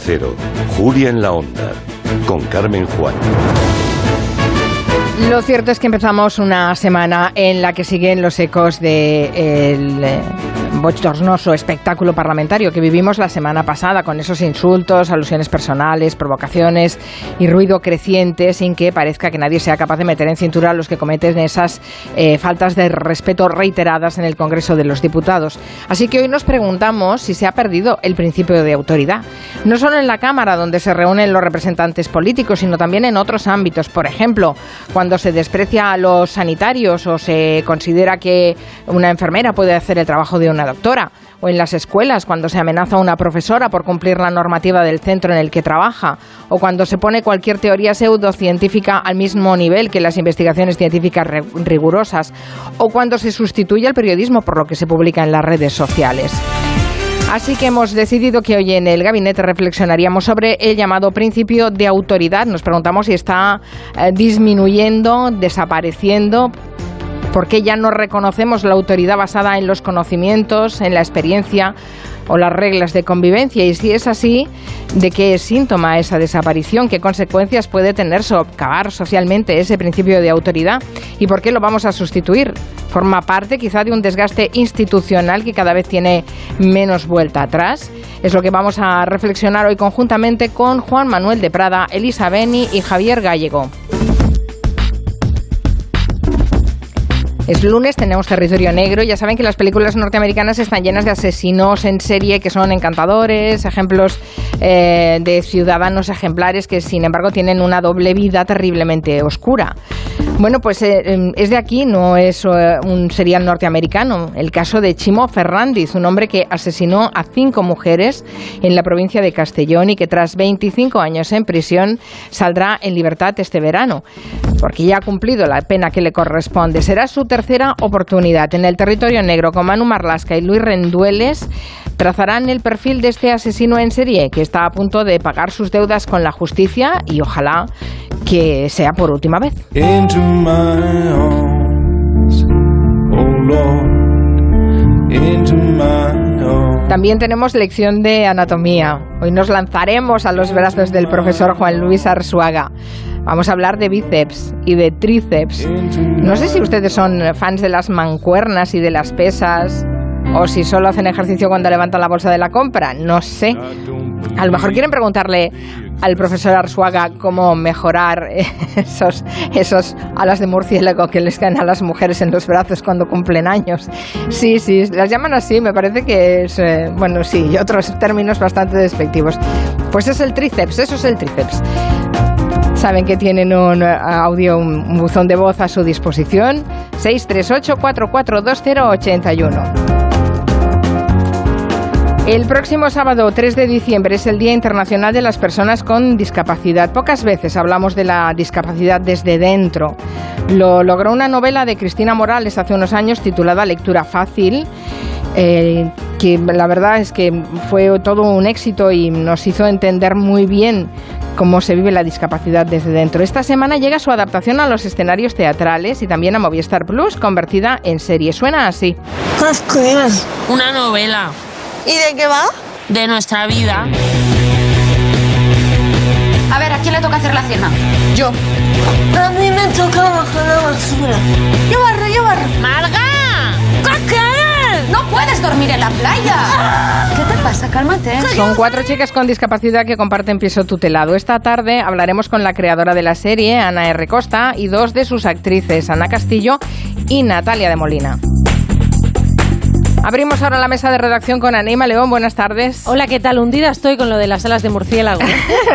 Cero, Julia en la Onda, con Carmen Juan. Lo cierto es que empezamos una semana en la que siguen los ecos del de bochornoso espectáculo parlamentario que vivimos la semana pasada con esos insultos, alusiones personales, provocaciones y ruido creciente sin que parezca que nadie sea capaz de meter en cintura a los que cometen esas eh, faltas de respeto reiteradas en el Congreso de los Diputados. Así que hoy nos preguntamos si se ha perdido el principio de autoridad, no solo en la Cámara donde se reúnen los representantes políticos, sino también en otros ámbitos. Por ejemplo, cuando se desprecia a los sanitarios o se considera que una enfermera puede hacer el trabajo de una doctora, o en las escuelas cuando se amenaza a una profesora por cumplir la normativa del centro en el que trabaja, o cuando se pone cualquier teoría pseudocientífica al mismo nivel que las investigaciones científicas rigurosas, o cuando se sustituye al periodismo por lo que se publica en las redes sociales. Así que hemos decidido que hoy en el gabinete reflexionaríamos sobre el llamado principio de autoridad. Nos preguntamos si está eh, disminuyendo, desapareciendo, ¿Por qué ya no reconocemos la autoridad basada en los conocimientos, en la experiencia o las reglas de convivencia? Y si es así, ¿de qué es síntoma esa desaparición? ¿Qué consecuencias puede tener socavar socialmente ese principio de autoridad? ¿Y por qué lo vamos a sustituir? ¿Forma parte quizá de un desgaste institucional que cada vez tiene menos vuelta atrás? Es lo que vamos a reflexionar hoy conjuntamente con Juan Manuel de Prada, Elisa Beni y Javier Gallego. Es lunes, tenemos territorio negro. Ya saben que las películas norteamericanas están llenas de asesinos en serie que son encantadores, ejemplos eh, de ciudadanos ejemplares que, sin embargo, tienen una doble vida terriblemente oscura. Bueno, pues eh, em, es de aquí, no es eh, un serial norteamericano. El caso de Chimo Ferrandiz, un hombre que asesinó a cinco mujeres en la provincia de Castellón y que tras 25 años en prisión saldrá en libertad este verano, porque ya ha cumplido la pena que le corresponde. Será su tercera oportunidad. En el territorio negro, con Manu Marlasca y Luis Rendueles, trazarán el perfil de este asesino en serie que está a punto de pagar sus deudas con la justicia y ojalá que sea por última vez. También tenemos lección de anatomía. Hoy nos lanzaremos a los brazos del profesor Juan Luis Arzuaga. Vamos a hablar de bíceps y de tríceps. No sé si ustedes son fans de las mancuernas y de las pesas o si solo hacen ejercicio cuando levantan la bolsa de la compra. No sé. A lo mejor quieren preguntarle al profesor Arzuaga cómo mejorar esos, esos alas de murciélago que les caen a las mujeres en los brazos cuando cumplen años. Sí, sí, las llaman así, me parece que es, eh, bueno, sí, y otros términos bastante despectivos. Pues es el tríceps, eso es el tríceps. Saben que tienen un eh, audio, un buzón de voz a su disposición. 638-442081. El próximo sábado 3 de diciembre es el Día Internacional de las Personas con Discapacidad. Pocas veces hablamos de la discapacidad desde dentro. Lo logró una novela de Cristina Morales hace unos años titulada Lectura Fácil. Eh, que la verdad es que fue todo un éxito y nos hizo entender muy bien cómo se vive la discapacidad desde dentro. Esta semana llega su adaptación a los escenarios teatrales y también a Movistar Plus, convertida en serie. Suena así. Una novela. ¿Y de qué va? De nuestra vida. A ver, ¿a quién le toca hacer la cena? Yo. A mí me toca bajar la basura. Yo barro, yo barro. ¡Marga! No puedes dormir en la playa. ¿Qué te pasa? Cálmate. Son cuatro chicas con discapacidad que comparten piso tutelado. Esta tarde hablaremos con la creadora de la serie, Ana R. Costa, y dos de sus actrices, Ana Castillo y Natalia de Molina. Abrimos ahora la mesa de redacción con Anima León. Buenas tardes. Hola, ¿qué tal? Hundida estoy con lo de las alas de murciélago.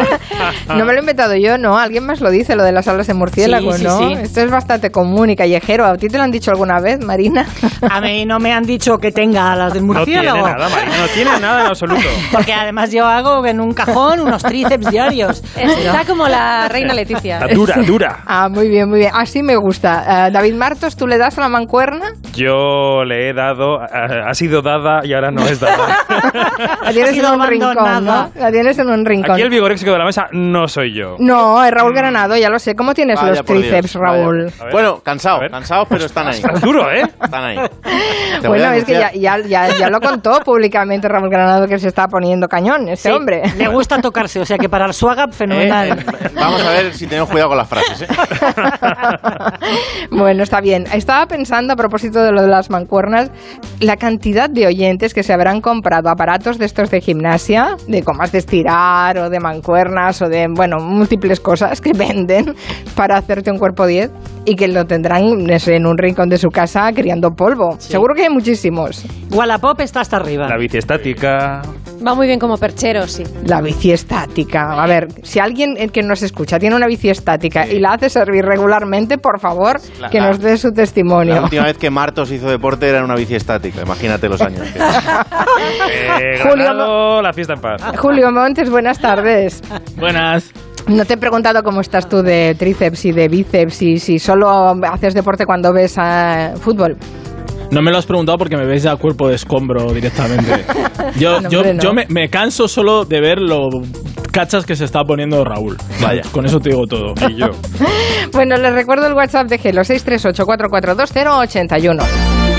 no me lo he inventado yo, ¿no? Alguien más lo dice, lo de las alas de murciélago, Sí, sí, ¿no? sí. Esto es bastante común y callejero. ¿A ti te lo han dicho alguna vez, Marina? A mí no me han dicho que tenga alas de No tiene murciélago. nada, Marina, no tiene nada en absoluto. Porque además yo hago en un cajón unos tríceps diarios. Está como la reina Leticia. Está dura, dura. Ah, muy bien, muy bien. Así me gusta. Eh, David Martos, ¿tú le das a la mancuerna? Yo le he dado, eh, ha sido dada y ahora no es dada. La tienes en un rincón. La tienes en un rincón. Aquí el vigoréxico de la mesa no soy yo. No, es Raúl Granado, ya lo sé. ¿Cómo tienes Vaya los Dios, tríceps. Raúl? Bueno, A cansados, pero están ahí. Estás duro, ¿eh? Están ahí. Te Bueno, es que ya, ya, ya, ya lo contó públicamente Raúl Granado que se está poniendo cañón, Sí, hombre. Le gusta tocarse, o sea que para el swag Eh, fenomenal. eh, vamos a ver si tenemos cuidado con las frases. ¿eh? bueno, está bien. Estaba pensando a propósito de lo de las mancuernas, la cantidad de oyentes que se habrán comprado aparatos de estos de gimnasia, de comas de estirar o de mancuernas o de, bueno, múltiples cosas que venden para hacerte un cuerpo 10 y que lo tendrán no sé, en un rincón de su casa criando polvo. Seguro que hay muchísimos. Wallapop está hasta arriba. La bici estática. Va muy bien como perchero, sí. La bici estática. A ver, si alguien que nos escucha tiene una bici estática y la hace servir regularmente, por favor, La- que la- nos dé su La testimonio. última vez que Martos hizo deporte era en una bici estática. Imagínate los años. que- Eh, Julio, la fiesta en paz. Julio Montes, buenas tardes. Buenas. No te he preguntado cómo estás tú de tríceps y de bíceps y si solo haces deporte cuando ves a fútbol. No me lo has preguntado porque me veis ya cuerpo de escombro directamente. Yo, me, me, canso solo de ver lo cachas que se está poniendo Raúl. Vaya, con eso te digo todo. Y yo. bueno, les recuerdo el WhatsApp de Gelo 638 442081.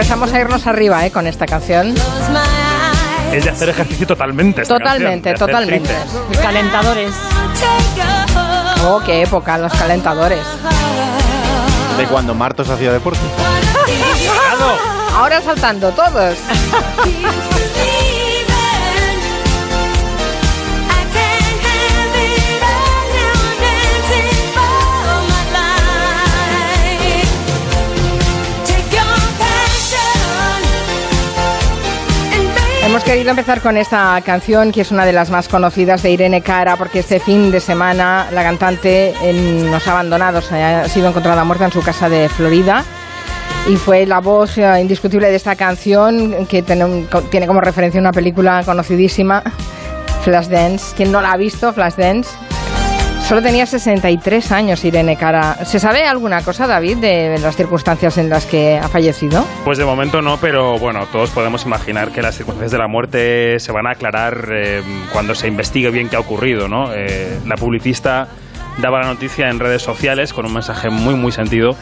empezamos a irnos arriba ¿eh? con esta canción. Es de hacer ejercicio totalmente. esta Totalmente, canción, totalmente. Calentadores. Oh, qué época, los calentadores. De cuando Martos hacía deporte. Ahora saltando todos. Hemos querido empezar con esta canción que es una de las más conocidas de Irene Cara porque este fin de semana la cantante eh, nos ha abandonado, ha sido encontrada muerta en su casa de Florida y fue la voz eh, indiscutible de esta canción que tiene, como referencia una película conocidísima, Flashdance. ¿Quién no la ha visto, Flashdance? Solo tenía 63 años Irene Cara. ¿Se sabe alguna cosa, David, de las circunstancias en las que ha fallecido? Pues de momento no, pero bueno, todos podemos imaginar que las circunstancias de la muerte se van a aclarar eh, cuando se investigue bien qué ha ocurrido, ¿no? Eh, la publicista daba la noticia en redes sociales con un mensaje muy muy sentido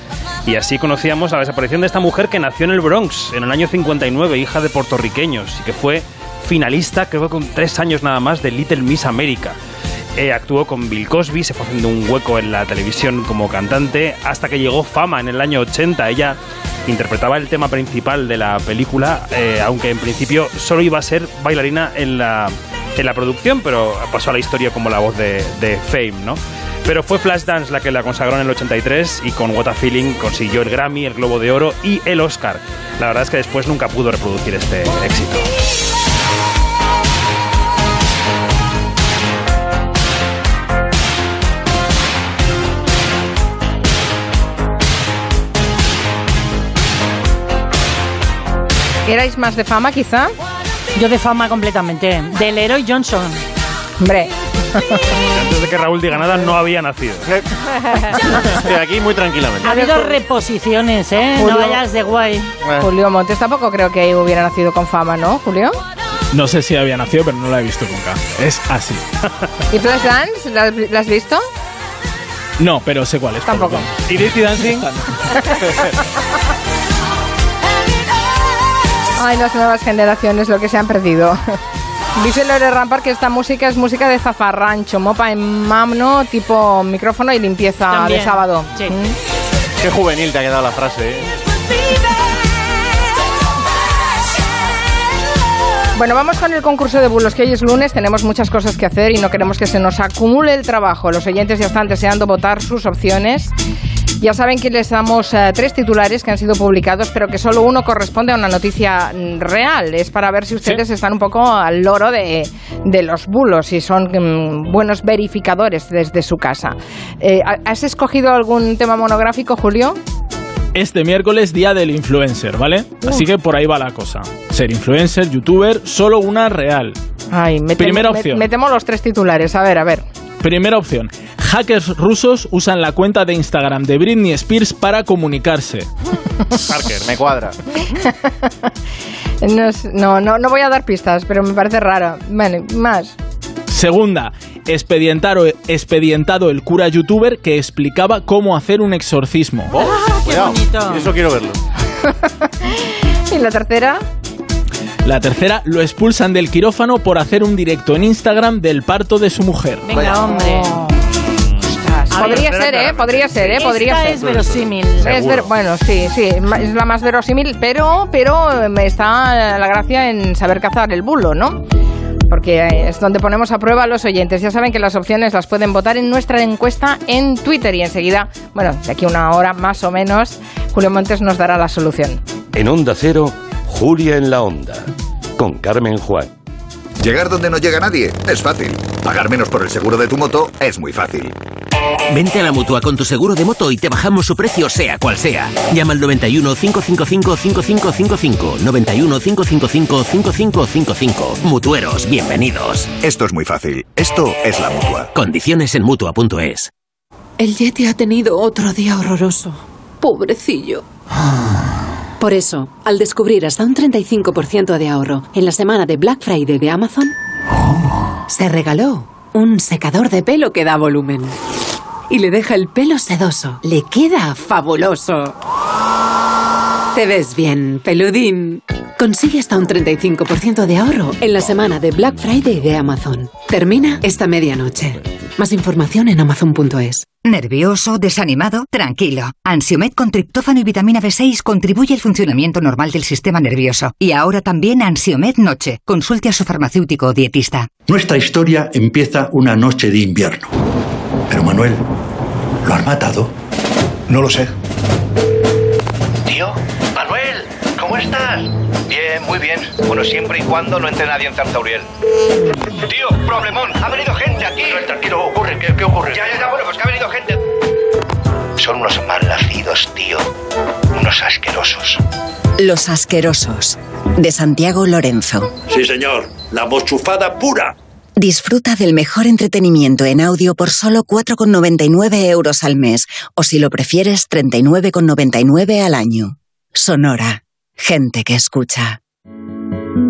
y así conocíamos la desaparición de esta mujer que nació en el Bronx en el año 59, hija de puertorriqueños y que fue finalista, creo que con tres años nada más, de Little Miss America. Eh, actuó con Bill Cosby, se fue haciendo un hueco en la televisión como cantante, hasta que llegó fama en el año 80. Ella interpretaba el tema principal de la película, eh, aunque en principio solo iba a ser bailarina en la, en la producción, pero pasó a la historia como la voz de, de Fame, ¿no? Pero fue Flashdance la que la consagró en el 83 y con What a Feeling consiguió el Grammy, el Globo de Oro y el Oscar. La verdad es que después nunca pudo reproducir este éxito. ¿Erais más de fama, quizá? Yo de fama completamente. Del Leroy Johnson. Hombre, Antes de que Raúl diga nada, no había nacido. Estoy aquí muy tranquilamente. Ha habido reposiciones, ¿eh? Julio. No vayas de guay. Eh, Julio Montes tampoco creo que hubiera nacido con fama, ¿no, Julio? No sé si había nacido, pero no la he visto nunca. Es así. ¿Y Flashdance? ¿La, la has visto? No, pero sé cuál es. Tampoco. ¿Y Dirty Dancing? Ay, las nuevas generaciones lo que se han perdido. Dice Lore Rampar que esta música es música de zafarrancho, mopa en mano, tipo micrófono y limpieza También, de sábado. sí. Mm. Qué juvenil te ha quedado la frase, ¿eh? Bueno, vamos con el concurso de bulos, que hoy es lunes, tenemos muchas cosas que hacer y no queremos que se nos acumule el trabajo. Los oyentes ya están deseando votar sus opciones. Ya saben que les damos eh, tres titulares que han sido publicados, pero que solo uno corresponde a una noticia mm, real. Es para ver si ustedes están un poco al loro de, de los bulos y son mm, buenos verificadores desde su casa. Eh, ¿Has escogido algún tema monográfico, Julio? Este miércoles, día del influencer, ¿vale? Así que por ahí va la cosa. Ser influencer, youtuber, solo una real. Ay, me Primera temo- me- opción. me temo los tres titulares. A ver, a ver. Primera opción. Hackers rusos usan la cuenta de Instagram de Britney Spears para comunicarse. Parker, me cuadra. No, no, no, no voy a dar pistas, pero me parece raro. Vale, más. Segunda, expedientado el cura youtuber que explicaba cómo hacer un exorcismo. Oh, cuidado. bonito. Eso quiero verlo. Y la tercera. La tercera, lo expulsan del quirófano por hacer un directo en Instagram del parto de su mujer. Venga, hombre. Podría ser, ¿eh? Podría ser, ¿eh? Podría Esta ser. es verosímil. Es ver- bueno, sí, sí, es la más verosímil, pero, pero eh, me está la gracia en saber cazar el bulo, ¿no? Porque eh, es donde ponemos a prueba a los oyentes. Ya saben que las opciones las pueden votar en nuestra encuesta en Twitter y enseguida, bueno, de aquí a una hora más o menos, Julio Montes nos dará la solución. En Onda Cero, Julia en la Onda. Con Carmen Juan. Llegar donde no llega nadie es fácil. Pagar menos por el seguro de tu moto es muy fácil. Vente a la mutua con tu seguro de moto y te bajamos su precio, sea cual sea. Llama al 91 555 5555. 91 555 5555. Mutueros, bienvenidos. Esto es muy fácil. Esto es la mutua. Condiciones en mutua.es. El Yeti ha tenido otro día horroroso. Pobrecillo. Por eso, al descubrir hasta un 35% de ahorro en la semana de Black Friday de Amazon, se regaló un secador de pelo que da volumen. Y le deja el pelo sedoso. Le queda fabuloso. Te ves bien, peludín. Consigue hasta un 35% de ahorro en la semana de Black Friday de Amazon. Termina esta medianoche. Más información en amazon.es. ¿Nervioso? ¿Desanimado? Tranquilo. Ansiomed con triptófano y vitamina B6 contribuye al funcionamiento normal del sistema nervioso. Y ahora también Ansiomed Noche. Consulte a su farmacéutico o dietista. Nuestra historia empieza una noche de invierno. Pero Manuel, ¿lo han matado? No lo sé. Tío, Manuel, ¿cómo estás? Bien, muy bien. Bueno, siempre y cuando no entre nadie en Zarzauriel. Tío, problemón, ha venido gente aquí. tranquilo, ocurre, ¿qué, qué ocurre? Ya, ya, ya, bueno, pues que ha venido gente. Son unos malnacidos, tío. Unos asquerosos. Los asquerosos, de Santiago Lorenzo. Sí, señor. La mochufada pura. Disfruta del mejor entretenimiento en audio por solo 4,99 euros al mes, o si lo prefieres, 39,99 al año. Sonora. Gente que escucha.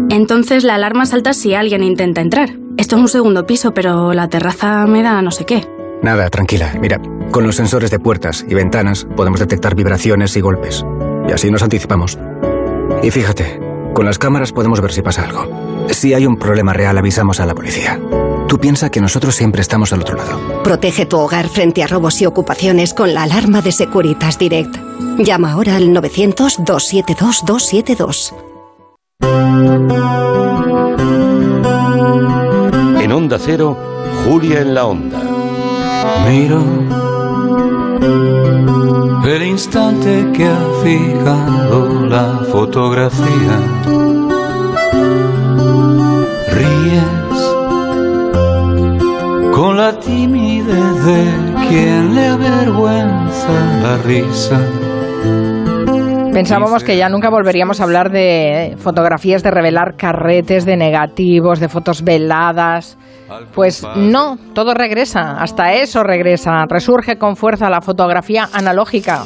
Entonces la alarma salta si alguien intenta entrar. Esto es un segundo piso, pero la terraza me da no sé qué. Nada, tranquila. Mira, con los sensores de puertas y ventanas podemos detectar vibraciones y golpes. Y así nos anticipamos. Y fíjate, con las cámaras podemos ver si pasa algo. Si hay un problema real, avisamos a la policía. Tú piensa que nosotros siempre estamos al otro lado. Protege tu hogar frente a robos y ocupaciones con la alarma de Securitas Direct. Llama ahora al 900-272-272. En Onda Cero, Julia en la Onda. Miro el instante que ha fijado la fotografía. Ríes con la timidez de quien le avergüenza la risa. Pensábamos que ya nunca volveríamos a hablar de fotografías de revelar carretes, de negativos, de fotos veladas. Pues no, todo regresa, hasta eso regresa. Resurge con fuerza la fotografía analógica.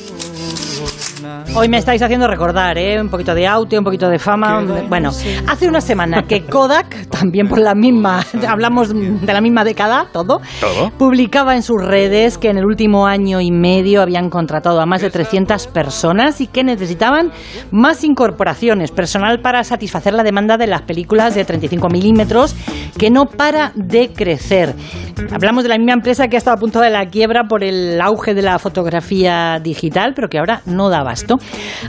Hoy me estáis haciendo recordar, ¿eh? Un poquito de auto, un poquito de fama. Bueno, hace una semana que Kodak, también por la misma, hablamos de la misma década, todo, Todo. publicaba en sus redes que en el último año y medio habían contratado a más de 300 personas y que necesitaban más incorporaciones, personal para satisfacer la demanda de las películas de 35 milímetros, que no para de crecer. Hablamos de la misma empresa que ha estado a punto de la quiebra por el auge de la fotografía digital, pero que ahora no da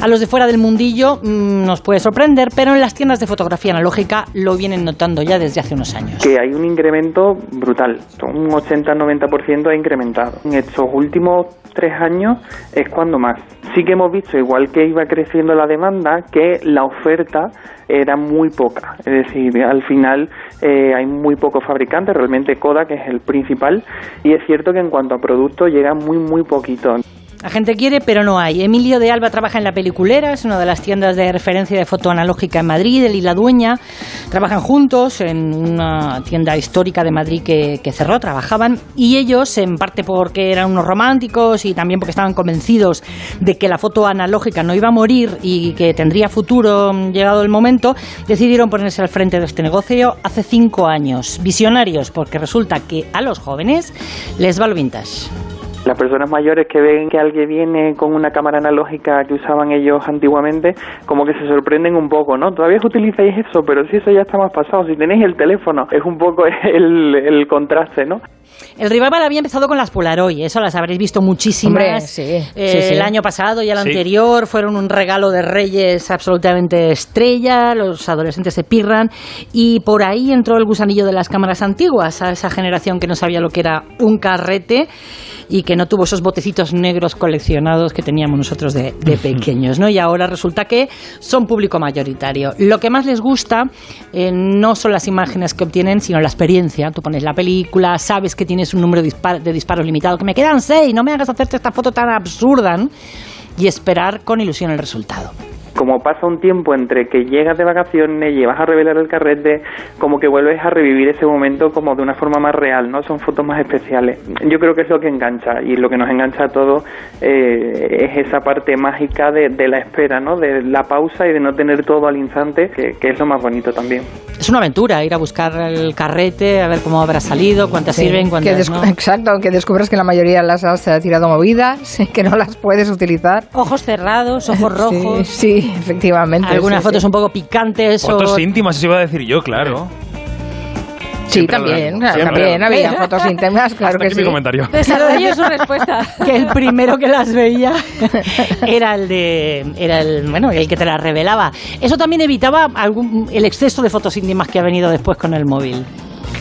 A los de fuera del mundillo mm, nos puede sorprender, pero en las tiendas de fotografía analógica lo vienen notando ya desde hace unos años. que hay un incremento brutal, un 80-90% ha incrementado. En estos últimos tres años es cuando más. Sí que hemos visto, igual que iba creciendo la demanda, que la oferta era muy poca. Es decir, al final eh, hay muy pocos fabricantes, realmente Kodak es el principal, y es cierto que en cuanto a productos llega muy, muy poquito. La gente quiere, pero no hay. Emilio de Alba trabaja en La Peliculera, es una de las tiendas de referencia de foto analógica en Madrid. Él y la dueña trabajan juntos en una tienda histórica de Madrid que, que cerró, trabajaban. Y ellos, en parte porque eran unos románticos y también porque estaban convencidos de que la foto analógica no iba a morir y que tendría futuro mm, llegado el momento, decidieron ponerse al frente de este negocio hace cinco años. Visionarios, porque resulta que a los jóvenes les va lo vintage. Las personas mayores que ven que alguien viene con una cámara analógica que usaban ellos antiguamente, como que se sorprenden un poco, ¿no? Todavía utilizáis eso, pero si eso ya está más pasado, si tenéis el teléfono, es un poco el, el contraste, ¿no? El revival había empezado con las Polaroid, eso las habréis visto muchísimas. Hombre, sí, Eh, sí, sí. El año pasado y el Sí. anterior fueron un regalo de Reyes absolutamente estrella, los adolescentes se pirran y por ahí entró el gusanillo de las cámaras antiguas, a esa generación que no sabía lo que era un carrete y que no tuvo esos botecitos negros coleccionados que teníamos nosotros de, de pequeños, ¿no? Y ahora resulta que son público mayoritario. Lo que más les gusta eh, no son las imágenes que obtienen, sino la experiencia. Tú pones la película, sabes que tienes un número de, de disparos limitado, que me quedan seis, no me hagas hacerte esta foto tan absurda. Y esperar con ilusión el resultado. Como pasa un tiempo entre que llegas de vacaciones, llevas a revelar el carrete, como que vuelves a revivir ese momento como de una forma más real, ¿no? Son fotos más especiales. Yo creo que es lo que engancha y lo que nos engancha a todos eh, es esa parte mágica de, de la espera, ¿no? De la pausa y de no tener todo al instante, que, que es lo más bonito también. Es una aventura ir a buscar el carrete, a ver cómo habrá salido, cuántas Sí, sirven, cuántas no. Exacto, que descubres que la mayoría las has tirado movidas, que no las puedes utilizar. Ojos cerrados, ojos rojos. Sí, sí, efectivamente. Algunas sí, fotos sí. un poco picantes Fotos o íntimas, eso iba a decir yo, claro. Sí, Siempre también, claro, también había fotos íntimas, claro Hasta que aquí sí. mi comentario. Desarrolle su respuesta. que el primero que las veía era el de era el bueno el que te las revelaba. Eso también evitaba algún el exceso de fotos íntimas que ha venido después con el móvil.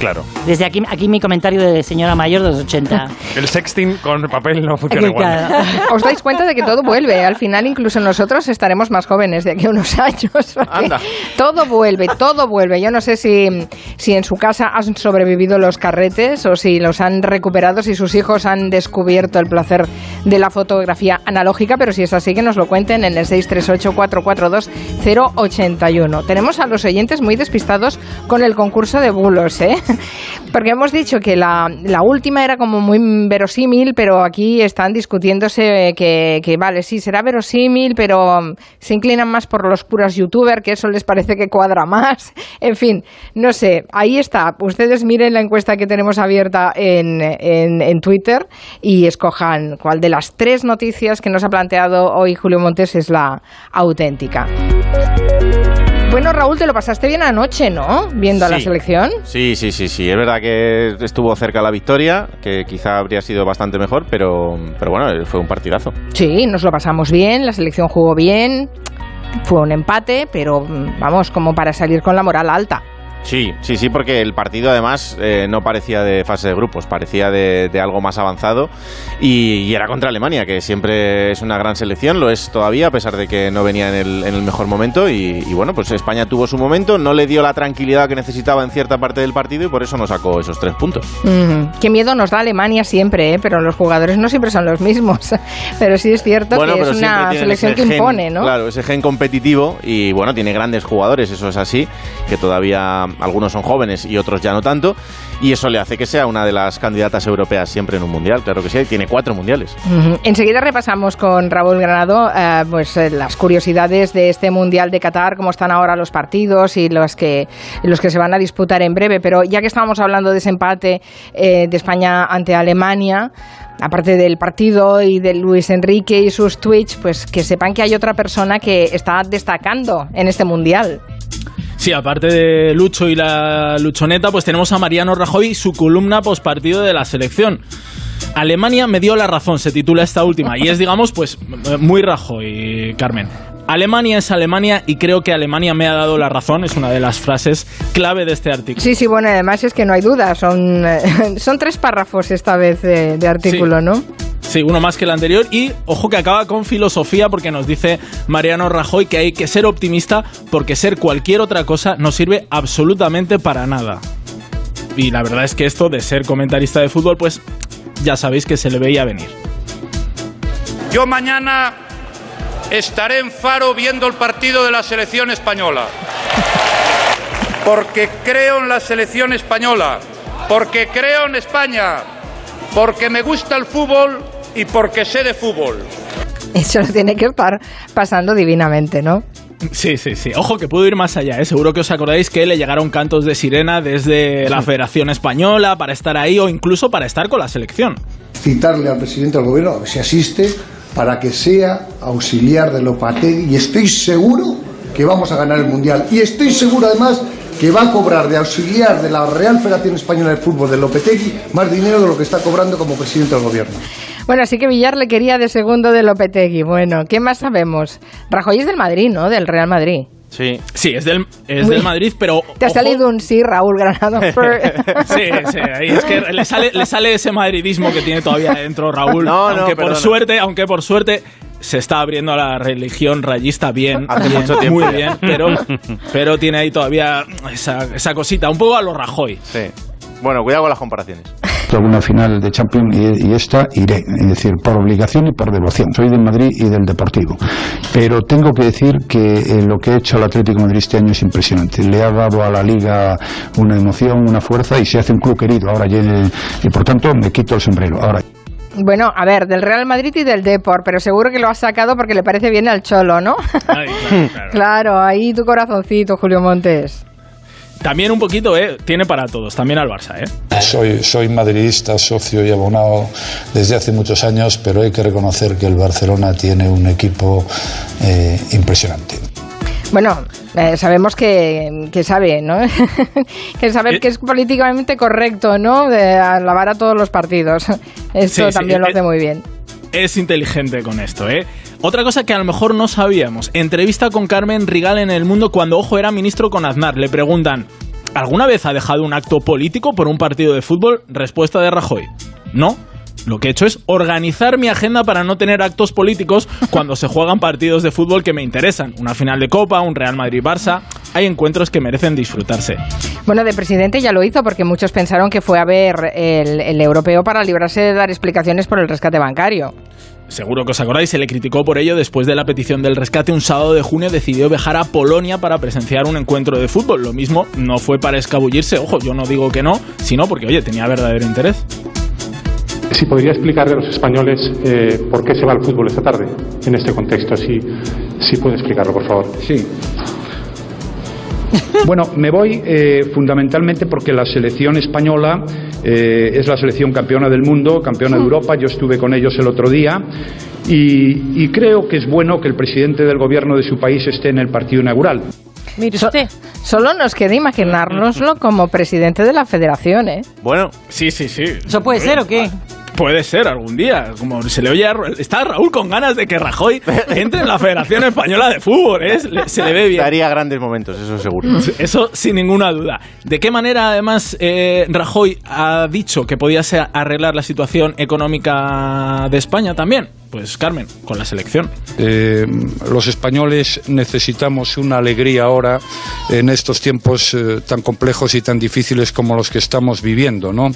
Claro. Desde aquí aquí mi comentario de señora mayor de los 80. El sexting con papel no funciona igual. claro. Os dais cuenta de que todo vuelve. Al final, incluso nosotros estaremos más jóvenes de aquí a unos años. Anda. Todo vuelve, todo vuelve. Yo no sé si, si en su casa han sobrevivido los carretes o si los han recuperado, si sus hijos han descubierto el placer de la fotografía analógica, pero si es así, que nos lo cuenten en el 638-442-081. Tenemos a los oyentes muy despistados con el concurso de bulos, ¿eh? Porque hemos dicho que la, última era como muy verosímil, pero aquí están discutiéndose que, vale, sí, será verosímil, pero mm, se inclinan más por los puros youtubers, que eso les parece que cuadra más. En fin, no sé, ahí está. Ustedes miren la encuesta que tenemos abierta en, en Twitter y escojan cuál de las tres noticias que nos ha planteado hoy Julio Montes es la auténtica. Bueno, Raúl, te lo pasaste bien anoche, ¿no? Viendo a la selección. Sí, sí, sí, sí. Es verdad que estuvo cerca la victoria, que quizá habría sido bastante mejor, pero, pero bueno, fue un partidazo. Sí, nos lo pasamos bien, la selección jugó bien, fue un empate, pero mm, vamos, como para salir con la moral alta. Sí, sí, sí, porque el partido además eh, no parecía de fase de grupos, parecía de, de algo más avanzado y, y era contra Alemania, que siempre es una gran selección, lo es todavía, a pesar de que no venía en el, en el mejor momento y, y bueno, pues España tuvo su momento, no le dio la tranquilidad que necesitaba en cierta parte del partido y por eso no sacó esos tres puntos. Ujú. Qué miedo nos da Alemania siempre, ¿eh? pero los jugadores no siempre son los mismos. pero sí es cierto Bueno, que es una selección que gen, impone, ¿no? Claro, ese gen competitivo y bueno, tiene grandes jugadores, eso es así, que todavía algunos son jóvenes y otros ya no tanto, y eso le hace que sea una de las candidatas europeas siempre en un mundial, claro que sí, tiene cuatro mundiales. Ujú. Enseguida repasamos con Raúl Granado eh, pues, eh, las curiosidades de este Mundial de Qatar, cómo están ahora los partidos y los que, los que se van a disputar en breve. Pero ya que estábamos hablando de ese empate eh, de España ante Alemania, aparte del partido y de Luis Enrique y sus tweets, pues que sepan que hay otra persona que está destacando en este Mundial. Sí, aparte de Lucho y la Luchoneta, pues tenemos a Mariano Rajoy su columna postpartido de la selección. Alemania me dio la razón, se titula esta última. Y es, digamos, pues muy Rajoy, Carmen. Alemania es Alemania y creo que Alemania me ha dado la razón, es una de las frases clave de este artículo. Sí, sí, bueno, además es que no hay duda, son, eh, son tres párrafos esta vez de, de artículo, Sí. ¿no? Sí, uno más que el anterior y ojo que acaba con filosofía porque nos dice Mariano Rajoy que hay que ser optimista porque ser cualquier otra cosa no sirve absolutamente para nada. Y la verdad es que esto de ser comentarista de fútbol pues ya sabéis que se le veía venir. Yo mañana estaré en Faro viendo el partido de la selección española. Porque creo en la selección española, porque creo en España, porque me gusta el fútbol y porque sé de fútbol. Eso lo tiene que estar pasando divinamente, ¿no? Sí, sí, sí. Ojo que puedo ir más allá, ¿eh? Seguro que os acordáis que le llegaron cantos de sirena desde la Federación Española para estar ahí o incluso para estar con la selección. citarle al presidente del gobierno, a ver si asiste, para que sea auxiliar de Lopategui y estoy seguro que vamos a ganar el Mundial. Y estoy seguro además que va a cobrar de auxiliar de la Real Federación Española de Fútbol de Lopetegui más dinero de lo que está cobrando como presidente del gobierno. Bueno, así que Villar le quería de segundo de Lopetegui. Bueno, ¿qué más sabemos? Rajoy es del Madrid, ¿no? Del Real Madrid. Sí. Sí, es del, es Uy. del Madrid, pero... Te ha ojo- salido un sí, Raúl Granado. Sí, sí, ahí es que le sale, le sale ese madridismo que tiene todavía dentro Raúl. No, no, aunque por perdona. suerte, aunque por suerte se está abriendo a la religión rayista bien, Hace bien, mucho tiempo muy bien, pero, pero tiene ahí todavía esa, esa cosita, un poco a lo Rajoy. Sí. Bueno, cuidado con las comparaciones. Alguna final de Champions y, y esta iré, es decir, por obligación y por devoción. Soy del Madrid y del Deportivo. Pero tengo que decir que eh, lo que ha hecho el Atlético de Madrid este año es impresionante. Le ha dado a la liga una emoción, una fuerza y se hace un club querido. Ahora, y, y por tanto, me quito el sombrero. Ahora, Bueno, a ver, del Real Madrid y del Depor, pero seguro que lo has sacado porque le parece bien al Cholo, ¿no? claro, ahí tu corazoncito, Julio Montes. También un poquito, ¿eh? Tiene para todos, también al Barça, ¿eh? Soy, soy madridista, socio y abonado desde hace muchos años, pero hay que reconocer que el Barcelona tiene un equipo eh, impresionante. Bueno, eh, sabemos que, que sabe, ¿no? que sabe que es políticamente correcto, ¿no? De alabar a todos los partidos. Esto Sí, sí, también lo eh, hace muy bien. Es inteligente con esto, ¿eh? Otra cosa que a lo mejor no sabíamos. Entrevista con Carmen Rigal en El Mundo cuando Ojo era ministro con Aznar. Le preguntan, ¿alguna vez ha dejado un acto político por un partido de fútbol? Respuesta de Rajoy. No. Lo que he hecho es organizar mi agenda para no tener actos políticos cuando se juegan partidos de fútbol que me interesan. Una final de Copa, un Real Madrid-Barça. Hay encuentros que merecen disfrutarse. Bueno, de presidente ya lo hizo porque muchos pensaron que fue a ver el, el europeo para librarse de dar explicaciones por el rescate bancario. Seguro que os acordáis, se le criticó por ello después de la petición del rescate. Un sábado de junio decidió viajar a Polonia para presenciar un encuentro de fútbol. Lo mismo no fue para escabullirse, ojo, yo no digo que no, sino porque, oye, tenía verdadero interés. Si podría explicarle a los españoles eh, por qué se va al fútbol esta tarde, en este contexto, si, si puede explicarlo, por favor. Sí. Bueno, me voy eh, fundamentalmente porque la selección española eh, es la selección campeona del mundo, campeona de Europa. Yo estuve con ellos el otro día y, y creo que es bueno que el presidente del gobierno de su país esté en el partido inaugural. Mire usted. solo nos queda imaginárnoslo como presidente de la federación, ¿eh? Bueno. Sí, sí, sí. ¿Eso puede ser o qué? Puede ser algún día. Como se le oye a Ra- Está Raúl con ganas de que Rajoy entre en la Federación Española de Fútbol, ¿eh? Le- Se le ve bien. Daría grandes momentos, eso seguro. Eso sin ninguna duda. ¿De qué manera, además, eh, Rajoy ha dicho que podía ser arreglar la situación económica de España también? Pues, Carmen, con la selección. Eh, los españoles necesitamos una alegría ahora en estos tiempos eh, tan complejos y tan difíciles como los que estamos viviendo, ¿no?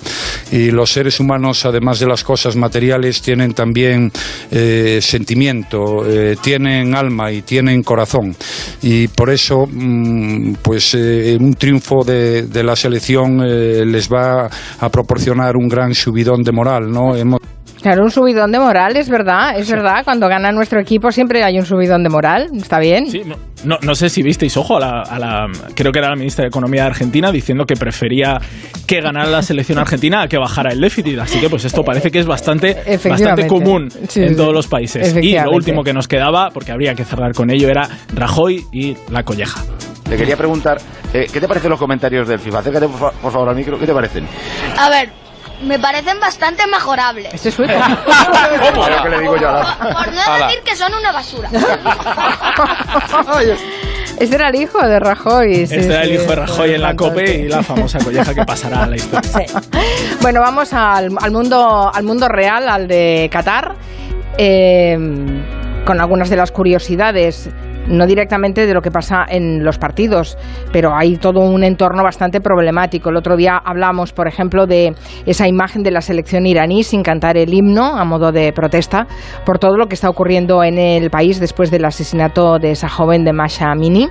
Y los seres humanos, además de las cosas materiales tienen también eh, sentimiento, eh, tienen alma y tienen corazón. Y por eso, mm, pues eh, un triunfo de, de la selección les va a proporcionar un gran subidón de moral, ¿no? Hemos Claro, un subidón de moral, es verdad, es verdad. Cuando gana nuestro equipo siempre hay un subidón de moral, está bien. Sí, no, no, no sé si visteis, ojo, a la, a la- creo que era la ministra de Economía de Argentina diciendo que prefería que ganara la selección argentina a que bajara el déficit. Así que pues esto parece que es bastante, bastante común Sí, en sí. todos los países. Y lo último que nos quedaba, porque habría que cerrar con ello, era Rajoy y la colleja. Te quería preguntar, eh, ¿qué te parecen los comentarios del FIFA? Acércate por, por favor al micro, ¿qué te parecen? A ver, me parecen bastante mejorables. Este es suyo. Pero que le digo yo a la- Por no Ala. decir que son una basura. Este era el hijo de Rajoy. sí, este era el sí, hijo de Rajoy en la. COPE y la famosa colleja que pasará a la historia. Bueno, vamos al, al mundo, al mundo real, al de Qatar, eh, con algunas de las curiosidades. No directamente de lo que pasa en los partidos, pero hay todo un entorno bastante problemático. El otro día hablamos, por ejemplo, de esa imagen de la selección iraní sin cantar el himno a modo de protesta por todo lo que está ocurriendo en el país después del asesinato de esa joven de Masha Amini.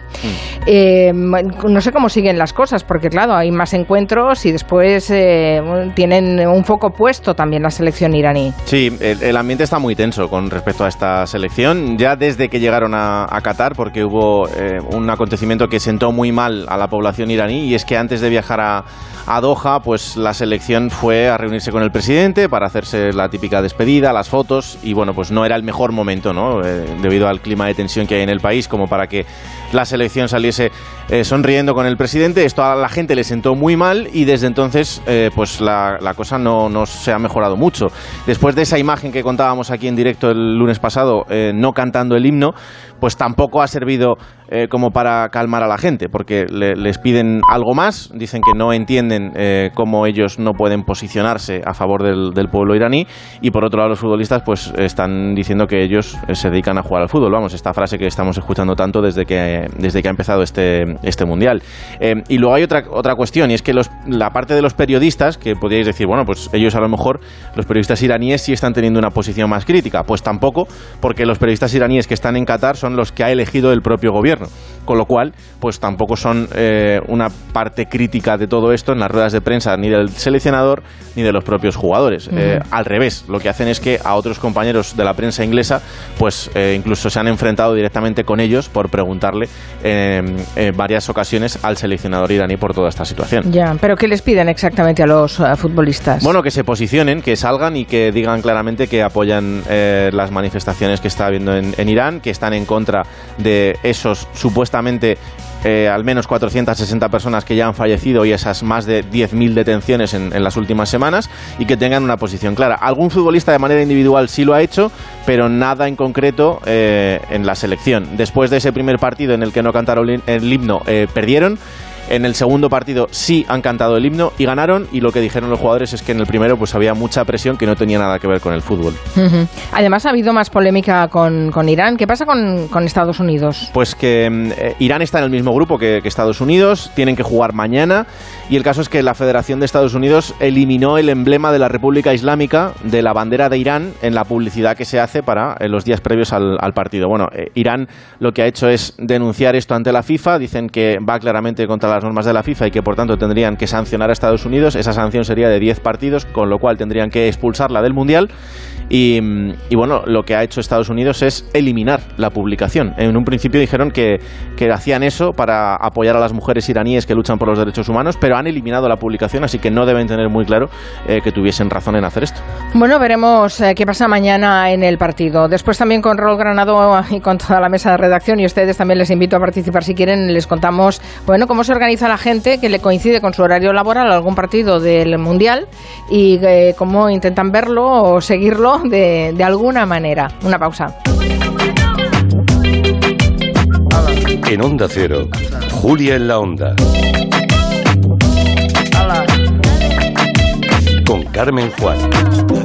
Eh, no sé cómo siguen las cosas, porque claro, hay más encuentros y después eh, tienen un foco puesto también la selección iraní. Sí, el, el ambiente está muy tenso con respecto a esta selección. Ya desde que llegaron a, a Qatar, porque hubo eh, un acontecimiento que sentó muy mal a la población iraní, y es que antes de viajar a, a Doha, pues la selección fue a reunirse con el presidente para hacerse la típica despedida, las fotos, y bueno, pues no era el mejor momento, ¿no? Eh, debido al clima de tensión que hay en el país, como para que la selección saliese eh, sonriendo con el presidente. Esto a la gente le sentó muy mal y desde entonces eh, pues la, cosa no, se ha mejorado mucho. Después de esa imagen que contábamos aquí en directo el lunes pasado, no cantando el himno, pues tampoco ha servido eh, como para calmar a la gente, porque le- les piden algo más, dicen que no entienden eh, cómo ellos no pueden posicionarse a favor del, pueblo iraní y por otro lado los futbolistas pues están diciendo que ellos eh, se dedican a jugar al fútbol, vamos, esta frase que estamos escuchando tanto desde que, desde que ha empezado este, este mundial. Y luego hay otra, otra cuestión y es que los, la parte de los periodistas, que podríais decir, bueno, pues ellos a lo mejor, los periodistas iraníes sí están teniendo una posición más crítica, pues tampoco, porque los periodistas iraníes que están en Qatar son los que ha elegido el propio gobierno. верно. Con lo cual, pues tampoco son eh, una parte crítica de todo esto en las ruedas de prensa ni del seleccionador ni de los propios jugadores. Eh, al revés, lo que hacen es que a otros compañeros de la prensa inglesa, pues eh, incluso se han enfrentado directamente con ellos por preguntarle eh, en varias ocasiones al seleccionador iraní por toda esta situación. Ya, pero ¿qué les piden exactamente a los futbolistas? Bueno, que se posicionen, que salgan y que digan claramente que apoyan las manifestaciones que está habiendo en, en Irán, que están en contra de esos eh, al menos 460 personas que ya han fallecido y esas más de 10.000 detenciones en, las últimas semanas y que tengan una posición clara. Algún futbolista de manera individual sí lo ha hecho, pero nada en concreto eh, en la selección. Después de ese primer partido en el que no cantaron el- el himno, eh, perdieron. En el segundo partido sí han cantado el himno y ganaron y lo que dijeron los jugadores es que en el primero pues había mucha presión que no tenía nada que ver con el fútbol. Ujú. Además ha habido más polémica con, con Irán. ¿Qué pasa con, con Estados Unidos? Pues que mm, eh, Irán está en el mismo grupo que, que Estados Unidos, tienen que jugar mañana y el caso es que la Federación de Estados Unidos eliminó el emblema de la República Islámica de la bandera de Irán en la publicidad que se hace para eh, los días previos al, al partido. Bueno, eh, Irán lo que ha hecho es denunciar esto ante la FIFA, dicen que va claramente contra las normas de la FIFA y que por tanto tendrían que sancionar a Estados Unidos. Esa sanción sería de 10 partidos, con lo cual tendrían que expulsarla del Mundial. Y, mm, y bueno, lo que ha hecho Estados Unidos es eliminar la publicación. En un principio dijeron que, que hacían eso para apoyar a las mujeres iraníes que luchan por los derechos humanos, pero han eliminado la publicación, así que no deben tener muy claro eh, que tuviesen razón en hacer esto. Bueno, veremos eh, qué pasa mañana en el partido. Después también con Rol Granado y con toda la mesa de redacción y ustedes también les invito a participar si quieren. Les contamos, bueno, cómo se organiza la gente que le coincide con su horario laboral algún partido del Mundial y eh, cómo intentan verlo o seguirlo de alguna manera. Una pausa. En Onda Cero, Julia en la Onda. Con Carmen Juan.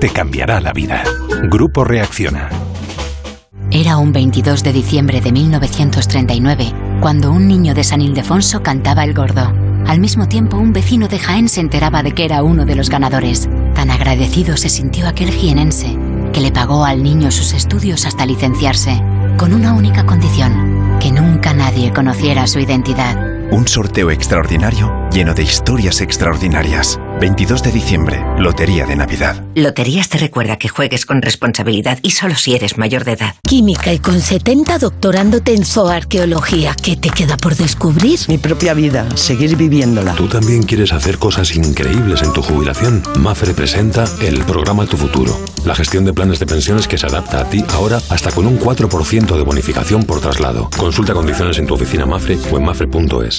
Te cambiará la vida. Grupo Reacciona. Era un 22 de diciembre de 1939 cuando un niño de San Ildefonso cantaba el gordo. Al mismo tiempo, un vecino de Jaén se enteraba de que era uno de los ganadores. Tan agradecido se sintió aquel jienense que le pagó al niño sus estudios hasta licenciarse, con una única condición, que nunca nadie conociera su identidad. Un sorteo extraordinario lleno de historias extraordinarias. 22 de diciembre, Lotería de Navidad. Loterías te recuerda que juegues con responsabilidad y solo si eres mayor de edad. Química y con 70 doctorándote en zooarqueología. ¿Qué te queda por descubrir? Mi propia vida, seguir viviéndola. ¿Tú también quieres hacer cosas increíbles en tu jubilación? Mafre presenta el programa Tu Futuro. La gestión de planes de pensiones que se adapta a ti ahora hasta con un 4% de bonificación por traslado. Consulta condiciones en tu oficina Mafre o en mafre.es.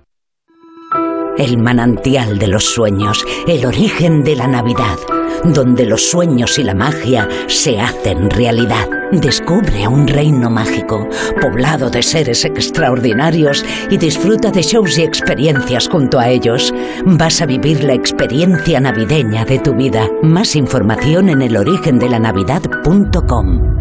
El manantial de los sueños, el origen de la Navidad, donde los sueños y la magia se hacen realidad. Descubre un reino mágico, poblado de seres extraordinarios y disfruta de shows y experiencias junto a ellos. Vas a vivir la experiencia navideña de tu vida. Más información en elorigendelanavidad.com.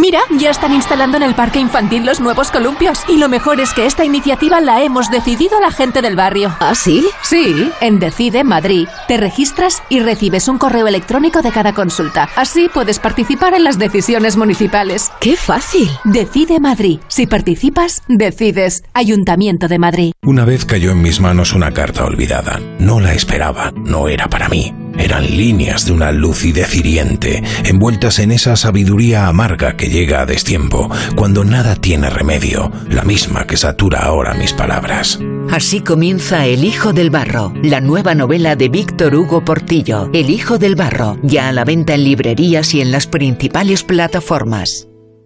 Mira, ya están instalando en el parque infantil los nuevos columpios. Y lo mejor es que esta iniciativa la hemos decidido la gente del barrio. ¿Ah, sí? Sí, en Decide Madrid. Te registras y recibes un correo electrónico de cada consulta. Así puedes participar en las decisiones municipales. ¡Qué fácil! Decide Madrid. Si participas, decides. Ayuntamiento de Madrid. Una vez cayó en mis manos una carta olvidada. No la esperaba, no era para mí. Eran líneas de una lucidez hiriente, envueltas en esa sabiduría amarga que llega a destiempo, cuando nada tiene remedio, la misma que satura ahora mis palabras. Así comienza El Hijo del Barro, la nueva novela de Víctor Hugo Portillo. El Hijo del Barro, ya a la venta en librerías y en las principales plataformas.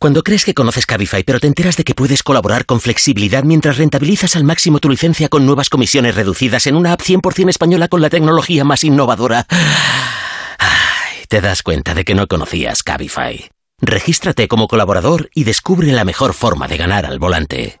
Cuando crees que conoces Cabify, pero te enteras de que puedes colaborar con flexibilidad mientras rentabilizas al máximo tu licencia con nuevas comisiones reducidas en una app 100% española con la tecnología más innovadora, Ay, te das cuenta de que no conocías Cabify. Regístrate como colaborador y descubre la mejor forma de ganar al volante.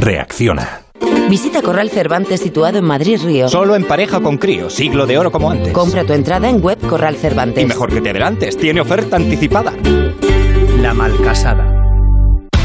Reacciona. Visita Corral Cervantes situado en Madrid Río. Solo en pareja con crío, siglo de oro como antes. Compra tu entrada en web Corral Cervantes. Y mejor que te adelantes, tiene oferta anticipada. La Malcasada.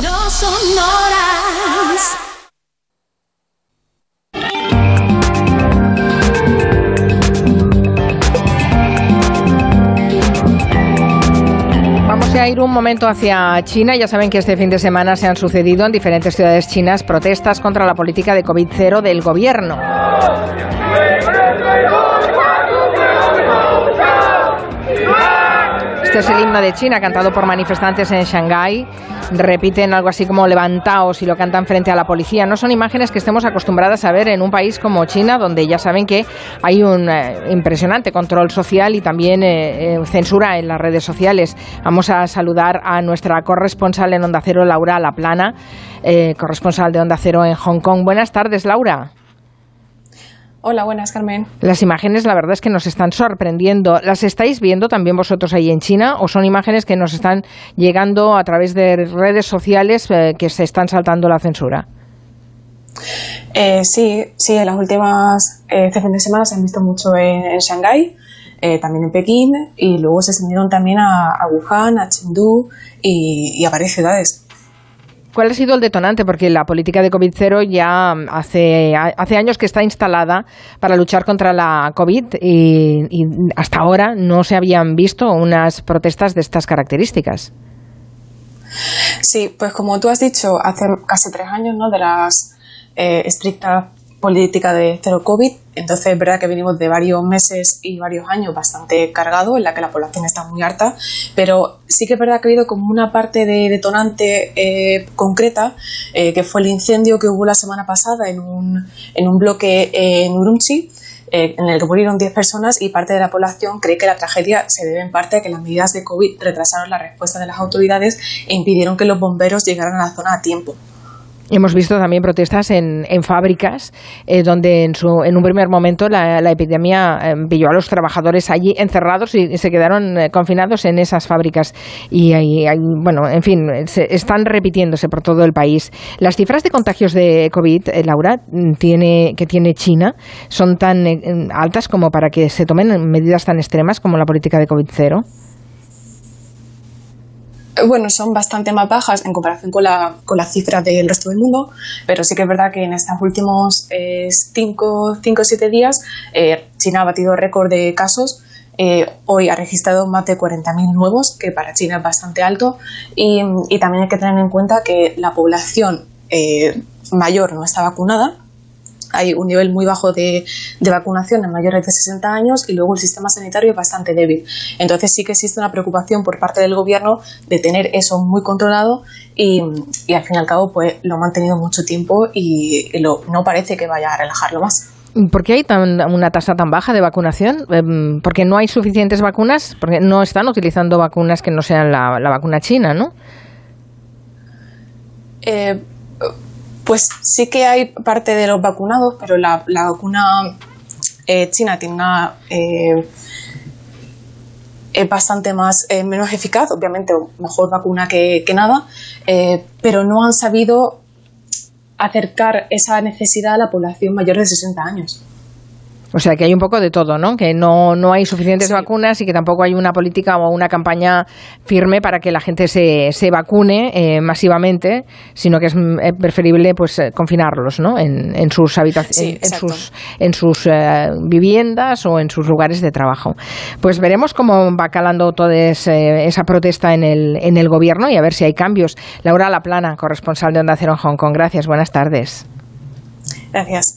No son horas. Vamos a ir un momento hacia China. Ya saben que este fin de semana se han sucedido en diferentes ciudades chinas protestas contra la política de COVID-0 del gobierno. Este es el himno de China cantado por manifestantes en Shanghái. Repiten algo así como levantaos y lo cantan frente a la policía. No son imágenes que estemos acostumbradas a ver en un país como China, donde ya saben que hay un eh, impresionante control social y también eh, eh, censura en las redes sociales. Vamos a saludar a nuestra corresponsal en Onda Cero, Laura Laplana, eh, corresponsal de Onda Cero en Hong Kong. Buenas tardes, Laura. Hola, buenas, Carmen. Las imágenes, la verdad es que nos están sorprendiendo. ¿Las estáis viendo también vosotros ahí en China o son imágenes que nos están llegando a través de redes sociales eh, que se están saltando la censura? Eh, sí, sí, en las últimas, eh, este fin de semana se han visto mucho en, en Shanghái, eh, también en Pekín, y luego se extendieron también a, a Wuhan, a Chengdu y, y a varias ciudades. ¿Cuál ha sido el detonante? Porque la política de COVID-0 ya hace, hace años que está instalada para luchar contra la COVID y, y hasta ahora no se habían visto unas protestas de estas características. Sí, pues como tú has dicho, hace casi tres años ¿no? de las eh, estrictas políticas de cero COVID, entonces es verdad que venimos de varios meses y varios años bastante cargados, en la que la población está muy harta, pero sí que es verdad que ha habido como una parte de detonante eh, concreta, eh, que fue el incendio que hubo la semana pasada en un, en un bloque en Urumqi, eh, en el que murieron 10 personas y parte de la población cree que la tragedia se debe en parte a que las medidas de COVID retrasaron la respuesta de las autoridades e impidieron que los bomberos llegaran a la zona a tiempo. Hemos visto también protestas en, en fábricas, eh, donde en, su, en un primer momento la, la epidemia eh, pilló a los trabajadores allí encerrados y, se quedaron eh, confinados en esas fábricas. Y hay, bueno, en fin, se, están repitiéndose por todo el país. Las cifras de contagios de COVID, eh, Laura, tiene, que tiene China, son tan altas como para que se tomen medidas tan extremas como la política de COVID cero. Bueno, son bastante más bajas en comparación con, la, con las cifras del resto del mundo, pero sí que es verdad que en estos últimos 5 o 7 días eh, China ha batido récord de casos. Eh, hoy ha registrado más de 40.000 nuevos, que para China es bastante alto. Y, y, también hay que tener en cuenta que la población eh, mayor no está vacunada, hay un nivel muy bajo de, de, vacunación en mayores de 60 años y luego el sistema sanitario es bastante débil. Entonces sí que existe una preocupación por parte del gobierno de tener eso muy controlado y, y al fin y al cabo pues lo ha mantenido mucho tiempo y, y lo, no parece que vaya a relajarlo más. ¿Por qué hay tan, una tasa tan baja de vacunación? ¿Porque no hay suficientes vacunas? Porque no están utilizando vacunas que no sean la, la vacuna china, ¿no? Eh, pues sí que hay parte de los vacunados, pero la, la vacuna eh, china tiene una eh, es bastante más eh, menos eficaz, obviamente mejor vacuna que, que nada, pero no han sabido acercar esa necesidad a la población mayor de 60 años. O sea que hay un poco de todo, ¿no? Que no, no hay suficientes vacunas y que tampoco hay una política o una campaña firme para que la gente se, se vacune eh, masivamente, sino que es eh, preferible pues eh, confinarlos, ¿no? En, en sus habitaciones, en, sus, en sus viviendas o en sus lugares de trabajo. Pues veremos cómo va calando toda esa protesta en el, en el gobierno y a ver si hay cambios. Laura Laplana, corresponsal de Onda Cero en Hong Kong. Gracias, buenas tardes. Gracias.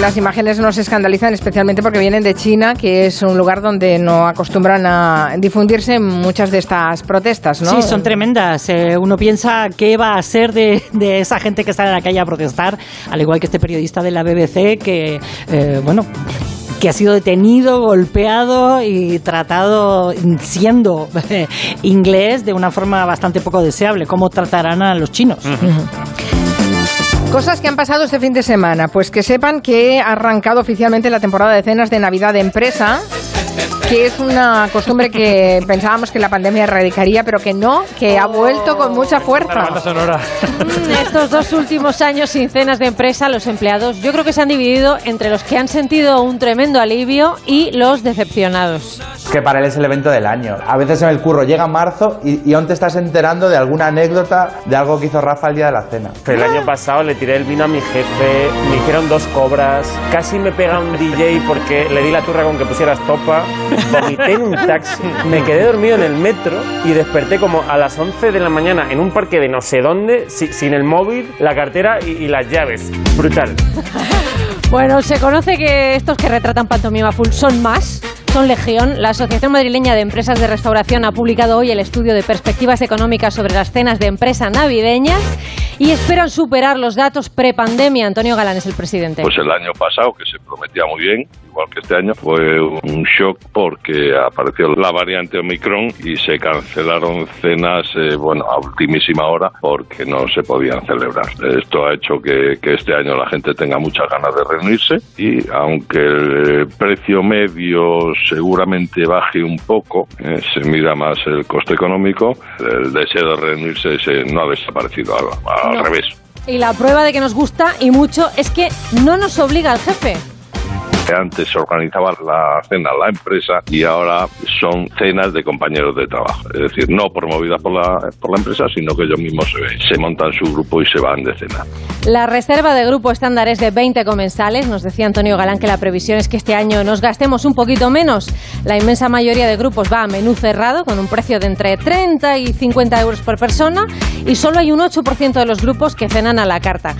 Las imágenes nos escandalizan especialmente porque vienen de China, que es un lugar donde no acostumbran a difundirse muchas de estas protestas, ¿no? Sí, son tremendas. Eh, uno piensa qué va a ser de, esa gente que sale a la calle a protestar, al igual que este periodista de la BBC que, eh, bueno, que ha sido detenido, golpeado y tratado siendo inglés de una forma bastante poco deseable. ¿Cómo tratarán a los chinos? Cosas que han pasado este fin de semana. Pues que sepan que ha arrancado oficialmente la temporada de cenas de Navidad de empresa que es una costumbre que pensábamos que la pandemia erradicaría, pero que no, que ha vuelto con mucha fuerza. Mm, estos dos últimos años sin cenas de empresa, los empleados yo creo que se han dividido entre los que han sentido un tremendo alivio y los decepcionados. Que para él es el evento del año. A veces en el curro llega marzo y, y aún te estás enterando de alguna anécdota de algo que hizo Rafa el día de la cena. El año pasado le tiré el vino a mi jefe, me hicieron dos cobras, casi me pega un DJ porque le di la turra con que pusieras topa vomité en un taxi, me quedé dormido en el metro y desperté como a las 11 de la mañana en un parque de no sé dónde, sin el móvil, la cartera y, las llaves. Brutal. Bueno, se conoce que estos que retratan Pantomima Full son más, son legión. La Asociación Madrileña de Empresas de Restauración ha publicado hoy el estudio de perspectivas económicas sobre las cenas de empresa navideñas y esperan superar los datos prepandemia. Antonio Galán es el presidente. Pues el año pasado, que se prometía muy bien, igual que este año, fue un shock porque apareció la variante Omicron y se cancelaron cenas, eh, bueno, a ultimísima hora porque no se podían celebrar. Esto ha hecho que, este año la gente tenga muchas ganas de reunirse y aunque el precio medio seguramente baje un poco, eh, se mira más el coste económico, el deseo de reunirse no ha desaparecido, al, revés. Y la prueba de que nos gusta y mucho es que no nos obliga el jefe antes organizaba la cena la empresa y ahora son cenas de compañeros de trabajo. Es decir, no promovidas por la, por la empresa, sino que ellos mismos se, se montan su grupo y se van de cena. La reserva de grupo estándar es de 20 comensales. Nos decía Antonio Galán que la previsión es que este año nos gastemos un poquito menos. La inmensa mayoría de grupos va a menú cerrado con un precio de entre 30 y 50 euros por persona y solo hay un 8% de los grupos que cenan a la carta.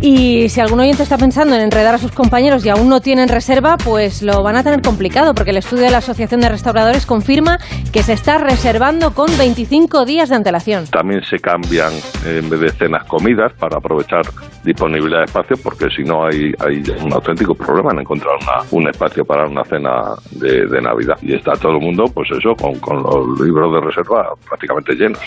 Y si algún oyente está pensando en enredar a sus compañeros y aún no tienen reserva, pues lo van a tener complicado, porque el estudio de la Asociación de Restauradores confirma que se está reservando con 25 días de antelación. También se cambian en vez de cenas comidas para aprovechar disponibilidad de espacio, porque si no hay, hay un auténtico problema en encontrar un espacio para una cena de, Navidad. Y está todo el mundo, pues eso, con, con los libros de reserva prácticamente llenos.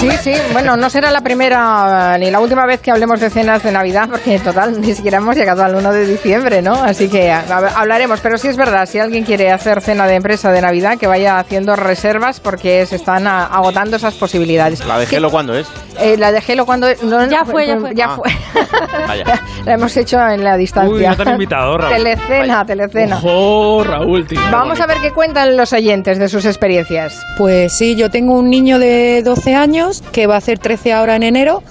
Sí, sí, bueno, no será la primera ni la última vez que hablemos de cenas de Navidad, porque en total ni siquiera hemos llegado al 1 de diciembre, ¿no? Así que hablaremos, pero sí es verdad, si alguien quiere hacer cena de empresa de Navidad, que vaya haciendo reservas porque se están agotando esas posibilidades. ¿La de Gelo cuándo es? Eh, la de Gelo cuando no, ya fue, ya fue. Ya ah. fue. la hemos hecho en la distancia. Uy, no te han invitado, Raúl. Telecena, telecena. Oh, Raúl, tío. Vamos a ver qué cuentan los oyentes de sus experiencias. Pues sí, yo tengo un niño de 12 años que va a hacer 13 ahora en enero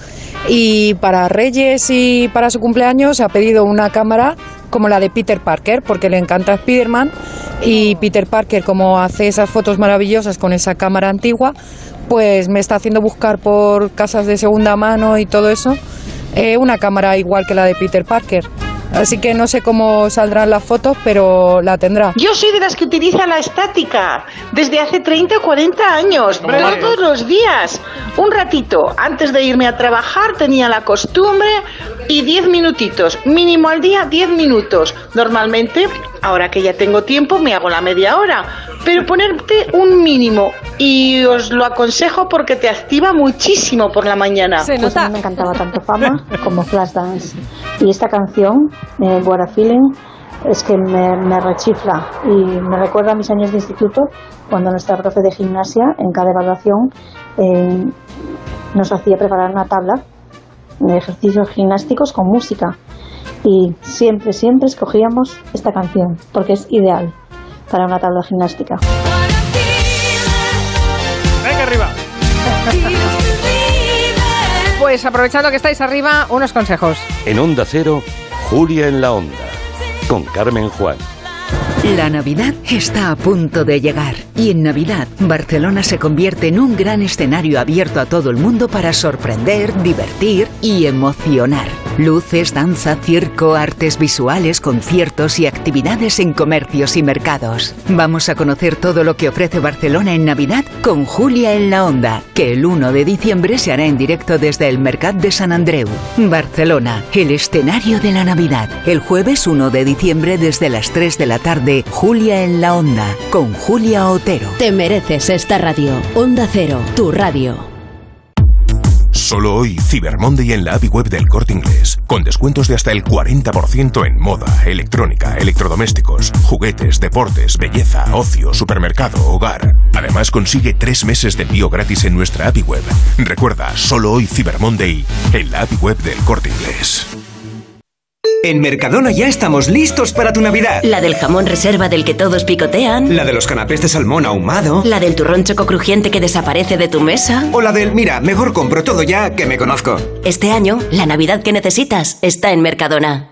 y para Reyes y para su cumpleaños ha pedido una cámara como la de Peter Parker porque le encanta Spiderman y Peter Parker como hace esas fotos maravillosas con esa cámara antigua pues me está haciendo buscar por casas de segunda mano y todo eso eh, una cámara igual que la de Peter Parker Así que no sé cómo saldrán las fotos, pero la tendrá. Yo soy de las que utiliza la estática desde hace 30 o 40 años, todos los días. Un ratito antes de irme a trabajar tenía la costumbre y 10 minutitos, mínimo al día 10 minutos. Normalmente, ahora que ya tengo tiempo, me hago la media hora, pero ponerte un mínimo y os lo aconsejo porque te activa muchísimo por la mañana. Se pues a mí me encantaba tanto Fama como Flashdance y esta canción eh, What a Feeling, es que me, rechifla y me recuerda a mis años de instituto, cuando nuestra profe de gimnasia, en cada evaluación, eh, nos hacía preparar una tabla ejercicios gimnásticos con música. Y siempre, siempre escogíamos esta canción, porque es ideal para una tabla gimnástica. Venga arriba. Pues aprovechando que estáis arriba, unos consejos. En Onda Cero, Julia en la Onda, con Carmen Juan. La Navidad está a punto de llegar y en Navidad Barcelona se convierte en un gran escenario abierto a todo el mundo para sorprender, divertir y emocionar. Luces, danza, circo, artes visuales, conciertos y actividades en comercios y mercados. Vamos a conocer todo lo que ofrece Barcelona en Navidad con Julia en la Onda, que el 1 de diciembre se hará en directo desde el Mercat de San Andreu. Barcelona, el escenario de la Navidad. El jueves 1 de diciembre desde las 3 de la tarde, Julia en la Onda, con Julia Otero. Te mereces esta radio. Onda Cero, tu radio. Solo hoy, Cyber Monday en la API web del Corte Inglés, con descuentos de hasta el 40% en moda, electrónica, electrodomésticos, juguetes, deportes, belleza, ocio, supermercado, hogar. Además, consigue tres meses de envío gratis en nuestra API web. Recuerda, solo hoy Cyber Monday en la API web del Corte Inglés. En Mercadona ya estamos listos para tu Navidad. La del jamón reserva del que todos picotean. La de los canapés de salmón ahumado. La del turrón choco crujiente que desaparece de tu mesa. O la del, mira, mejor compro todo ya que me conozco. Este año, la Navidad que necesitas está en Mercadona.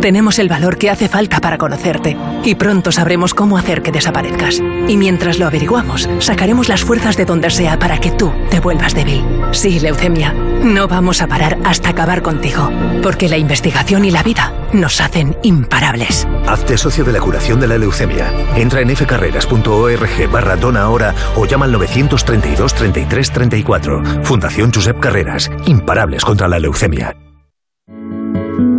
Tenemos el valor que hace falta para conocerte y pronto sabremos cómo hacer que desaparezcas. Y mientras lo averiguamos, sacaremos las fuerzas de donde sea para que tú te vuelvas débil. Sí, leucemia, no vamos a parar hasta acabar contigo, porque la investigación y la vida nos hacen imparables. Hazte socio de la curación de la leucemia. Entra en fcarreras.org barra dona ahora o llama al 932 33 34. Fundación Josep Carreras. Imparables contra la leucemia.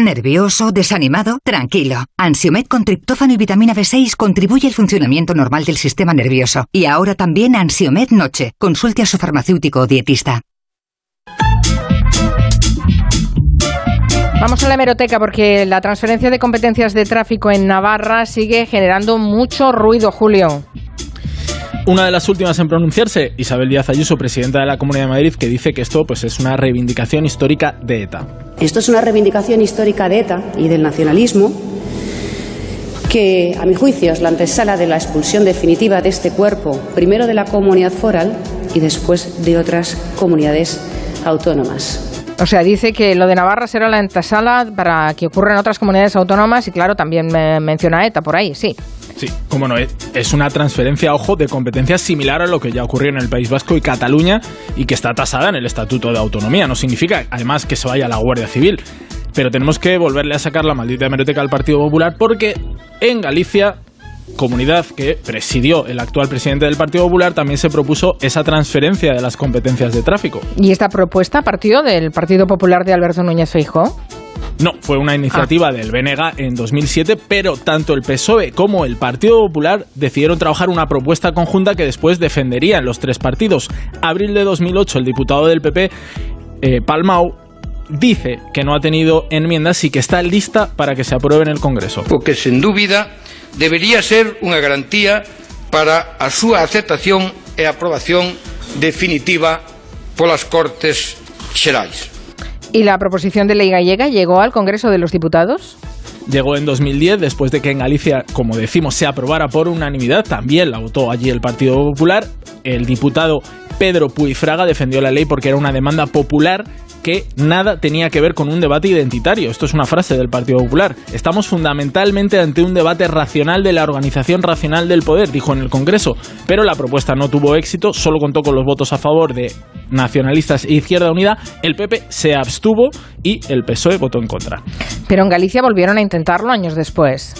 ¿Nervioso? ¿Desanimado? Tranquilo. Ansiomed con triptófano y vitamina B6 contribuye al funcionamiento normal del sistema nervioso. Y ahora también Ansiomed Noche. Consulte a su farmacéutico o dietista. Vamos a la hemeroteca porque la transferencia de competencias de tráfico en Navarra sigue generando mucho ruido, Julio. Una de las últimas en pronunciarse, Isabel Díaz Ayuso, presidenta de la Comunidad de Madrid, que dice que esto pues, es una reivindicación histórica de ETA. Esto es una reivindicación histórica de ETA y del nacionalismo que, a mi juicio, es la antesala de la expulsión definitiva de este cuerpo, primero de la comunidad foral y después de otras comunidades autónomas. O sea, dice que lo de Navarra será la antesala para que ocurra en otras comunidades autónomas y claro, también me menciona ETA por ahí, sí. Sí, como no, es una transferencia, ojo, de competencias similar a lo que ya ocurrió en el País Vasco y Cataluña y que está tasada en el Estatuto de Autonomía. No significa, además, que se vaya a la Guardia Civil. Pero tenemos que volverle a sacar la maldita hemeroteca al Partido Popular porque en Galicia comunidad que presidió el actual presidente del Partido Popular, también se propuso esa transferencia de las competencias de tráfico. ¿Y esta propuesta partió del Partido Popular de Alberto Núñez Feijóo? No, fue una iniciativa ah. del BNG en 2007, pero tanto el PSOE como el Partido Popular decidieron trabajar una propuesta conjunta que después defenderían los tres partidos. Abril de 2008, el diputado del PP, eh, Palmau, dice que no ha tenido enmiendas y que está lista para que se apruebe en el Congreso. Porque sin duda debería ser unha garantía para a súa aceptación e aprobación definitiva polas Cortes Xerais. ¿Y la proposición de ley gallega llegó al Congreso de los Diputados? Llegó en 2010 después de que en Galicia, como decimos, se aprobara por unanimidad. También la votó allí el Partido Popular. El diputado Pedro Puigfraga defendió la ley porque era una demanda popular que nada tenía que ver con un debate identitario. Esto es una frase del Partido Popular. Estamos fundamentalmente ante un debate racional de la organización racional del poder, dijo en el Congreso. Pero la propuesta no tuvo éxito, solo contó con los votos a favor de nacionalistas e Izquierda Unida. El PP se abstuvo y el PSOE votó en contra. Pero en Galicia volvieron a intentarlo años después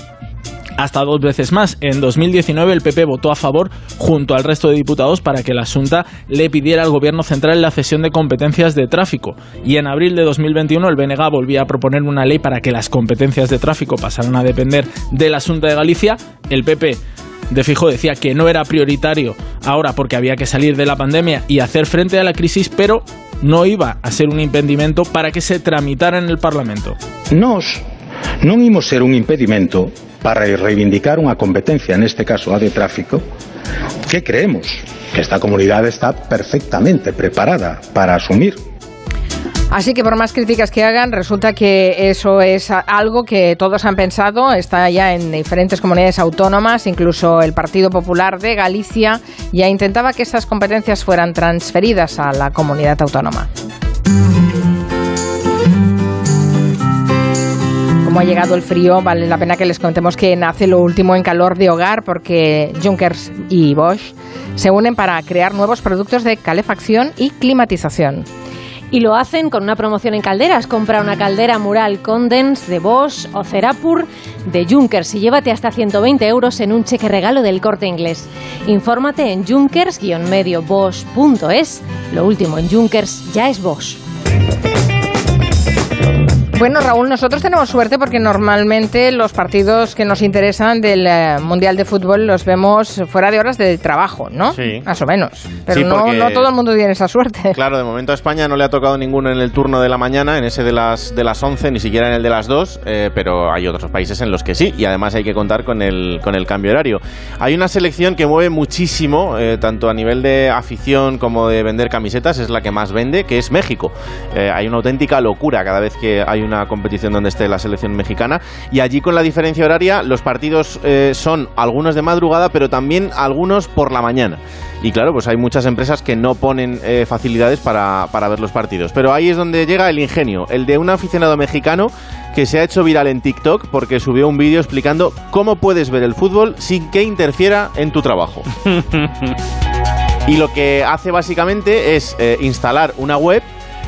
hasta dos veces más. En 2019 el PP votó a favor junto al resto de diputados para que la Asunta le pidiera al gobierno central la cesión de competencias de tráfico. Y en abril de 2021 el BNG volvía a proponer una ley para que las competencias de tráfico pasaran a depender de la Asunta de Galicia. El PP de fijo decía que no era prioritario ahora porque había que salir de la pandemia y hacer frente a la crisis, pero no iba a ser un impedimento para que se tramitara en el Parlamento. Nos non imos ser un impedimento para reivindicar unha competencia, neste caso a de tráfico, que creemos que esta comunidade está perfectamente preparada para asumir. Así que por más críticas que hagan, resulta que eso es algo que todos han pensado, está ya en diferentes comunidades autónomas, incluso el Partido Popular de Galicia ya intentaba que esas competencias fueran transferidas a la comunidad autónoma. Como ha llegado el frío, vale la pena que les contemos que nace lo último en calor de hogar porque Junkers y Bosch se unen para crear nuevos productos de calefacción y climatización. Y lo hacen con una promoción en calderas. Compra una caldera mural Condense de Bosch o Cerapur de Junkers y llévate hasta 120 euros en un cheque regalo del corte inglés. Infórmate en junkers-bosch.es. Lo último en Junkers ya es Bosch. Bueno, Raúl, nosotros tenemos suerte porque normalmente los partidos que nos interesan del eh, Mundial de Fútbol los vemos fuera de horas de trabajo, ¿no? Sí. Más o menos. Pero no, no, todo el mundo tiene esa suerte. Claro, de momento a España no le ha tocado ninguno en el turno de la mañana, en ese de las, de las 11, ni siquiera en el de las 2, eh, pero hay otros países en los que sí, y además hay que contar con el, con el cambio horario. Hay una selección que mueve muchísimo, eh, tanto a nivel de afición como de vender camisetas, es la que más vende, que es México. hay una auténtica locura cada vez que hay un una competición donde esté la selección mexicana. Y allí con la diferencia horaria, los partidos eh, son algunos de madrugada, pero también algunos por la mañana. Y claro, pues hay muchas empresas que no ponen eh, facilidades para, para ver los partidos. Pero ahí es donde llega el ingenio, el de un aficionado mexicano que se ha hecho viral en TikTok porque subió un vídeo explicando cómo puedes ver el fútbol sin que interfiera en tu trabajo. y lo que hace básicamente es eh, instalar una web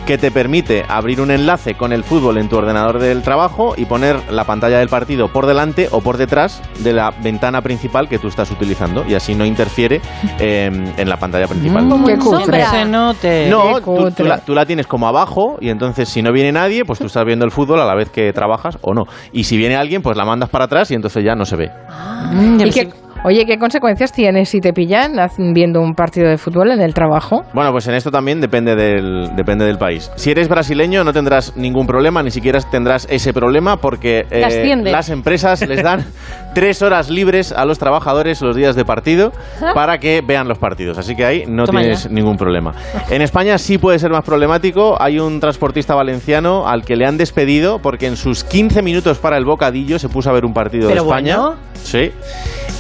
que te permite abrir un enlace con el fútbol en tu ordenador del trabajo y poner la pantalla del partido por delante o por detrás de la ventana principal que tú estás utilizando y así no interfiere em, en la pantalla principal. Mm, qué cutre. Se note. No, tú, la, tienes como abajo y entonces si no viene nadie, pues tú estás viendo el fútbol a la vez que trabajas o no. Y si viene alguien, pues la mandas para atrás y entonces ya no se ve. Ah, ¿Y qué, Oye, ¿qué consecuencias tienes si te pillan viendo un partido de fútbol en el trabajo? Bueno, pues en esto también depende del, depende del país. Si eres brasileño no tendrás ningún problema, ni siquiera tendrás ese problema porque eh, las empresas les dan tres horas libres a los trabajadores los días de partido para que vean los partidos. Así que ahí no tienes ningún problema. En España sí puede ser más problemático. Hay un transportista valenciano al que le han despedido porque en sus 15 minutos para el bocadillo se puso a ver un partido de España. Sí.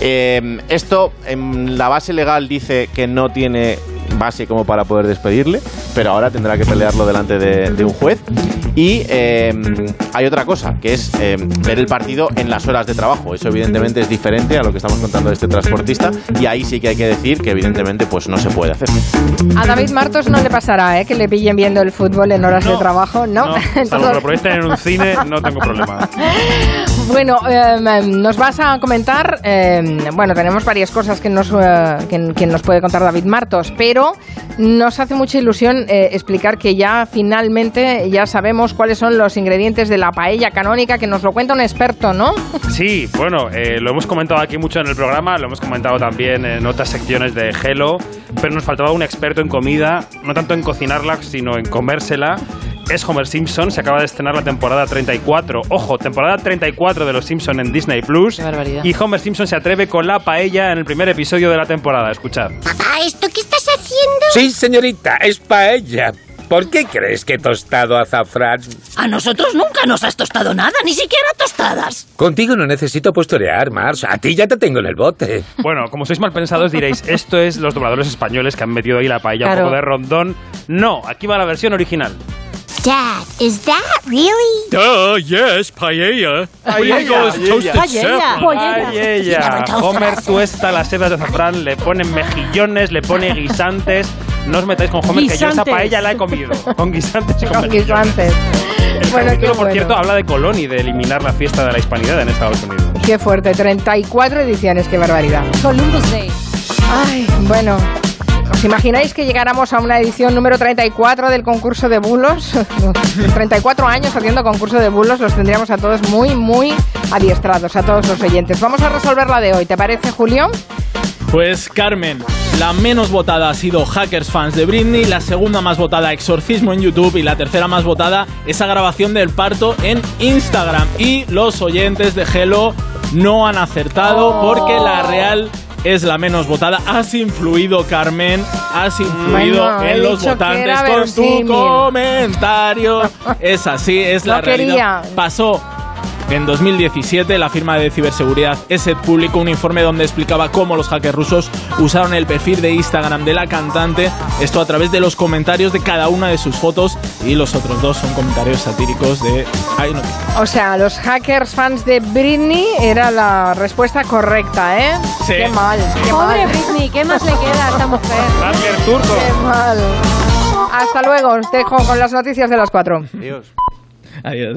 Eh, esto en la base legal dice que no tiene base como para poder despedirle, pero ahora tendrá que pelearlo delante de, un juez. Y em, hay otra cosa, que es em, ver el partido en las horas de trabajo. Eso evidentemente es diferente a lo que estamos contando de este transportista y ahí sí que hay que decir que evidentemente pues no se puede hacer. A David Martos no le pasará ¿eh? que le pillen viendo el fútbol en horas de trabajo, ¿no? no que lo en un cine, no tengo problema. Bueno, em, nos vas a comentar, bueno, tenemos varias cosas que nos, eh, que, nos puede contar David Martos, pero nos hace mucha ilusión eh, explicar que ya finalmente ya sabemos cuáles son los ingredientes de la paella canónica, que nos lo cuenta un experto, ¿no? Sí, bueno, eh, lo hemos comentado aquí mucho en el programa, lo hemos comentado también en otras secciones de Hello, pero nos faltaba un experto en comida, no tanto en cocinarla, sino en comérsela es Homer Simpson. Se acaba de estrenar la temporada 34. Ojo, temporada 34 de Los Simpson en Disney Plus. Y Homer Simpson se atreve con la paella en el primer episodio de la temporada. Escuchad. Papá, ¿esto qué estás haciendo? Sí, señorita, es paella. ¿Por qué crees que he tostado azafrán? A nosotros nunca nos has tostado nada, ni siquiera tostadas. Contigo no necesito posturear, Mars. A ti ya te tengo en el bote. Bueno, como sois mal pensados diréis, esto es los dobladores españoles que han metido ahí la paella un poco de rondón. No, aquí va la versión original. Dad, is that really? Duh, yes, paella. Paella. paella. Paella. Homer tuesta las sebas de azafrán, le pone mejillones, le pone guisantes. No os metáis con Homer, que yo esa paella la he comido. Con guisantes y con, guisantes. El bueno, capítulo, por cierto, habla de Colón y de eliminar la fiesta de la hispanidad en Estados Unidos. Qué fuerte, 34 ediciones, qué barbaridad. Columbus Day. Ay, bueno, ¿Os imagináis que llegáramos a una edición número 34 del concurso de bulos? 34 años haciendo concurso de bulos, los tendríamos a todos muy, muy adiestrados, a todos los oyentes. Vamos a resolver la de hoy, ¿te parece, Julio? Pues Carmen, la menos votada ha sido Hackers Fans de Britney, la segunda más votada Exorcismo en YouTube y la tercera más votada esa grabación del parto en Instagram. Y los oyentes de Hello no han acertado porque la real es la menos votada. Has influido, Carmen, has influido en los votantes con tu comentario. Es así, es la realidad. Pasó en 2017, la firma de ciberseguridad ESET publicó un informe donde explicaba cómo los hackers rusos usaron el perfil de Instagram de la cantante, esto a través de los comentarios de cada una de sus fotos y los otros dos son comentarios satíricos de O sea, los hackers fans de Britney era la respuesta correcta, ¿eh? Sí. Qué mal, qué Pobre Britney, ¿qué más le queda a esta mujer? Hacker turco. Qué mal. Hasta luego, os dejo con las noticias de las cuatro. Adiós. Adiós.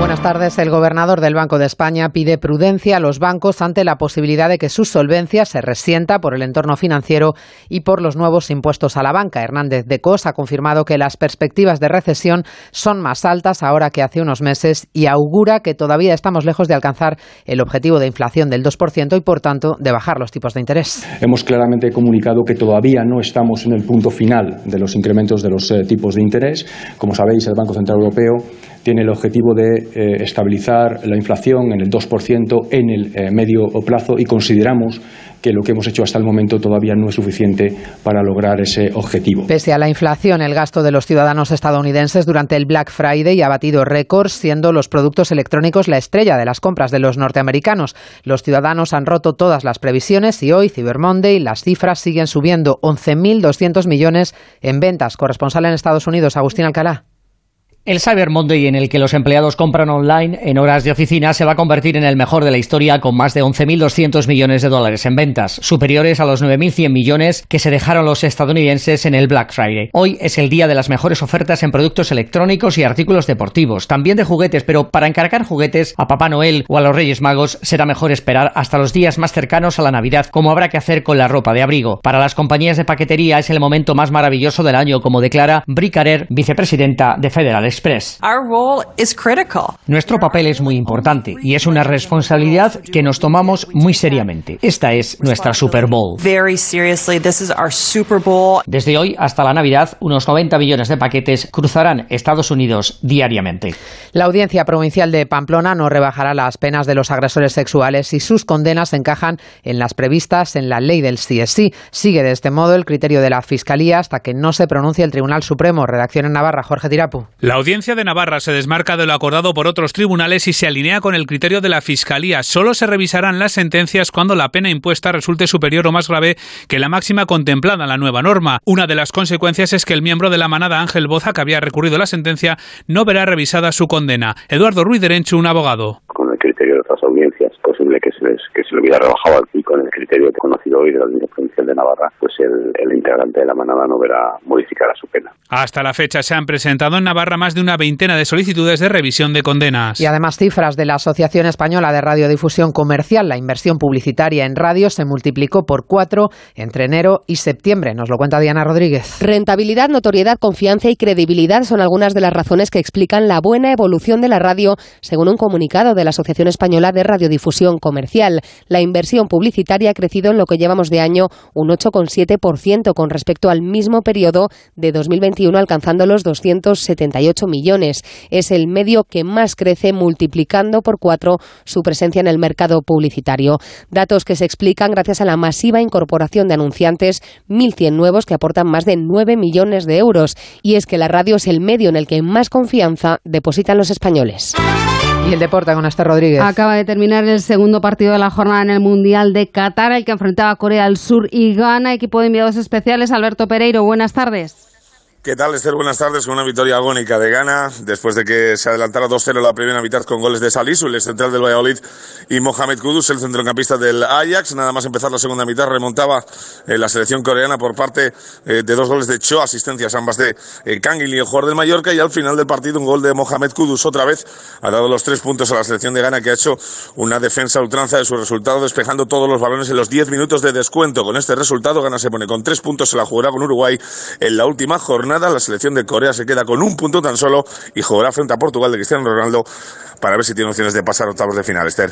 Buenas tardes. El gobernador del Banco de España pide prudencia a los bancos ante la posibilidad de que su solvencia se resienta por el entorno financiero y por los nuevos impuestos a la banca. Hernández de Cos ha confirmado que las perspectivas de recesión son más altas ahora que hace unos meses y augura que todavía estamos lejos de alcanzar el objetivo de inflación del 2% y, por tanto, de bajar los tipos de interés. Hemos claramente comunicado que todavía no estamos en el punto final de los incrementos de los eh, tipos de interés. Como sabéis, el Banco Central Europeo tiene el objetivo de eh, estabilizar la inflación en el 2% en el eh, medio plazo y consideramos que lo que hemos hecho hasta el momento todavía no es suficiente para lograr ese objetivo. Pese a la inflación, el gasto de los ciudadanos estadounidenses durante el Black Friday ha batido récords, siendo los productos electrónicos la estrella de las compras de los norteamericanos. Los ciudadanos han roto todas las previsiones y hoy, Cyber Monday, las cifras siguen subiendo 11.200 millones en ventas. Corresponsal en Estados Unidos, Agustín Alcalá. El Cyber Monday en el que los empleados compran online en horas de oficina se va a convertir en el mejor de la historia con más de 11.200 millones de dólares en ventas, superiores a los 9.100 millones que se dejaron los estadounidenses en el Black Friday. Hoy es el día de las mejores ofertas en productos electrónicos y artículos deportivos, también de juguetes, pero para encargar juguetes a Papá Noel o a los Reyes Magos será mejor esperar hasta los días más cercanos a la Navidad, como habrá que hacer con la ropa de abrigo. Para las compañías de paquetería es el momento más maravilloso del año, como declara Bricarer, vicepresidenta de Federal Express. Nuestro papel es muy importante y es una responsabilidad que nos tomamos muy seriamente. Esta es nuestra Super Bowl. Desde hoy hasta la Navidad, unos 90 millones de paquetes cruzarán Estados Unidos diariamente. La Audiencia Provincial de Pamplona no rebajará las penas de los agresores sexuales y sus condenas encajan en las previstas en la ley del CSI. Sigue de este modo el criterio de la Fiscalía hasta que no se pronuncie el Tribunal Supremo. Redacción en Navarra, Jorge Tirapu. La Audiencia de Navarra se desmarca de lo acordado por otros tribunales y se alinea con el criterio de la Fiscalía. Solo se revisarán las sentencias cuando la pena impuesta resulte superior o más grave que la máxima contemplada en la nueva norma. Una de las consecuencias es que el miembro de la manada Ángel Boza, que había recurrido la sentencia, no verá revisada su condena. Eduardo Ruiz Derencho, un abogado. Con el criterio de audiencias, posible que se, les, que se le hubiera rebajado y con el criterio conocido hoy de la Audiencia Provincial de Navarra, pues el, el integrante de la manada no verá modificada su pena. Hasta la fecha se han presentado en Navarra más de una veintena de solicitudes de revisión de condenas. Y además cifras de la Asociación Española de Radiodifusión Comercial, la inversión publicitaria en radio se multiplicó por cuatro entre enero y septiembre. Nos lo cuenta Diana Rodríguez. Rentabilidad, notoriedad, confianza y credibilidad son algunas de las razones que explican la buena evolución de la radio, según un comunicado de la Asociación Española de Radiodifusión Comercial. La inversión publicitaria ha crecido en lo que llevamos de año un 8,7% con respecto al mismo periodo de 2021, alcanzando los 278 millones. Es el medio que más crece, multiplicando por cuatro su presencia en el mercado publicitario. Datos que se explican gracias a la masiva incorporación de anunciantes, 1.100 nuevos que aportan más de 9 millones de euros. Y es que la radio es el medio en el que más confianza depositan los españoles. Y el deporte con Esther Rodríguez. Acaba de terminar el segundo partido de la jornada en el Mundial de Qatar, el que enfrentaba a Corea del Sur y Ghana. Equipo de enviados especiales, Alberto Pereiro. Buenas tardes. ¿Qué tal, Esther? Buenas tardes. Con una victoria agónica de Ghana, después de que se adelantara 2-0 la primera mitad con goles de Salisu, el central del Valladolid, y Mohamed Kudus, el centrocampista del Ajax. Nada más empezar la segunda mitad, remontaba eh, la selección coreana por parte eh, de dos goles de Cho, asistencias ambas de eh, Kangin y el jugador del Mallorca, y al final del partido un gol de Mohamed Kudus otra vez. Ha dado los tres puntos a la selección de Ghana, que ha hecho una defensa ultranza de su resultado, despejando todos los balones en los 10 minutos de descuento. Con este resultado, Ghana se pone con tres puntos, se la jugará con Uruguay en la última jornada. La selección de Corea se queda con un punto tan solo y jugará frente a Portugal de Cristiano Ronaldo para ver si tiene opciones de pasar octavos de final, Esther.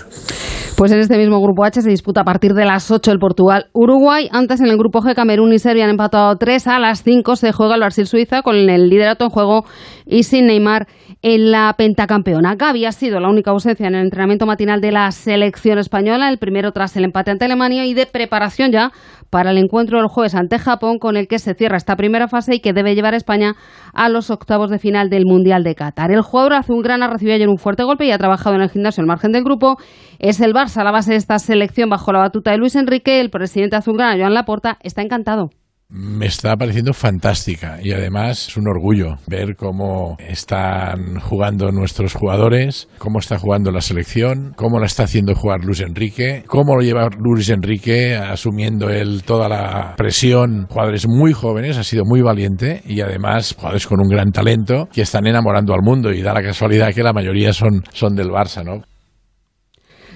Pues en este mismo grupo H se disputa a partir de las 8 el Portugal-Uruguay. Antes en el grupo G, Camerún y Serbia han empatado 3. A las 5 se juega el Brasil-Suiza con el liderato en juego y sin Neymar en la pentacampeona. Gaby ha sido la única ausencia en el entrenamiento matinal de la selección española, el primero tras el empate ante Alemania y de preparación ya para el encuentro del jueves ante Japón con el que se cierra esta primera fase y que debe llevar a España a los octavos de final del Mundial de Qatar. El jugador azulgrana recibió ayer un fuerte golpe y ha trabajado en el gimnasio al margen del grupo. Es el Barça la base de esta selección bajo la batuta de Luis Enrique. El presidente azulgrana, Joan Laporta, está encantado me está pareciendo fantástica y además es un orgullo ver cómo están jugando nuestros jugadores, cómo está jugando la selección, cómo la está haciendo jugar Luis Enrique, cómo lo lleva Luis Enrique asumiendo él toda la presión. Jugadores muy jóvenes, ha sido muy valiente y además jugadores con un gran talento que están enamorando al mundo y da la casualidad que la mayoría son, son del Barça, ¿no?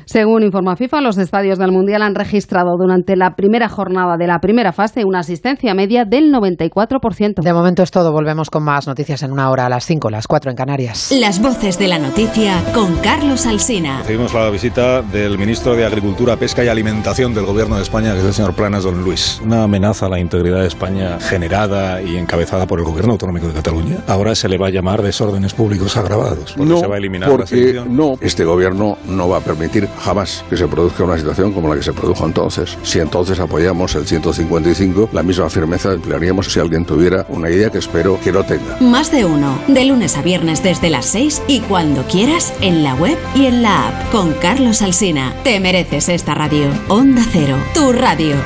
Según informa FIFA, los estadios del Mundial han registrado durante la primera jornada de la primera fase una asistencia media del 94%. De momento es todo. Volvemos con más noticias en una hora a las 5, las 4 en Canarias. Las voces de la noticia con Carlos Alsina. Seguimos la visita del ministro de Agricultura, Pesca y Alimentación del Gobierno de España, que es el señor Planas, don Luis. Una amenaza a la integridad de España generada y encabezada por el Gobierno Autonómico de Cataluña. Ahora se le va a llamar desórdenes públicos agravados. Porque no, se va a eliminar porque la no. Este Gobierno no va a permitir jamás que se produzca una situación como la que se produjo entonces. Si entonces apoyamos el 155, la misma firmeza emplearíamos si alguien tuviera una idea que espero que no tenga. Más de uno, de lunes a viernes desde las 6 y cuando quieras en la web y en la app con Carlos Alsina. Te mereces esta radio. Onda Cero, tu radio.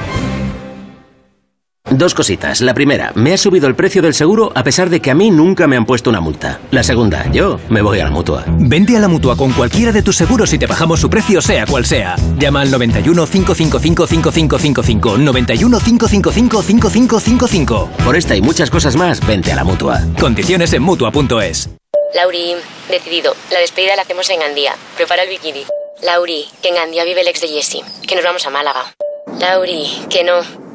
Dos cositas. La primera, me ha subido el precio del seguro a pesar de que a mí nunca me han puesto una multa. La segunda, yo me voy a la mutua. Vente a la mutua con cualquiera de tus seguros y te bajamos su precio, sea cual sea. Llama al 91 555 5555. 91 555 5555. Por esta y muchas cosas más, vente a la mutua. Condiciones en mutua.es. Lauri, decidido. La despedida la hacemos en Gandía. Prepara el bikini. Lauri, que en Gandía vive el ex de Jesse. Que nos vamos a Málaga. Lauri, que no,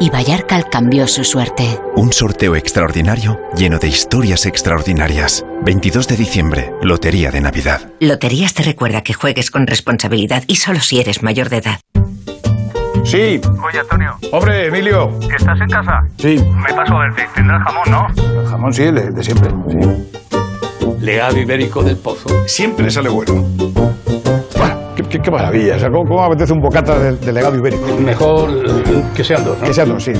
y Vallarcal cambió su suerte. Un sorteo extraordinario lleno de historias extraordinarias. 22 de diciembre, Lotería de Navidad. Loterías te recuerda que juegues con responsabilidad y solo si eres mayor de edad. Sí. Oye, Antonio. Hombre, Emilio. ¿Estás en casa? Sí. Me paso a verte. Tendrás jamón, ¿no? El jamón sí, el de siempre. Sí. Legado ibérico del pozo. Siempre sale bueno. Qué, qué, maravilla. O sea, ¿cómo, ¿cómo, apetece un bocata de, de, legado ibérico? Mejor que sean dos, ¿no? Que sean dos, sí.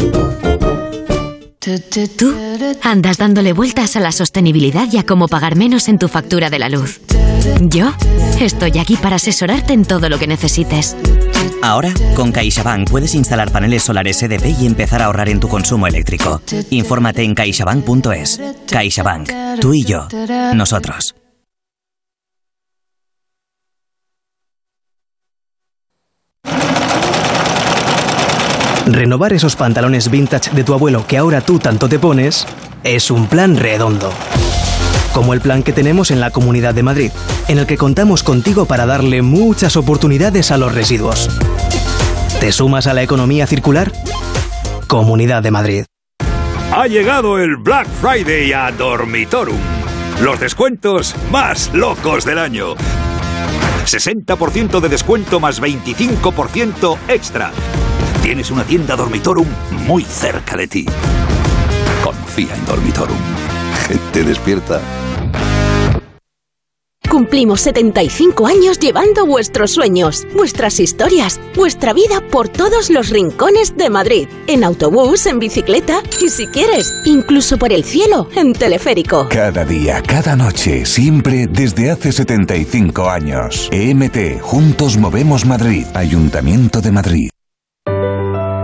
Tú andas dándole vueltas a la sostenibilidad y a cómo pagar menos en tu factura de la luz. Yo estoy aquí para asesorarte en todo lo que necesites. Ahora, con CaixaBank puedes instalar paneles solares EDP y empezar a ahorrar en tu consumo eléctrico. Infórmate en caixabank.es. CaixaBank. Tú y yo. Nosotros. Renovar esos pantalones vintage de tu abuelo que ahora tú tanto te pones es un plan redondo. Como el plan que tenemos en la Comunidad de Madrid, en el que contamos contigo para darle muchas oportunidades a los residuos. ¿Te sumas a la economía circular? Comunidad de Madrid. Ha llegado el Black Friday a Dormitorum. Los descuentos más locos del año. 60% de descuento más 25% extra. Tienes una tienda Dormitorum muy cerca de ti. Confía en Dormitorum. Gente despierta. Cumplimos 75 años llevando vuestros sueños, vuestras historias, vuestra vida por todos los rincones de Madrid. En autobús, en bicicleta y si quieres, incluso por el cielo, en teleférico. Cada día, cada noche, siempre desde hace 75 años. EMT, Juntos Movemos Madrid, Ayuntamiento de Madrid.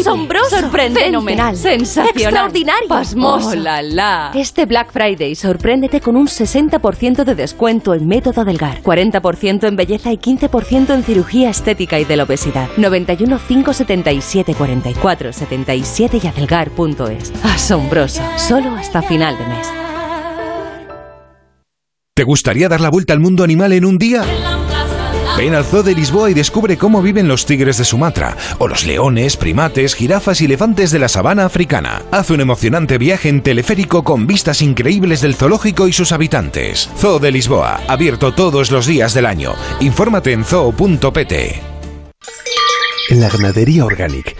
Asombroso, sorprendente, fenomenal, sensacional, extraordinario, pasmoso. Oh, la, la. Este Black Friday sorpréndete con un 60% de descuento en método Delgar, 40% en belleza y 15% en cirugía estética y de la obesidad. 91 577 44 77 y adelgar.es. Asombroso, solo hasta final de mes. ¿Te gustaría dar la vuelta al mundo animal en un día? Ven al Zoo de Lisboa y descubre cómo viven los tigres de Sumatra, o los leones, primates, jirafas y elefantes de la sabana africana. Haz un emocionante viaje en teleférico con vistas increíbles del zoológico y sus habitantes. Zoo de Lisboa, abierto todos los días del año. Infórmate en zoo.pt. En la ganadería Organic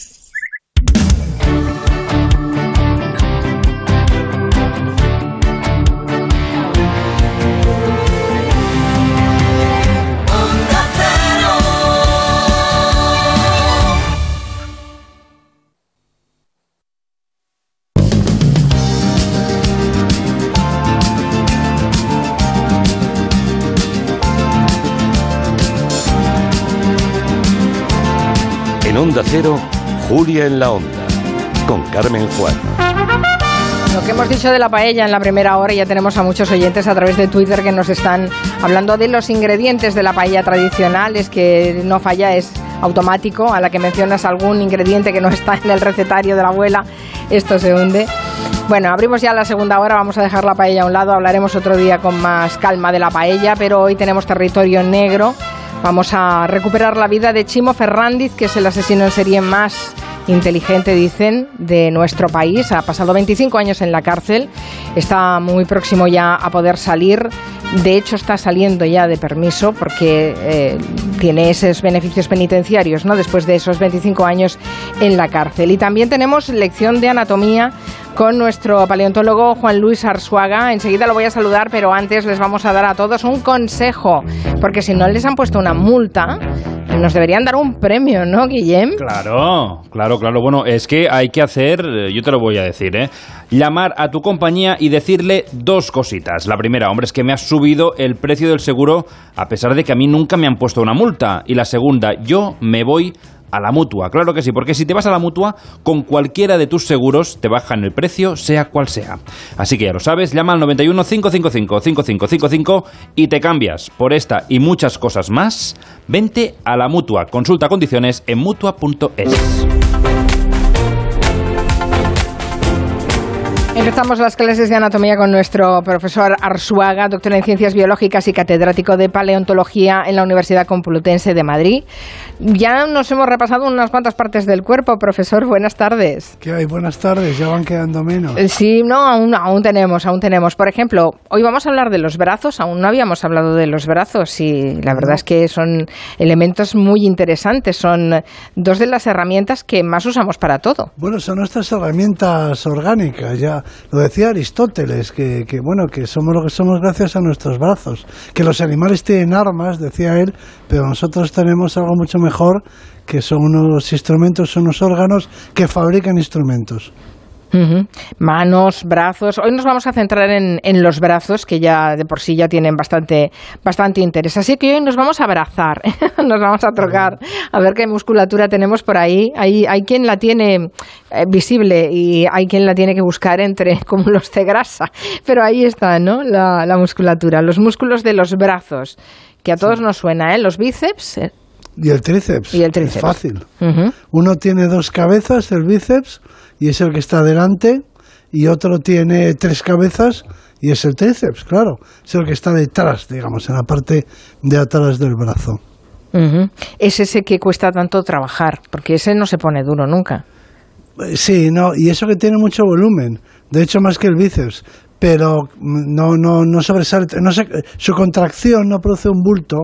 Onda Cero, Julia en la Onda, con Carmen Juan. Lo que hemos dicho de la paella en la primera hora, ya tenemos a muchos oyentes a través de Twitter que nos están hablando de los ingredientes de la paella tradicional, es que no falla, es automático, a la que mencionas algún ingrediente que no está en el recetario de la abuela, esto se hunde. Bueno, abrimos ya la segunda hora, vamos a dejar la paella a un lado, hablaremos otro día con más calma de la paella, pero hoy tenemos territorio negro. Vamos a recuperar la vida de Chimo Ferrandiz, que es el asesino en serie más inteligente, dicen, de nuestro país. Ha pasado 25 años en la cárcel, está muy próximo ya a poder salir. De hecho, está saliendo ya de permiso porque eh, tiene esos beneficios penitenciarios, ¿no? Después de esos 25 años en la cárcel. Y también tenemos lección de anatomía con nuestro paleontólogo Juan Luis Arzuaga. Enseguida lo voy a saludar, pero antes les vamos a dar a todos un consejo, porque si no les han puesto una multa, nos deberían dar un premio, ¿no, Guillem? Claro, claro, claro. Bueno, es que hay que hacer, eh, yo te lo voy a decir, ¿eh? Llamar a tu compañía y decirle dos cositas. La primera, hombre, es que me has subido el precio del seguro a pesar de que a mí nunca me han puesto una multa. Y la segunda, yo me voy a la mutua. Claro que sí, porque si te vas a la mutua, con cualquiera de tus seguros te bajan el precio, sea cual sea. Así que ya lo sabes, llama al 91 555 5555 y te cambias por esta y muchas cosas más. Vente a la mutua. Consulta condiciones en mutua.es. Empezamos las clases de anatomía con nuestro profesor Arzuaga, doctor en ciencias biológicas y catedrático de paleontología en la Universidad Complutense de Madrid. Ya nos hemos repasado unas cuantas partes del cuerpo, profesor. Buenas tardes. ¿Qué hay? Buenas tardes. Ya van quedando menos. Eh, sí, no, aún, aún tenemos, aún tenemos. Por ejemplo, hoy vamos a hablar de los brazos. Aún no habíamos hablado de los brazos y la verdad es que son elementos muy interesantes. Son dos de las herramientas que más usamos para todo. Bueno, son nuestras herramientas orgánicas. Ya lo decía Aristóteles, que, que, bueno, que somos lo que somos gracias a nuestros brazos, que los animales tienen armas, decía él, pero nosotros tenemos algo mucho mejor, que son unos instrumentos, son unos órganos que fabrican instrumentos. Manos, brazos. Hoy nos vamos a centrar en, en, los brazos, que ya de por sí ya tienen bastante, bastante interés. Así que hoy nos vamos a abrazar, nos vamos a trocar, a ver qué musculatura tenemos por ahí. Hay, hay quien la tiene eh, visible y hay quien la tiene que buscar entre cúmulos de grasa. Pero ahí está, ¿no? La, la musculatura, los músculos de los brazos, que a todos sí. nos suena, ¿eh? Los bíceps. Eh. Y el tríceps. Y el tríceps. Es fácil. Uh -huh. Uno tiene dos cabezas, el bíceps y es el que está delante, y otro tiene tres cabezas y es el tríceps, claro, es el que está detrás, digamos, en la parte de atrás del brazo. Uh -huh. Es ese que cuesta tanto trabajar, porque ese no se pone duro nunca. Sí, no, y eso que tiene mucho volumen, de hecho más que el bíceps, pero no, no, no sobresale, no sé, su contracción no produce un bulto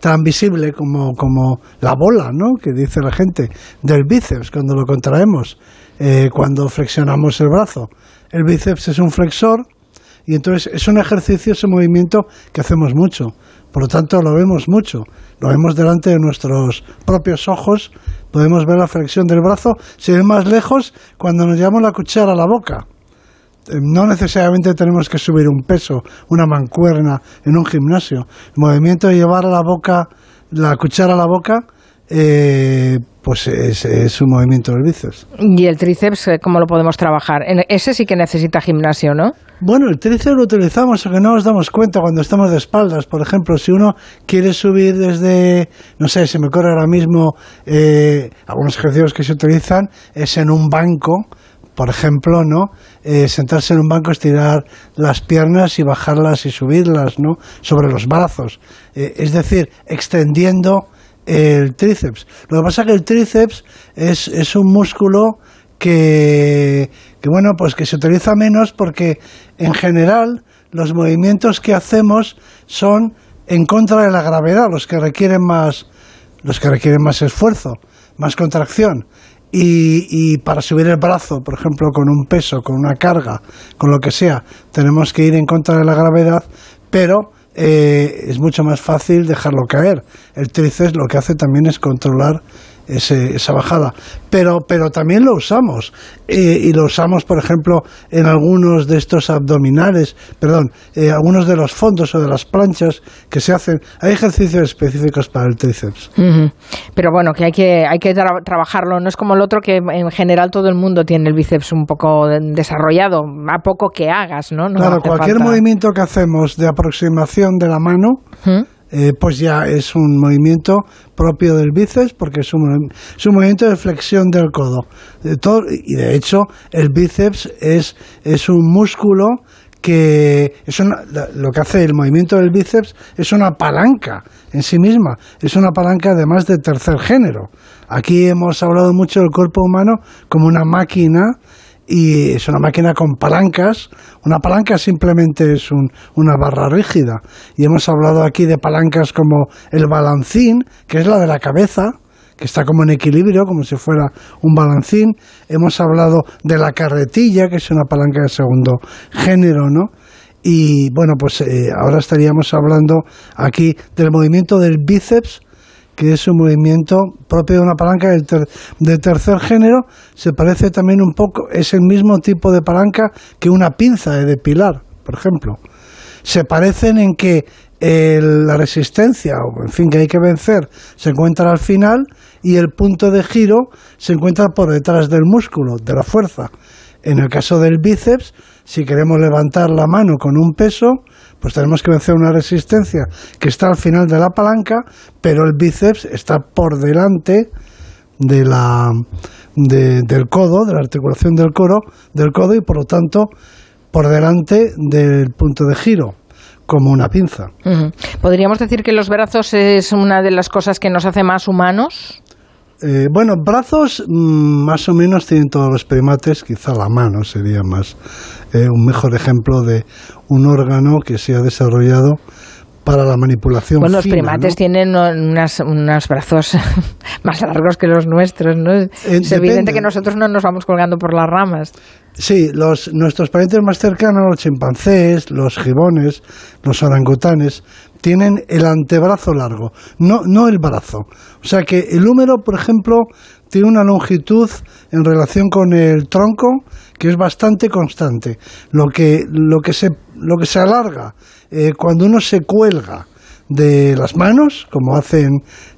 tan visible como, como la bola, ¿no? Que dice la gente, del bíceps cuando lo contraemos eh, cuando flexionamos el brazo. El bíceps es un flexor y entonces es un ejercicio, ese movimiento que hacemos mucho. Por lo tanto, lo vemos mucho. Lo vemos delante de nuestros propios ojos. Podemos ver la flexión del brazo. Se ve más lejos cuando nos llevamos la cuchara a la boca. Eh, No necesariamente tenemos que subir un peso, una mancuerna en un gimnasio. El movimiento de llevar a la boca, la cuchara a la boca, eh, pues es, es, un movimiento del bíceps. ¿Y el tríceps cómo lo podemos trabajar? Ese sí que necesita gimnasio, ¿no? Bueno, el tríceps lo utilizamos, aunque no nos damos cuenta cuando estamos de espaldas. Por ejemplo, si uno quiere subir desde, no sé, se me ocurre ahora mismo, eh, algunos ejercicios que se utilizan es en un banco, por ejemplo, ¿no? Eh, sentarse en un banco, estirar las piernas y bajarlas y subirlas, ¿no? Sobre los brazos. Eh, es decir, extendiendo el tríceps. Lo que pasa es que el tríceps es, es un músculo que, que, bueno, pues que se utiliza menos porque en general los movimientos que hacemos son en contra de la gravedad, los que requieren más, los que requieren más esfuerzo, más contracción. Y, y, para subir el brazo, por ejemplo, con un peso, con una carga, con lo que sea, tenemos que ir en contra de la gravedad, pero eh, es mucho más fácil dejarlo caer. El tríceps lo que hace también es controlar ese- esa bajada. Pero, pero también lo usamos. Eh, y lo usamos, por ejemplo, en algunos de estos abdominales, perdón, eh, algunos de los fondos o de las planchas que se hacen. Hay ejercicios específicos para el tríceps. Pero bueno, que hay que, hay que tra- trabajarlo. No es como el otro que en general todo el mundo tiene el bíceps un poco de- desarrollado, a poco que hagas, ¿no? No claro, cualquier falta- movimiento que hacemos de aproximación de la mano. Eh, pues ya es un movimiento propio del bíceps porque es un, es un movimiento de flexión del codo. De todo- y de hecho, el bíceps es, es un músculo que es una- lo que hace el movimiento del bíceps es una palanca en sí misma, es una palanca además de tercer género. Aquí hemos hablado mucho del cuerpo humano como una máquina y es una máquina con palancas. Una palanca simplemente es un- una barra rígida. Y hemos hablado aquí de palancas como el balancín, que es la de la cabeza, que está como en equilibrio, como si fuera un balancín. Hemos hablado de la carretilla, que es una palanca de segundo género, ¿no? Y bueno, pues eh, ahora estaríamos hablando aquí del movimiento del bíceps, que es un movimiento propio de una palanca ter- de tercer género, se parece también un poco, es el mismo tipo de palanca que una pinza de depilar, por ejemplo. Se parecen en que la resistencia, o en fin, que hay que vencer, se encuentra al final y el punto de giro se encuentra por detrás del músculo, de la fuerza. En el caso del bíceps, si queremos levantar la mano con un peso, pues tenemos que vencer una resistencia que está al final de la palanca, pero el bíceps está por delante de la, de- del codo, de la articulación del, coro, del codo y por lo tanto por delante del punto de giro, como una pinza. ¿Podríamos decir que los brazos es una de las cosas que nos hace más humanos? Eh, bueno, brazos mm, más o menos tienen todos los primates, quizá la mano sería más eh, un mejor ejemplo de un órgano que se ha desarrollado para la manipulación. Bueno, los fina, primates ¿no? tienen unas, unos brazos más largos que los nuestros, ¿no? es evidente Eh, que nosotros no nos vamos colgando por las ramas. Sí, los, nuestros parientes más cercanos, los chimpancés, los gibones, los orangutanes, tienen el antebrazo largo, no, no el brazo. O sea que el húmero, por ejemplo, tiene una longitud en relación con el tronco que es bastante constante. Lo que, lo que, se, lo que se alarga eh, cuando uno se cuelga de las manos, como hacen,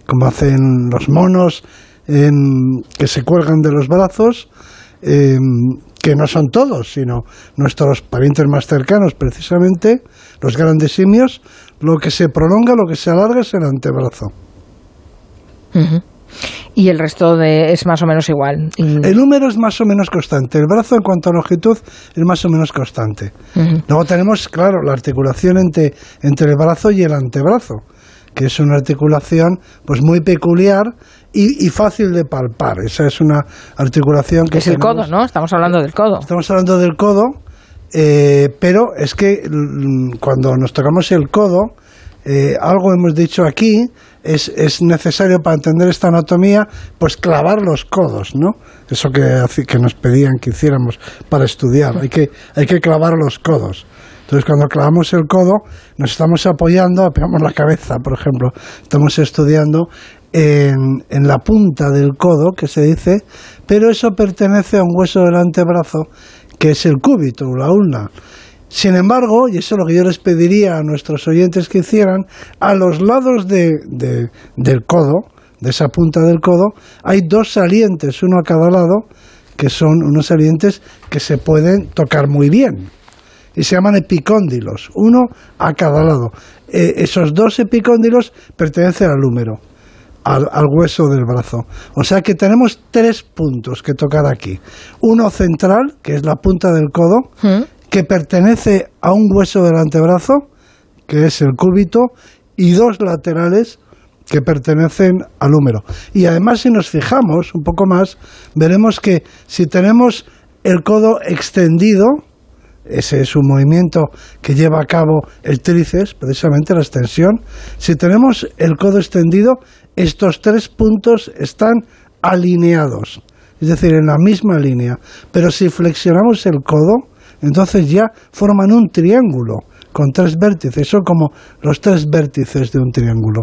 como hacen los monos en- que se cuelgan de los brazos, eh, que no son todos, sino nuestros parientes más cercanos, precisamente, los grandes simios, lo que se prolonga, lo que se alarga es el antebrazo. Y el resto de, es más o menos igual. El número es más o menos constante, el brazo en cuanto a longitud es más o menos constante. Luego tenemos, claro, la articulación entre, entre el brazo y el antebrazo, que es una articulación pues muy peculiar y, y fácil de palpar. Esa es una articulación que es el codo, ¿no? Estamos hablando del codo. Estamos hablando del codo, eh, pero es que mm, cuando nos tocamos el codo, eh, algo hemos dicho aquí, es, es necesario para entender esta anatomía, pues clavar los codos, ¿no? Eso que, que nos pedían que hiciéramos para estudiar, hay que, hay que clavar los codos. Entonces, cuando clavamos el codo, nos estamos apoyando, apoyamos la cabeza, por ejemplo, estamos estudiando en la punta del codo, que se dice, pero eso pertenece a un hueso del antebrazo, que es el cúbito, o la ulna. Sin embargo, y eso es lo que yo les pediría a nuestros oyentes que hicieran, a los lados de- de- del codo, de esa punta del codo, hay dos salientes, uno a cada lado, que son unos salientes que se pueden tocar muy bien y se llaman epicóndilos, uno a cada lado. Eh, esos dos epicóndilos pertenecen al húmero, al, al hueso del brazo. O sea que tenemos tres puntos que tocar aquí. Uno central, que es la punta del codo, que pertenece a un hueso del antebrazo, que es el cúbito, y dos laterales que pertenecen al húmero. Y además, si nos fijamos un poco más, veremos que si tenemos el codo extendido, ese es un movimiento que lleva a cabo el tríceps, precisamente la extensión. Si tenemos el codo extendido, estos tres puntos están alineados, es decir, en la misma línea. Pero si flexionamos el codo, entonces ya forman un triángulo con tres vértices, son como los tres vértices de un triángulo.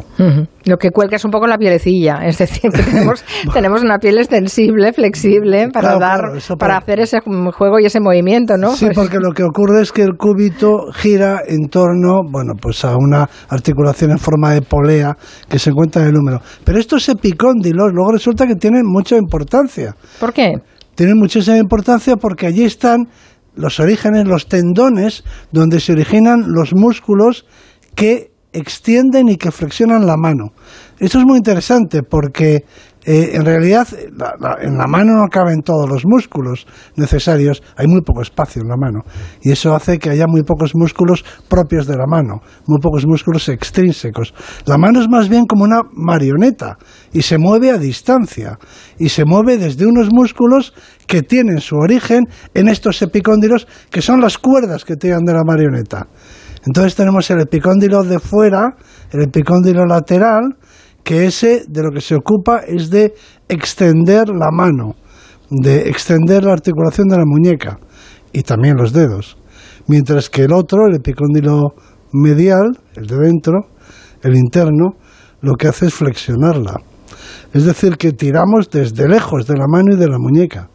Lo que cuelga es un poco la pielecilla, es decir, que tenemos, tenemos una piel extensible, flexible, para Claro, dar, claro, eso para para- hacer ese juego y ese movimiento, ¿no? Sí, porque lo que ocurre es que el cúbito gira en torno, bueno, pues a una articulación en forma de polea que se encuentra en el húmero. Pero estos epicóndilos luego resulta que tienen mucha importancia. ¿Por qué? Tienen muchísima importancia porque allí están los orígenes, los tendones, donde se originan los músculos que extienden y que flexionan la mano. Esto es muy interesante porque eh, en realidad la- la- en la mano no caben todos los músculos necesarios, hay muy poco espacio en la mano y eso hace que haya muy pocos músculos propios de la mano, muy pocos músculos extrínsecos. La mano es más bien como una marioneta y se mueve a distancia y se mueve desde unos músculos que tienen su origen en estos epicóndilos que son las cuerdas que tiran de la marioneta. Entonces tenemos el epicóndilo de fuera, el epicóndilo lateral, que ese de lo que se ocupa es de extender la mano, de extender la articulación de la muñeca y también los dedos. Mientras que el otro, el epicóndilo medial, el de dentro, el interno, lo que hace es flexionarla. Es decir, que tiramos desde lejos de la mano y de la muñeca.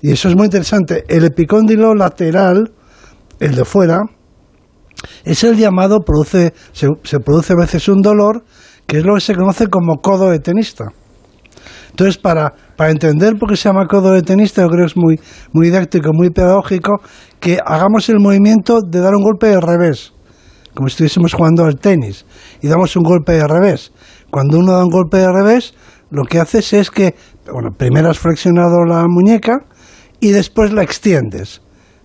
Y eso es muy interesante. El epicóndilo lateral, el de fuera, es el llamado, produce, se, se produce a veces un dolor, que es lo que se conoce como codo de tenista. Entonces, para, para entender por qué se llama codo de tenista, yo creo que es muy, muy didáctico, muy pedagógico, que hagamos el movimiento de dar un golpe de revés, como si estuviésemos jugando al tenis, y damos un golpe de revés. Cuando uno da un golpe de revés, lo que haces es que, bueno, primero has flexionado la muñeca y después la extiendes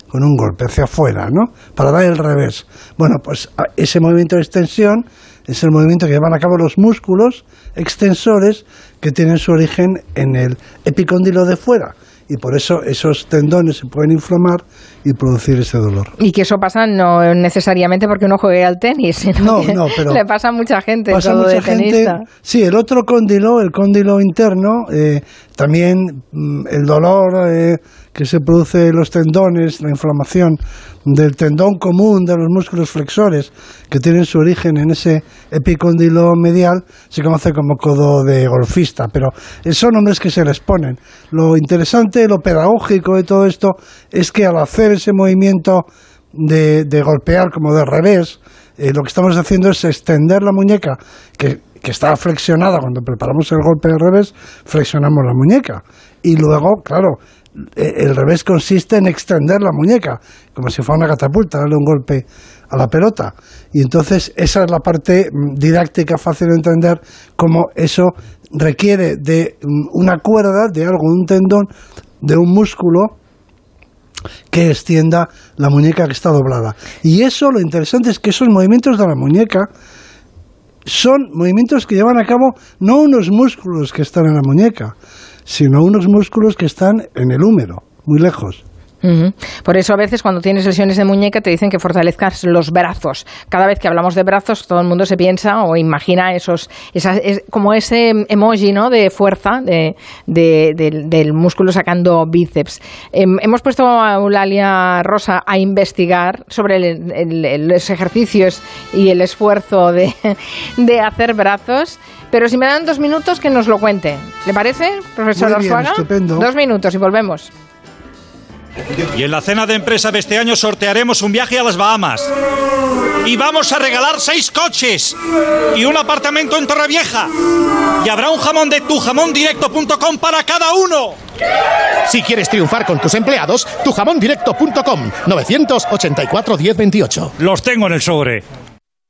con un golpe hacia afuera, ¿no? Para dar el revés. Bueno, pues ese movimiento de extensión es el movimiento que llevan a cabo los músculos extensores que tienen su origen en el epicóndilo de fuera. Y por eso esos tendones se pueden inflamar y producir ese dolor. Y que eso pasa no necesariamente porque uno juegue al tenis, sino No, que no, pero le pasa a mucha gente Pasa todo mucha de gente. Sí, el otro cóndilo, el cóndilo interno, eh, también mm, el dolor eh, que se produce en los tendones, la inflamación del tendón común de los músculos flexores, que tienen su origen en ese epicóndilo medial, se conoce como codo de golfista, pero son nombres que se les ponen. Lo interesante, lo pedagógico de todo esto es que al hacer ese movimiento de, golpear como de revés, eh, lo que estamos haciendo es extender la muñeca, que, que estaba flexionada cuando preparamos el golpe de revés, flexionamos la muñeca. Y luego, claro, eh, el revés consiste en extender la muñeca, como si fuera una catapulta, darle un golpe a la pelota. Y entonces esa es la parte mm, didáctica fácil de entender, cómo eso requiere de mm, una cuerda, de algo, un tendón, de un músculo que extienda la muñeca que está doblada. Y eso lo interesante es que esos movimientos de la muñeca son movimientos que llevan a cabo no unos músculos que están en la muñeca, sino unos músculos que están en el húmero, muy lejos. Por eso a veces cuando tienes lesiones de muñeca te dicen que fortalezcas los brazos. Cada vez que hablamos de brazos todo el mundo se piensa o imagina esos, esas, es, como ese emoji ¿no? de fuerza de, de- del- del músculo sacando bíceps. Em, hemos puesto a Eulalia Rosa a investigar sobre el- los ejercicios y el esfuerzo de, de hacer brazos. Pero si me dan dos minutos que nos lo cuente. ¿Le parece, profesor estupendo. Dos minutos y volvemos. Y en la cena de empresa de este año sortearemos un viaje a las Bahamas. Y vamos a regalar seis coches y un apartamento en Torrevieja. Y habrá un jamón de tujamondirecto.com para cada uno. Si quieres triunfar con tus empleados, tujamondirecto.com 984 1028. Los tengo en el sobre.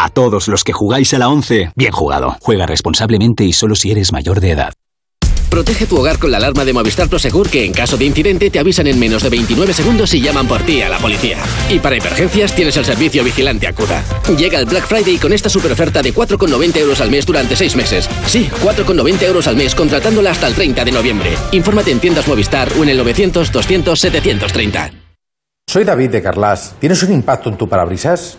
A todos los que jugáis a la 11, bien jugado. Juega responsablemente y solo si eres mayor de edad. Protege tu hogar con la alarma de Movistar Prosegur que en caso de incidente te avisan en menos de 29 segundos y llaman por ti a la policía. Y para emergencias tienes el servicio Vigilante Acuda. Llega el Black Friday con esta super oferta de 4,90 euros al mes durante 6 meses. Sí, 4,90 euros al mes contratándola hasta el 30 de noviembre. Infórmate en tiendas Movistar o en el 900 200 730. Soy David de Carlas. ¿Tienes un impacto en tu parabrisas?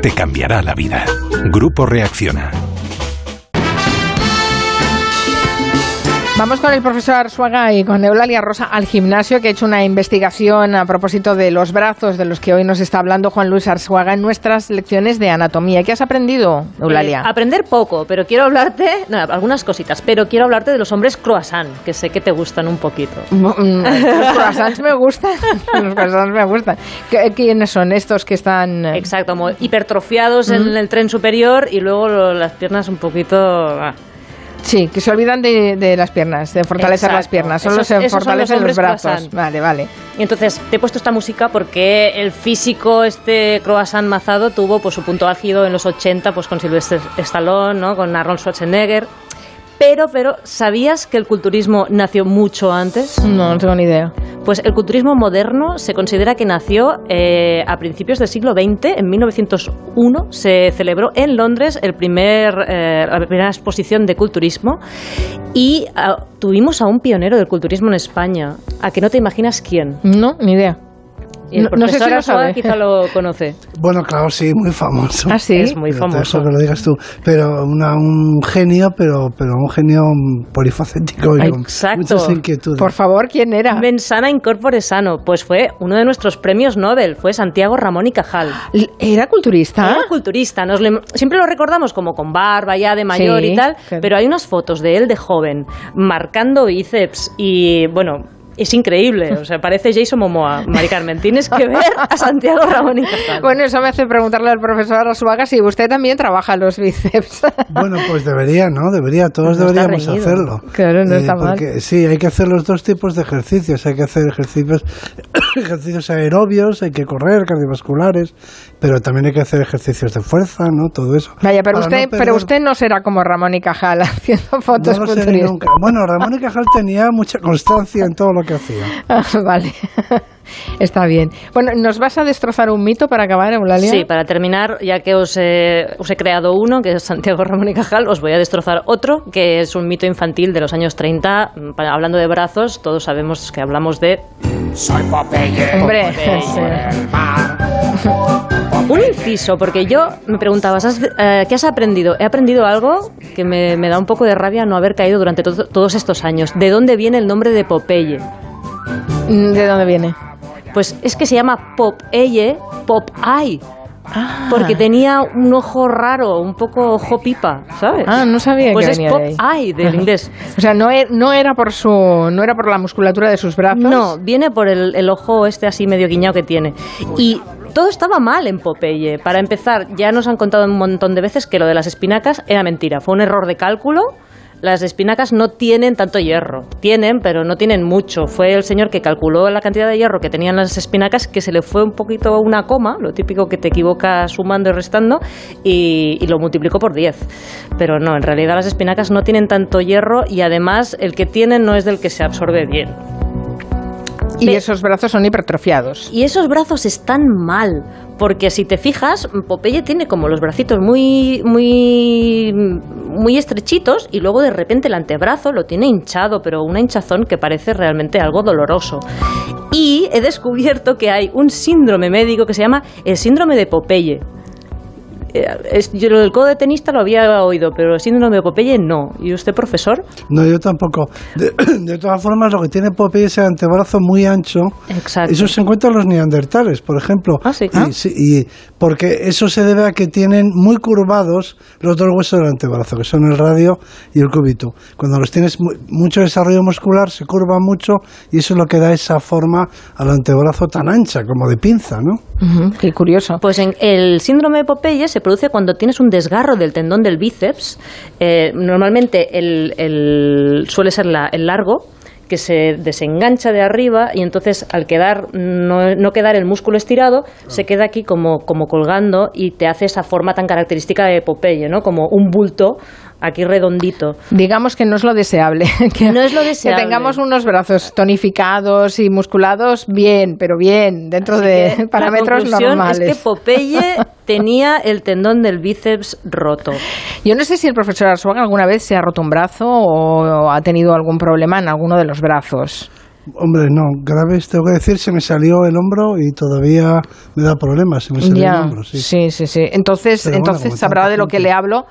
Te cambiará la vida. Grupo Reacciona. Vamos con el profesor Arzuaga y con Eulalia Rosa al gimnasio, que ha hecho una investigación a propósito de los brazos de los que hoy nos está hablando Juan Luis Arzuaga en nuestras lecciones de anatomía. ¿Qué has aprendido, Eulalia? Eh, aprender poco, pero quiero hablarte, no, algunas cositas, pero quiero hablarte de los hombres croissant, que sé que te gustan un poquito. Mm, los croissants me gustan, los croissants me gustan. ¿Quiénes son estos que están...? Eh? Exacto, como hipertrofiados en el tren superior y luego las piernas un poquito... Ah. Sí, que se olvidan de, las piernas, de fortalecer las piernas, solo se fortalecen los, brazos. Vale, vale. Y entonces te he puesto esta música porque el físico, este croissant mazado, tuvo pues, su punto álgido en los 80 pues, con Sylvester Stallone, ¿no? con Arnold Schwarzenegger. Pero, pero, ¿sabías que el culturismo nació mucho antes? No, no tengo ni idea. Pues el culturismo moderno se considera que nació eh, a principios del siglo XX. En 1901 se celebró en Londres el primer, eh, la primera exposición de culturismo y ah, tuvimos a un pionero del culturismo en España. ¿A que no te imaginas quién? No, ni idea no, sé si lo sabe. quizá lo conoce. Bueno, claro, sí, muy famoso. Ah, sí. Es muy famoso. Eso que lo digas tú. Pero un genio, pero, pero un genio polifacético y con muchas inquietudes. Por favor, ¿quién era? Mensana Incorpore Sano. Pues fue uno de nuestros premios Nobel. Fue Santiago Ramón y Cajal. ¿Era culturista? Era culturista. Nos siempre lo recordamos como con barba ya de mayor y tal. Pero hay unas fotos de él de joven, marcando bíceps y, bueno es increíble, o sea, parece Jason Momoa, Mari Carmen. Tienes que ver a Santiago Ramón y Cajal. Bueno, eso me hace preguntarle al profesor Arzuaga si usted también trabaja los bíceps. Bueno, pues debería, ¿no? Debería, todos deberíamos hacerlo. Claro, no está mal. Sí, hay que hacer los dos tipos de ejercicios. Hay que hacer ejercicios, ejercicios aerobios, hay que correr, cardiovasculares, pero también hay que hacer ejercicios de fuerza, ¿no? Todo eso. Vaya, pero usted, no pero usted no será como Ramón y Cajal haciendo fotos no nunca. Bueno, Ramón y Cajal tenía mucha constancia en todo lo que hacía. Ah, vale. Está bien. Bueno, ¿nos vas a destrozar un mito para acabar, Eulalia? Sí, para terminar, ya que os, os he creado uno, que es Santiago Ramón y Cajal, os voy a destrozar otro, que es un mito infantil de los años 30. Hablando de brazos, todos sabemos que hablamos de... Soy Popeye. Hombre, un inciso, porque yo me preguntaba, eh, ¿qué has aprendido? He aprendido algo que me, da un poco de rabia no haber caído durante todos estos años. ¿De dónde viene el nombre de Popeye? ¿De dónde viene? Pues es que se llama Popeye, Popeye. Ah. Porque tenía un ojo raro, un poco ojo pipa, ¿sabes? Ah, no sabía pues que es venía pop eye del inglés. o sea, no, e, no, era por su, no era por la musculatura de sus brazos. No, viene por el, el ojo este así medio guiñado que tiene. Y todo estaba mal en Popeye. Para empezar, ya nos han contado un montón de veces que lo de las espinacas era mentira. Fue un error de cálculo las espinacas no tienen tanto hierro. Tienen, pero no tienen mucho. Fue el señor que calculó la cantidad de hierro que tenían las espinacas que se le fue un poquito una coma, lo típico que te equivocas sumando y restando, y, lo multiplicó por 10. Pero no, en realidad las espinacas no tienen tanto hierro y además el que tienen no es del que se absorbe bien. Y esos brazos son hipertrofiados. Y esos brazos están mal, porque si te fijas, Popeye tiene como los bracitos muy, muy, muy estrechitos y luego de repente el antebrazo lo tiene hinchado, pero una hinchazón que parece realmente algo doloroso. Y he descubierto que hay un síndrome médico que se llama el síndrome de Popeye yo lo del codo de tenista lo había oído, pero el síndrome de Popeye no. ¿Y usted, profesor? No, yo tampoco. De, de todas formas, lo que tiene Popeye es el antebrazo muy ancho. Exacto. Eso se encuentra en los neandertales, por ejemplo. Ah, sí. Y, sí, y porque eso se debe a que tienen muy curvados los dos huesos del antebrazo, que son el radio y el cúbito. Cuando los tienes mu- mucho desarrollo muscular, se curvan mucho y eso es lo que da esa forma al antebrazo tan ancha, como de pinza, ¿no? qué curioso. Pues en el síndrome de Popeye se produce cuando tienes un desgarro del tendón del bíceps. Eh, normalmente el, el- suele ser la- el largo que se desengancha de arriba y entonces al quedar no, no quedar el músculo estirado se queda aquí como, como colgando y te hace esa forma tan característica de Popeye, ¿no? Como un bulto aquí redondito. Digamos que no es lo deseable. Que, No es lo deseable. Que tengamos unos brazos tonificados y musculados bien, pero bien, dentro de La parámetros conclusión normales. es que Popeye tenía el tendón del bíceps roto. Yo no sé si el profesor Arzuaga alguna vez se ha roto un brazo o ha tenido algún problema en alguno de los brazos. Hombre, no, graves, tengo que decir, se me salió el hombro y todavía me da problemas, se me salió Ya, el hombro, sí. sí, sí, sí. Entonces, Pero entonces sabrá de lo que le hablo,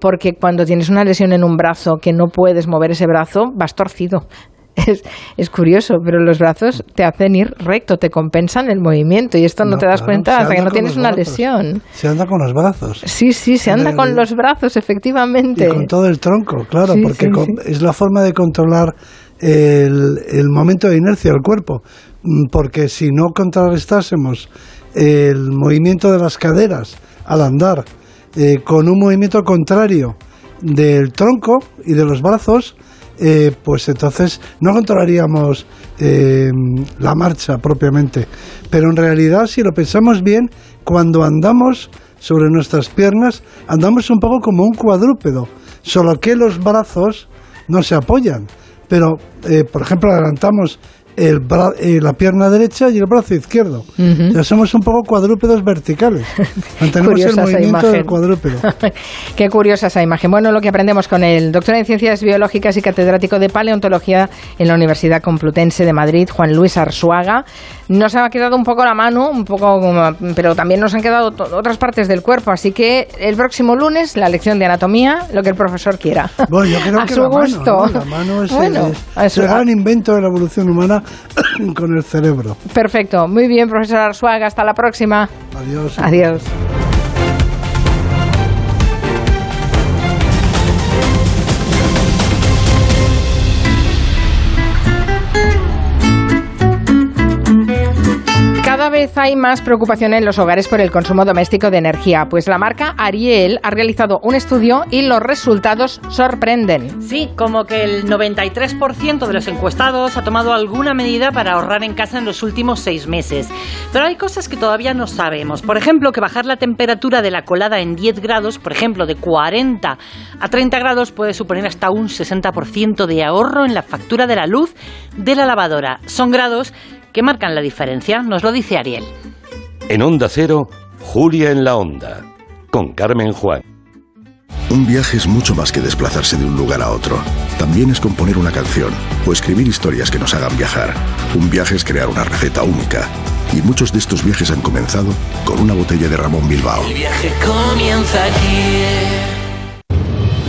porque cuando tienes una lesión en un brazo que no puedes mover ese brazo, vas torcido. Es, es curioso, pero los brazos te hacen ir recto, te compensan el movimiento y esto no, No, te das claro, cuenta hasta que no tienes una brazos. lesión. Se anda con los brazos. Sí, sí, se anda El- con los brazos, efectivamente. Y con todo el tronco, claro, Sí, porque sí, con- sí. es la forma de controlar el, el momento de inercia del cuerpo. Mm, Porque si no contrarrestásemos el movimiento de las caderas al andar eh, con un movimiento contrario del tronco y de los brazos, eh, pues entonces no controlaríamos eh, la marcha propiamente. Pero en realidad, si lo pensamos bien, cuando andamos sobre nuestras piernas, andamos un poco como un cuadrúpedo, solo que los brazos no se apoyan. Pero, por ejemplo, adelantamos el bra- eh, la pierna derecha y el brazo izquierdo. Ya somos un poco cuadrúpedos verticales. Mantenemos el movimiento del cuadrúpedo. Qué curiosa esa imagen. Bueno, lo que aprendemos con el doctor en Ciencias Biológicas y catedrático de Paleontología en la Universidad Complutense de Madrid, Juan Luis Arzuaga. Nos ha quedado un poco la mano, un poco, pero también nos han quedado otras partes del cuerpo. Así que el próximo lunes, la lección de anatomía, lo que el profesor quiera. Bueno, yo creo a que su la mano, gusto. ¿no? La mano es, el- Bueno, es- a es su- el gran invento de la evolución humana con el cerebro. Perfecto. Muy bien, profesor Arzuaga. Hasta la próxima. Adiós. Adiós. Hay más preocupación en los hogares por el consumo doméstico de energía, pues la marca Ariel ha realizado un estudio y los resultados sorprenden. Sí, como que el 93% de los encuestados ha tomado alguna medida para ahorrar en casa en los últimos seis meses. Pero hay cosas que todavía no sabemos. Por ejemplo, que bajar la temperatura de la colada en 10 grados, por ejemplo, de 40 a 30 grados, puede suponer hasta un 60% de ahorro en la factura de la luz de la lavadora. Son grados que marcan la diferencia, nos lo dice Ariel. En Onda Cero, Julia en la Onda, con Carmen Juan. Un viaje es mucho más que desplazarse de un lugar a otro. También es componer una canción o escribir historias que nos hagan viajar. Un viaje es crear una receta única. Y muchos de estos viajes han comenzado con una botella de Ramón Bilbao. viaje comienza aquí.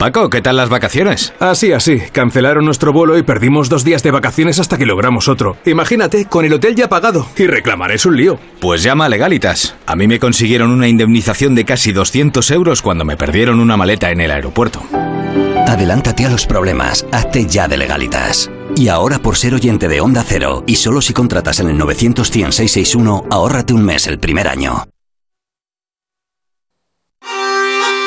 Paco, ¿qué tal las vacaciones? Así, así. Cancelaron nuestro vuelo y perdimos dos días de vacaciones hasta que logramos otro. Imagínate, con el hotel ya pagado. Y reclamar es un lío. Pues llama a Legalitas. A mí me consiguieron una indemnización de casi 200 euros cuando me perdieron una maleta en el aeropuerto. Adelántate a los problemas, hazte ya de legalitas. Y ahora por ser oyente de Onda Cero, y solo si contratas en el 900 100 661, ahórrate un mes el primer año.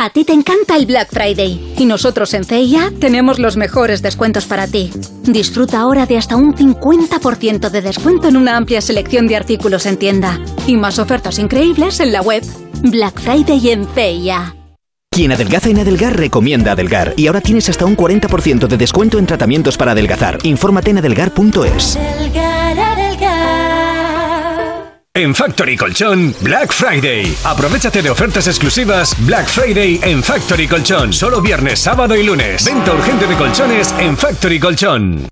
A ti te encanta el Black Friday y nosotros en CIA tenemos los mejores descuentos para ti. Disfruta ahora de hasta un 50% de descuento en una amplia selección de artículos en tienda y más ofertas increíbles en la web. Black Friday en CIA. Quien adelgaza en Adelgar recomienda Adelgar y ahora tienes hasta un 40% de descuento en tratamientos para adelgazar. Infórmate en adelgar.es. En Factory Colchón, Black Friday. Aprovechate de ofertas exclusivas Black Friday en Factory Colchón. Solo viernes, sábado y lunes. Venta urgente de colchones en Factory Colchón.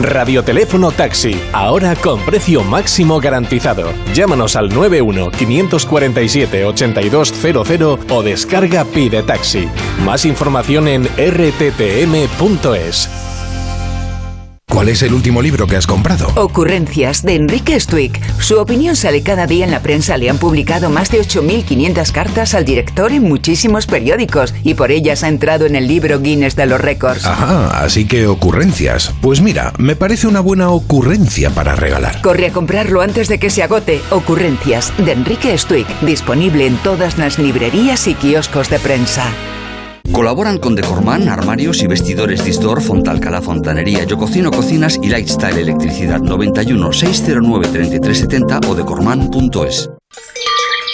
Radioteléfono Taxi, ahora con precio máximo garantizado. Llámanos al 91-547-8200 o descarga Pide Taxi. Más información en rttm.es. ¿Cuál es el último libro que has comprado? Ocurrencias de Enrique Stuick. Su opinión sale cada día en la prensa. Le han publicado más de 8.500 cartas al director en muchísimos periódicos y por ellas ha entrado en el libro Guinness de los Récords. Ajá, así que ocurrencias. Pues mira, me parece una buena ocurrencia para regalar. Corre a comprarlo antes de que se agote. Ocurrencias de Enrique Stuick. Disponible en todas las librerías y kioscos de prensa. Colaboran con Decorman, armarios y vestidores Distor, Fontalcala Fontanería, Yo Cocino Cocinas y Lifestyle Electricidad 91 609 3370 o decorman.es.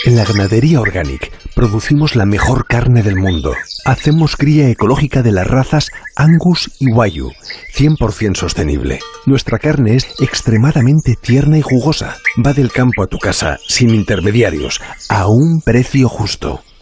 En la ganadería Organic producimos la mejor carne del mundo. Hacemos cría ecológica de las razas Angus y Wayu, 100% sostenible. Nuestra carne es extremadamente tierna y jugosa. Va del campo a tu casa, sin intermediarios, a un precio justo.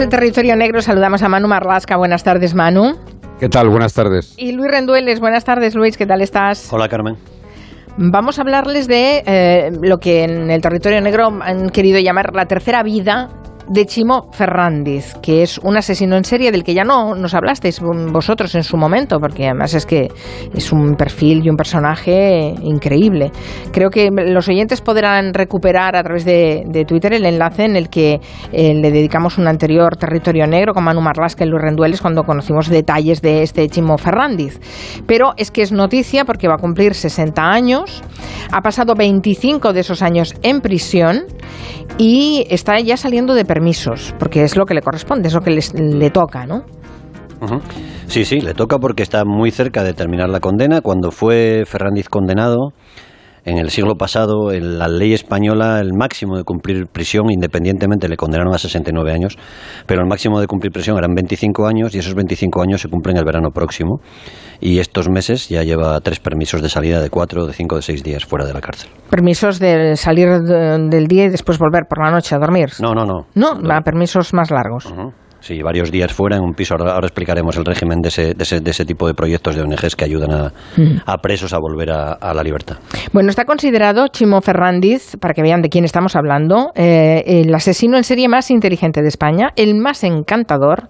El territorio negro, saludamos a Manu Marlasca. Buenas tardes, Manu. ¿Qué tal? Buenas tardes. Y Luis Rendueles. Buenas tardes, Luis. ¿Qué tal estás? Hola, Carmen. Vamos a hablarles de eh, lo que en el territorio negro han querido llamar la tercera vida de Chimo Fernández, que es un asesino en serie del que ya no nos hablasteis vosotros en su momento, porque además es que es un perfil y un personaje increíble. Creo que los oyentes podrán recuperar a través de, Twitter el enlace en el que eh, le dedicamos un anterior territorio negro con Manu Marlasca y Luis Rendueles cuando conocimos detalles de este Chimo Fernández. Pero es que es noticia porque va a cumplir 60 años, ha pasado 25 de esos años en prisión y está ya saliendo de permisos, porque es lo que le corresponde, es lo que les- le toca, ¿no? Sí, sí, le toca porque está muy cerca de terminar la condena. Cuando fue Ferrandiz condenado, En el siglo pasado, en la ley española, el máximo de cumplir prisión, independientemente, le condenaron a 69 años, pero el máximo de cumplir prisión eran 25 años y esos 25 años se cumplen el verano próximo. Y estos meses ya lleva tres permisos de salida de cuatro, de cinco, de seis días fuera de la cárcel. Permisos de salir del día y después volver por la noche a dormir. No, no, no. No, no. permisos más largos. Sí, varios días fuera en un piso. Ahora, explicaremos el régimen de ese, de, ese, tipo de proyectos de ONGs que ayudan a, mm. presos a volver a, la libertad. Bueno, está considerado Chimo Ferrandiz, para que vean de quién estamos hablando, eh, el asesino en serie más inteligente de España, el más encantador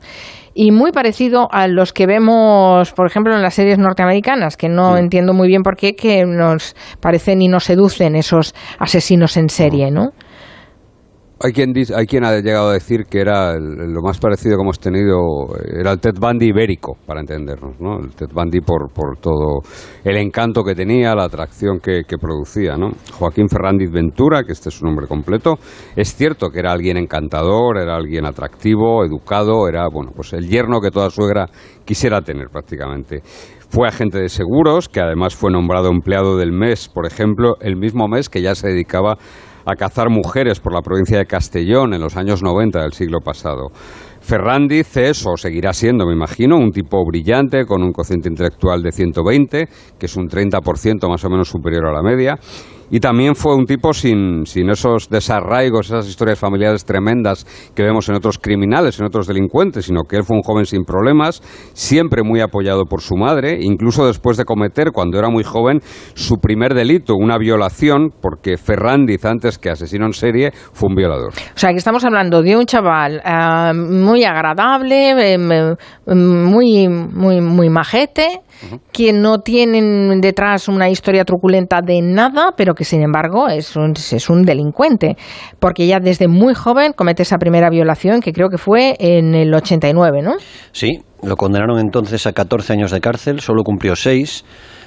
y muy parecido a los que vemos, por ejemplo, en las series norteamericanas, que no mm. entiendo muy bien por qué que nos parecen y nos seducen esos asesinos en serie, ¿no? Hay quien, ha llegado a decir que era lo más parecido que hemos tenido, era el Ted Bundy ibérico, para entendernos, ¿no? El Ted Bundy por, por todo el encanto que tenía, la atracción que, producía, ¿no? Joaquín Ferrandiz Ventura, que este es su nombre completo, es cierto que era alguien encantador, era alguien atractivo, educado, era, bueno, pues el yerno que toda suegra quisiera tener prácticamente. Fue agente de seguros, que además fue nombrado empleado del mes, por ejemplo, el mismo mes que ya se dedicaba a cazar mujeres por la provincia de Castellón en los años 90 del siglo pasado. Ferrandiz es, o seguirá siendo, me imagino, un tipo brillante con un cociente intelectual de 120, que es un 30% más o menos superior a la media, y también fue un tipo sin, sin esos desarraigos, esas historias familiares tremendas que vemos en otros criminales, en otros delincuentes, sino que él fue un joven sin problemas, siempre muy apoyado por su madre, incluso después de cometer, cuando era muy joven, su primer delito, una violación, porque Ferrandiz, antes que asesino en serie, fue un violador. O sea, que estamos hablando de un chaval eh, muy agradable, em, muy, muy, muy majete, que no tienen detrás una historia truculenta de nada, pero que sin embargo es un, es un delincuente, porque ya desde muy joven comete esa primera violación que creo que fue en el 89, ¿no? Sí, lo condenaron entonces a 14 años de cárcel, solo cumplió 6.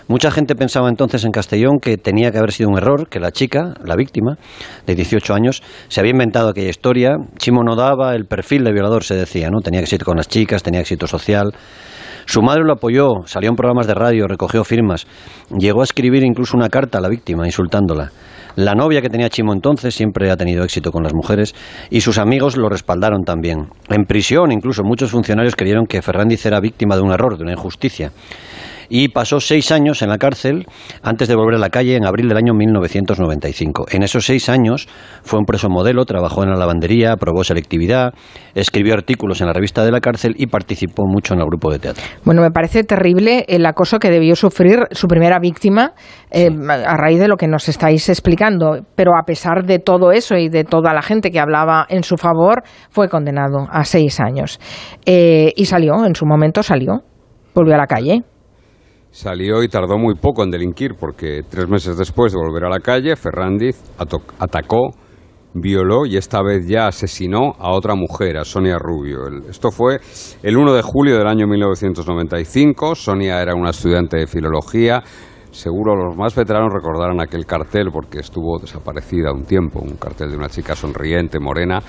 Mucha gente pensaba entonces en Castellón que tenía que haber sido un error, que la chica, la víctima, de 18 años, se había inventado aquella historia. Chimo no daba el perfil de violador, se decía, ¿no? Tenía éxito con las chicas, tenía éxito social. Su madre lo apoyó, salió en programas de radio, recogió firmas, llegó a escribir incluso una carta a la víctima insultándola. La novia que tenía Chimo entonces siempre ha tenido éxito con las mujeres y sus amigos lo respaldaron también. En prisión incluso muchos funcionarios creyeron que Ferrandiz era víctima de un error, de una injusticia y pasó seis años en la cárcel antes de volver a la calle en abril del año 1995. En esos seis años fue un preso modelo, trabajó en la lavandería, probó selectividad, escribió artículos en la revista de la cárcel y participó mucho en el grupo de teatro. Bueno, me parece terrible el acoso que debió sufrir su primera víctima eh, a raíz de lo que nos estáis explicando, pero a pesar de todo eso y de toda la gente que hablaba en su favor, fue condenado a seis años. Eh, y salió, en su momento salió, volvió a la calle. Salió y tardó muy poco en delinquir porque tres meses después de volver a la calle, Ferrandiz atacó, violó y esta vez ya asesinó a otra mujer, a Sonia Rubio. esto fue el 1 de julio del año 1995. Sonia era una estudiante de filología. Seguro los más veteranos recordarán aquel cartel porque estuvo desaparecida un tiempo, un cartel de una chica sonriente, morena.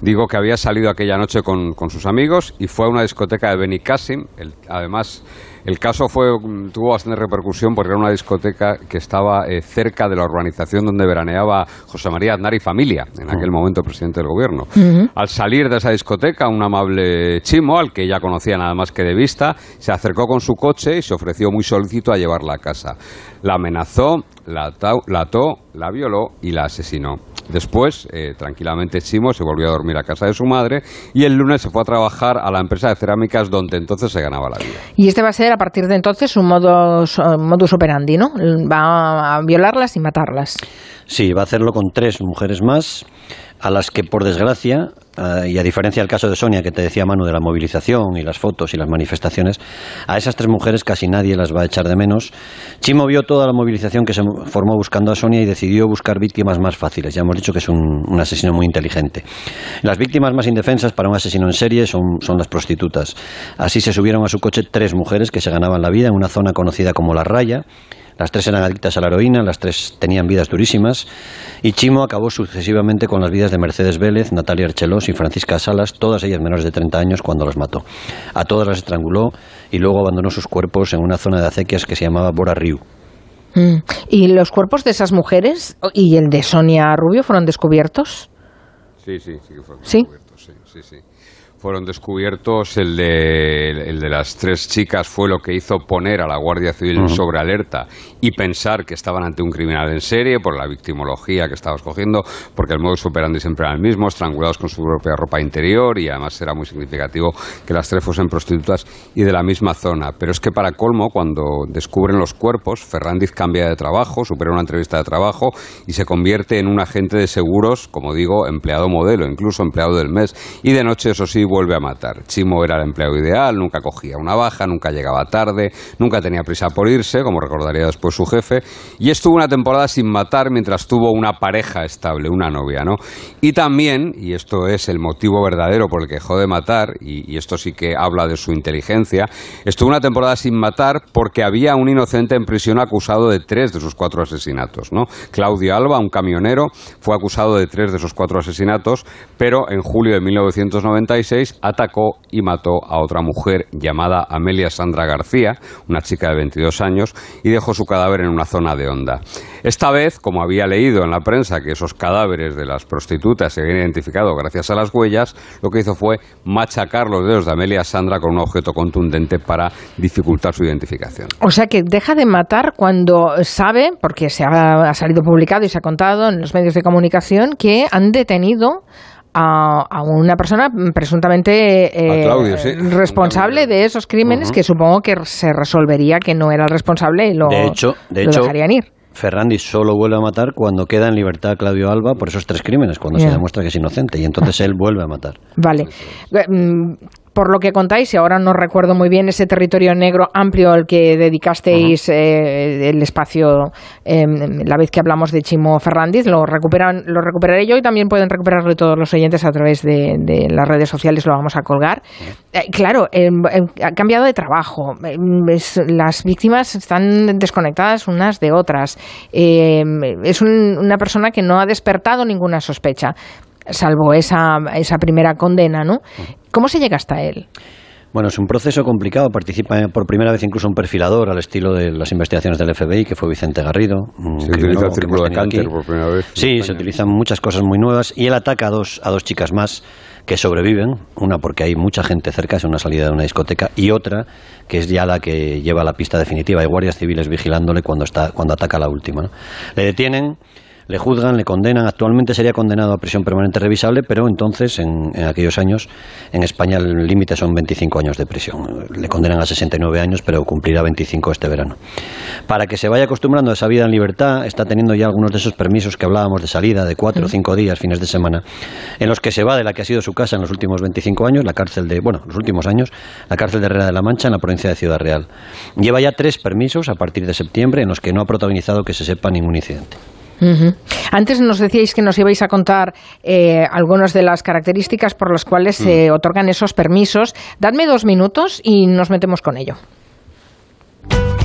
Digo que había salido aquella noche con, sus amigos y fue a una discoteca de Benicassim. además, el caso fue, tuvo bastante repercusión porque era una discoteca que estaba eh, cerca de la urbanización donde veraneaba José María Aznar y familia, en aquel momento presidente del gobierno. Al salir de esa discoteca, un amable chimo, al que ella conocía nada más que de vista, se acercó con su coche y se ofreció muy solícito a llevarla a casa. La amenazó, la, la ató, la violó y la asesinó. Después, eh, tranquilamente, Chimo se volvió a dormir a casa de su madre y el lunes se fue a trabajar a la empresa de cerámicas donde entonces se ganaba la vida. Y este va a ser a partir de entonces un modus, eh, modus operandi, ¿no? Va a violarlas y matarlas. Sí, va a hacerlo con tres mujeres más a las que, por desgracia, eh, y a diferencia del caso de Sonia, que te decía Manu, de la movilización y las fotos y las manifestaciones, a esas tres mujeres casi nadie las va a echar de menos. Chimo vio toda la movilización que se formó buscando a Sonia y decidió buscar víctimas más fáciles. Ya hemos dicho que es un, asesino muy inteligente. Las víctimas más indefensas para un asesino en serie son, son las prostitutas. Así se subieron a su coche tres mujeres que se ganaban la vida en una zona conocida como La Raya las tres eran adictas a la heroína, las tres tenían vidas durísimas y Chimo acabó sucesivamente con las vidas de Mercedes Vélez, Natalia Archelós y Francisca Salas, todas ellas menores de 30 años cuando las mató. A todas las estranguló y luego abandonó sus cuerpos en una zona de acequias que se llamaba Bora Riu. Mm. ¿Y los cuerpos de esas mujeres y el de Sonia Rubio fueron descubiertos? Sí, sí, sí que fueron ¿Sí? descubiertos, sí, sí, sí. Fueron descubiertos, el de, el de las tres chicas fue lo que hizo poner a la Guardia Civil Ujú. sobre alerta y pensar que estaban ante un criminal en serie por la victimología que estaba escogiendo, porque el modus operandi siempre era el mismo, estrangulados con su propia ropa interior y además era muy significativo que las tres fuesen prostitutas y de la misma zona. Pero es que para colmo, cuando descubren los cuerpos, Ferrandiz cambia de trabajo, supera una entrevista de trabajo y se convierte en un agente de seguros, como digo, empleado modelo, incluso empleado del mes. Y de noche, eso sí, vuelve a matar. Chimo era el empleado ideal, nunca cogía una baja, nunca llegaba tarde, nunca tenía prisa por irse, como recordaría después su jefe, y estuvo una temporada sin matar mientras tuvo una pareja estable, una novia, ¿no? Y también, y esto es el motivo verdadero por el que dejó de matar, y, esto sí que habla de su inteligencia, estuvo una temporada sin matar porque había un inocente en prisión acusado de tres de sus cuatro asesinatos, ¿no? Claudio Alba, un camionero, fue acusado de tres de esos cuatro asesinatos, pero en julio de 1996 atacó y mató a otra mujer llamada Amelia Sandra García, una chica de 22 años, y dejó su cadáver en una zona de onda. Esta vez, como había leído en la prensa que esos cadáveres de las prostitutas se habían identificado gracias a las huellas, lo que hizo fue machacar los dedos de Amelia Sandra con un objeto contundente para dificultar su identificación. O sea que deja de matar cuando sabe, porque se ha, ha salido publicado y se ha contado en los medios de comunicación, que han detenido a, a una persona presuntamente eh, A Claudio, sí. responsable de esos crímenes que supongo que se resolvería que no era el responsable y lo, de hecho, de lo hecho dejarían ir. Ferrandi solo vuelve a matar cuando queda en libertad Claudio Alba por esos tres crímenes, cuando se demuestra que es inocente, y entonces él vuelve a matar. Vale. Por lo que contáis, y ahora no recuerdo muy bien ese territorio negro amplio al que dedicasteis eh, el espacio eh, la vez que hablamos de Chimo Ferrandiz, lo, recuperan, lo recuperaré yo y también pueden recuperarlo todos los oyentes a través de, de las redes sociales, lo vamos a colgar. Eh, claro, eh, eh, ha cambiado de trabajo, es- las víctimas están desconectadas unas de otras, es un- una persona que no ha despertado ninguna sospecha salvo esa, esa primera condena, ¿no? ¿Cómo se llega hasta él? Bueno, es un proceso complicado. Participa por primera vez incluso un perfilador al estilo de las investigaciones del FBI, que fue Vicente Garrido. Se utiliza el círculo de Canter por primera vez. Sí, se utilizan muchas cosas muy nuevas y él ataca a dos, a dos chicas más que sobreviven, una porque hay mucha gente cerca, es una salida de una discoteca, y otra que es ya la que lleva la pista definitiva. Hay guardias civiles vigilándole cuando, está, cuando ataca a la última. ¿no? Le detienen, le juzgan, le condenan. Actualmente sería condenado a prisión permanente revisable, pero entonces, en, en aquellos años, en España el límite son 25 años de prisión. Le condenan a 69 años, pero cumplirá 25 este verano. Para que se vaya acostumbrando a esa vida en libertad, está teniendo ya algunos de esos permisos que hablábamos de salida, de cuatro o cinco días, fines de semana, en los que se va de la que ha sido su casa en los últimos 25 años, la cárcel de, bueno, los últimos años, la cárcel de Herrera de la Mancha, en la provincia de Ciudad Real. Lleva ya tres permisos a partir de septiembre en los que no ha protagonizado que se sepa ningún incidente. Antes nos decíais que nos ibais a contar eh, algunas de las características por las cuales se otorgan esos permisos. Dadme dos minutos y nos metemos con ello.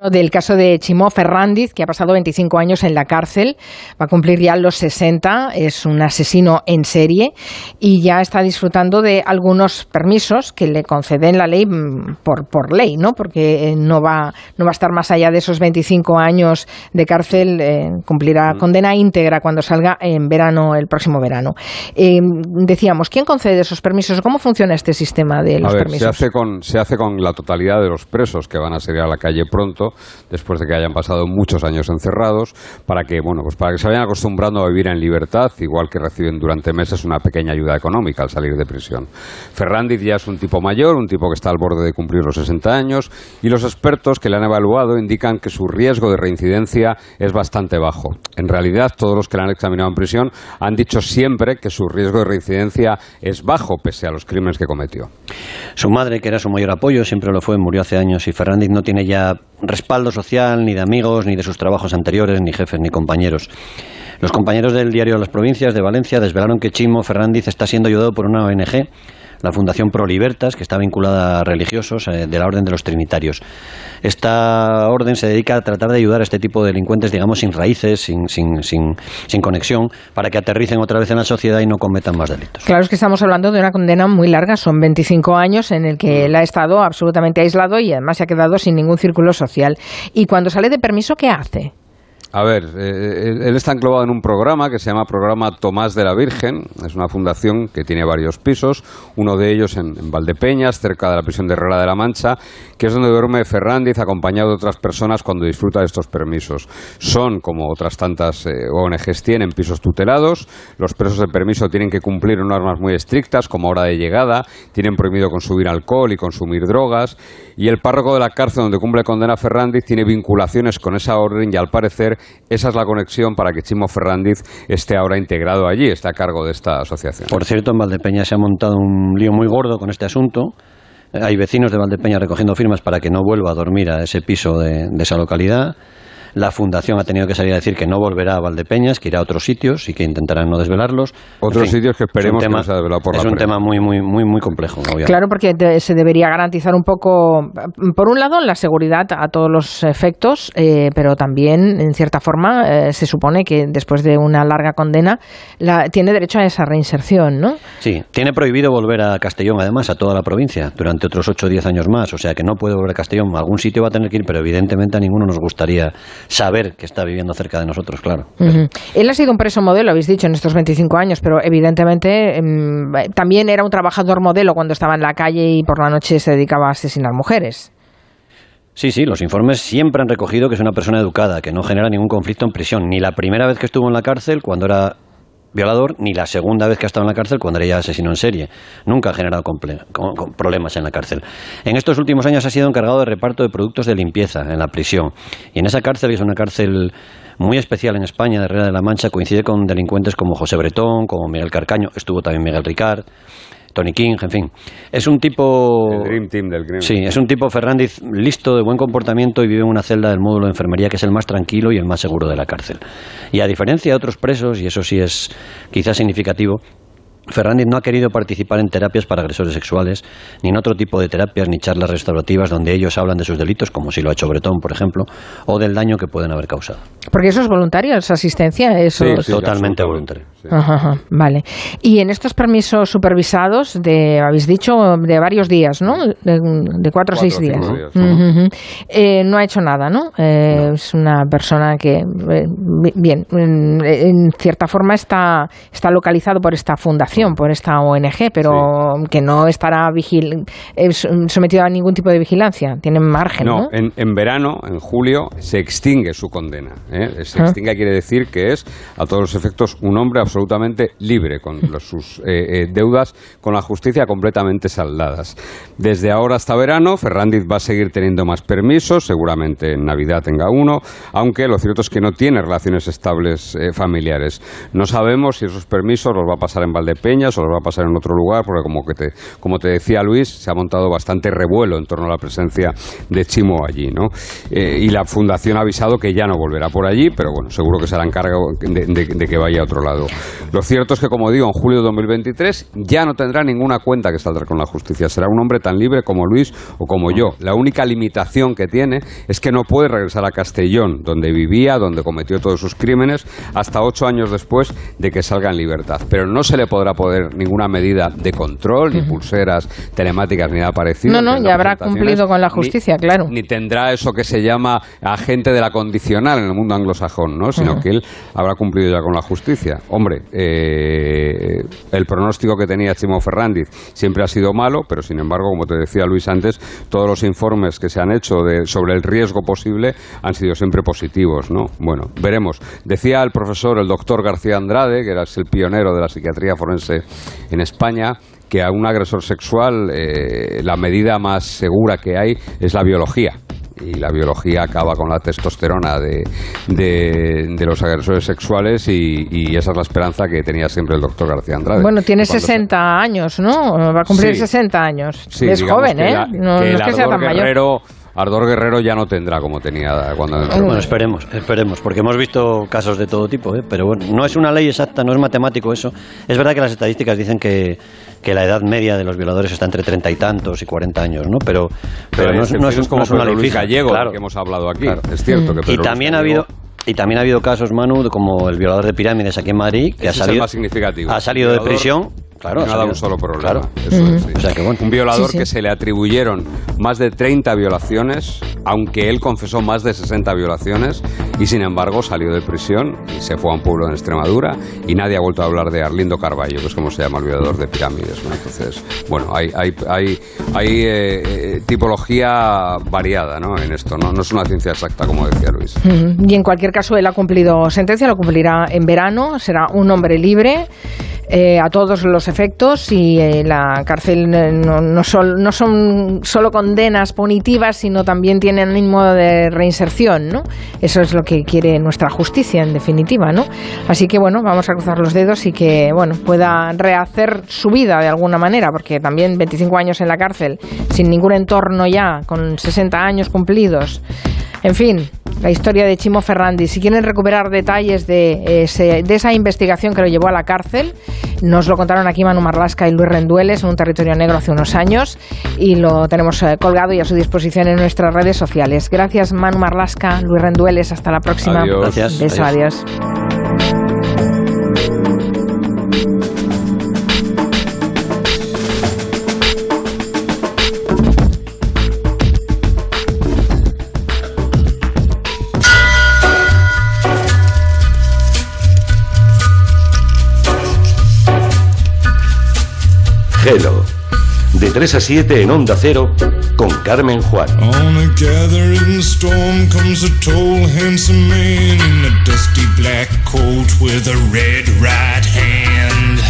Del caso de Chimó Ferrandiz, que ha pasado 25 años en la cárcel, va a cumplir ya los 60, es un asesino en serie y ya está disfrutando de algunos permisos que le conceden la ley mm, por, por ley, ¿no? Porque eh, no va, no va a estar más allá de esos 25 años de cárcel, eh, cumplirá condena íntegra cuando salga en verano, el próximo verano. Eh, decíamos, ¿quién concede esos permisos? ¿Cómo funciona este sistema de los a ver, permisos? Se hace, con, se hace con la totalidad de los presos que van a salir a la calle pronto después de que hayan pasado muchos años encerrados, para que, bueno, pues para que se vayan acostumbrando a vivir en libertad, igual que reciben durante meses una pequeña ayuda económica al salir de prisión. Ferrandiz ya es un tipo mayor, un tipo que está al borde de cumplir los 60 años, y los expertos que le han evaluado indican que su riesgo de reincidencia es bastante bajo. En realidad, todos los que le han examinado en prisión han dicho siempre que su riesgo de reincidencia es bajo, pese a los crímenes que cometió. Su madre, que era su mayor apoyo, siempre lo fue, murió hace años y Ferrandiz no tiene ya respaldo social, ni de amigos, ni de sus trabajos anteriores, ni jefes, ni compañeros. Los compañeros del diario Las Provincias de Valencia desvelaron que Chimo Ferrandiz está siendo ayudado por una ONG, la Fundación Pro Libertas, que está vinculada a religiosos eh, de la Orden de los Trinitarios. Esta orden se dedica a tratar de ayudar a este tipo de delincuentes, digamos, sin raíces, sin, sin, sin, sin conexión, para que aterricen otra vez en la sociedad y no cometan más delitos. Claro, es que estamos hablando de una condena muy larga, son 25 años en el que él ha estado absolutamente aislado y además se ha quedado sin ningún círculo social. Y cuando sale de permiso, ¿qué hace? A ver, eh, él está enclavado en un programa que se llama Programa Tomás de la Virgen. Es una fundación que tiene varios pisos, uno de ellos en, Valdepeñas, cerca de la prisión de Herrera de la Mancha, que es donde duerme Ferrandiz acompañado de otras personas cuando disfruta de estos permisos. Son, como otras tantas eh, ONGs tienen, pisos tutelados. Los presos de permiso tienen que cumplir normas muy estrictas, como hora de llegada, tienen prohibido consumir alcohol y consumir drogas. Y el párroco de la cárcel donde cumple condena Ferrandiz tiene vinculaciones con esa orden y al parecer esa es la conexión para que Chimo Ferrandiz esté ahora integrado allí, esté a cargo de esta asociación. Por cierto, en Valdepeña se ha montado un lío muy gordo con este asunto. Hay vecinos de Valdepeña recogiendo firmas para que no vuelva a dormir a ese piso de esa localidad. La fundación ha tenido que salir a decir que no volverá a Valdepeñas, que irá a otros sitios y que intentarán no desvelarlos. Otros En fin, sitios que esperemos es un que tema, no sea desvelado por Es la un prensa. tema muy, muy, muy, muy complejo. obviamente. Claro, porque de- se debería garantizar un poco, por un lado, la seguridad a todos los efectos, eh, pero también, en cierta forma, eh, se supone que después de una larga condena la, tiene derecho a esa reinserción, ¿no? Sí, tiene prohibido volver a Castellón, además, a toda la provincia, durante otros 8 o 10 años más. O sea que no puede volver a Castellón. A algún sitio va a tener que ir, pero evidentemente a ninguno nos gustaría saber que está viviendo cerca de nosotros, claro. Él ha sido un preso modelo, habéis dicho, en estos 25 años, pero evidentemente em, también era un trabajador modelo cuando estaba en la calle y por la noche se dedicaba a asesinar mujeres. Sí, sí, los informes siempre han recogido que es una persona educada, que no genera ningún conflicto en prisión. Ni la primera vez que estuvo en la cárcel, cuando era violador, ni la segunda vez que ha estado en la cárcel, cuando era ya asesino en serie. Nunca ha generado problemas en la cárcel. En estos últimos años ha sido encargado de reparto de productos de limpieza en la prisión. Y en esa cárcel, es una cárcel muy especial en España, de Herrera de la Mancha, coincide con delincuentes como José Bretón, como Miguel Carcaño, estuvo también Miguel Ricard. Tony King, en fin. Es un tipo. El Dream Team del crimen. Sí, es un tipo Fernández listo, de buen comportamiento y vive en una celda del módulo de enfermería que es el más tranquilo y el más seguro de la cárcel. Y a diferencia de otros presos, y eso sí es quizás significativo, Fernández no ha querido participar en terapias para agresores sexuales, ni en otro tipo de terapias ni charlas restaurativas donde ellos hablan de sus delitos, como si lo ha hecho Bretón, por ejemplo, o del daño que pueden haber causado. Porque eso es voluntario, esa asistencia, eso es- totalmente voluntario. Ajá, ajá, vale. Y en estos permisos supervisados de, habéis dicho, de varios días, ¿no? De, de cuatro o seis días. Eh, no ha hecho nada, ¿no? Eh, Es una persona que, eh, bi- bien, en, en cierta forma está, está localizado por esta fundación, por esta ONG, pero que no estará vigil sometido a ningún tipo de vigilancia. Tiene margen, ¿no? No, en, en verano, en julio, se extingue su condena. ¿eh? Se Ah. extingue quiere decir que es, a todos los efectos, un hombre absolutamente libre, con los- sus eh, eh, deudas con la justicia completamente saldadas. Desde ahora hasta verano, Ferrandiz va a seguir teniendo más permisos, seguramente en Navidad tenga uno, aunque lo cierto es que no tiene relaciones estables eh, familiares. No sabemos si esos permisos los va a pasar en Valdepeñas o los va a pasar en otro lugar, porque como, que te, como te decía Luis, se ha montado bastante revuelo en torno a la presencia de Chimo allí, ¿no? Y la fundación ha avisado que ya no volverá por allí, pero bueno, seguro que se hará encargo de, de- de que vaya a otro lado. Lo cierto es que, como digo, en julio de 2023 ya no tendrá ninguna cuenta que saldrá con la justicia. Será un hombre tan libre como Luis o como yo. La única limitación que tiene es que no puede regresar a Castellón, donde vivía, donde cometió todos sus crímenes, hasta ocho años después de que salga en libertad. Pero no se le podrá poner ninguna medida de control, ni pulseras telemáticas, ni nada parecido. No, no, ya habrá cumplido con la ni- justicia, claro. ni tendrá eso que se llama agente de la condicional en el mundo anglosajón, ¿no? Sino que él habrá cumplido ya con la justicia. Hombre, eh, el pronóstico que tenía Chimo Ferrandiz siempre ha sido malo, pero sin embargo, como te decía Luis antes, todos los informes que se han hecho sobre el riesgo posible han sido siempre positivos, ¿no? Bueno, veremos. Decía el profesor, el doctor García Andrade, que era el pionero de la psiquiatría forense en España, que a un agresor sexual eh, la medida más segura que hay es la biología. Y la biología acaba con la testosterona de, de, de los agresores sexuales y, y esa es la esperanza que tenía siempre el doctor García Andrade. Bueno, tiene Cuando se- 60 años, ¿no? Va a cumplir Sí. 60 años. Sí, es joven, ¿eh? la- no, no es que sea tan mayor. Ardor Guerrero ya no tendrá como tenía cuando entró. Bueno, esperemos, esperemos, porque hemos visto casos de todo tipo, ¿eh? pero bueno, no es una ley exacta, no es matemático eso. Es verdad que las estadísticas dicen que, que la edad media de los violadores está entre treinta y tantos y cuarenta años, ¿no? Pero, pero, no, es, no es- como no es una Pedro ley Luis. Gallego, claro. que hemos hablado aquí. Claro. Es cierto que Y Luis también ha habido y también ha habido casos, Manu, como el violador de pirámides aquí en Madrid, que Ese ha salido, más significativo. ha salido de prisión. Claro, no ha dado un solo problema. Claro. Eso es, sí. O sea que bueno. Un violador Sí, sí. que se le atribuyeron más de 30 violaciones, aunque él confesó más de 60 violaciones, y sin embargo salió de prisión y se fue a un pueblo en Extremadura y nadie ha vuelto a hablar de Arlindo Carballo, que es como se llama el violador de pirámides. ¿no? Entonces, bueno, hay, hay, hay, hay eh, eh, tipología variada ¿no? en esto, ¿no? no es una ciencia exacta, como decía Luis. Ujú. Y en cualquier caso, él ha cumplido sentencia, lo cumplirá en verano, será un hombre libre eh, a todos los efectos y eh, la cárcel eh, no, no, sol- no son solo condenas punitivas, sino también tienen ánimo de reinserción, ¿no? Eso es lo que quiere nuestra justicia, en definitiva, ¿no? Así que, bueno, vamos a cruzar los dedos y que, bueno, pueda rehacer su vida de alguna manera, porque también 25 años en la cárcel, sin ningún entorno ya, con 60 años cumplidos. En fin, la historia de Chimo Ferrandi. Si quieren recuperar detalles de, ese- de esa investigación que lo llevó a la cárcel, nos lo contaron aquí Manu Marlasca y Luis Rendueles en un territorio negro hace unos años y lo tenemos eh, colgado y a su disposición en nuestras redes sociales. Gracias Manu Marlasca, Luis Rendueles, hasta la próxima. Adiós. Gracias. Beso, Adiós. adiós. De 3 a 7 en Onda Cero con Carmen Juan. On a gathering storm comes a tall, handsome man in a dusty black coat with a red right hand.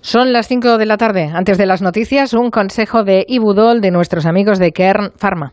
Son las 5 de la tarde. Antes de las noticias, un consejo de Ibudol de nuestros amigos de Kern Pharma.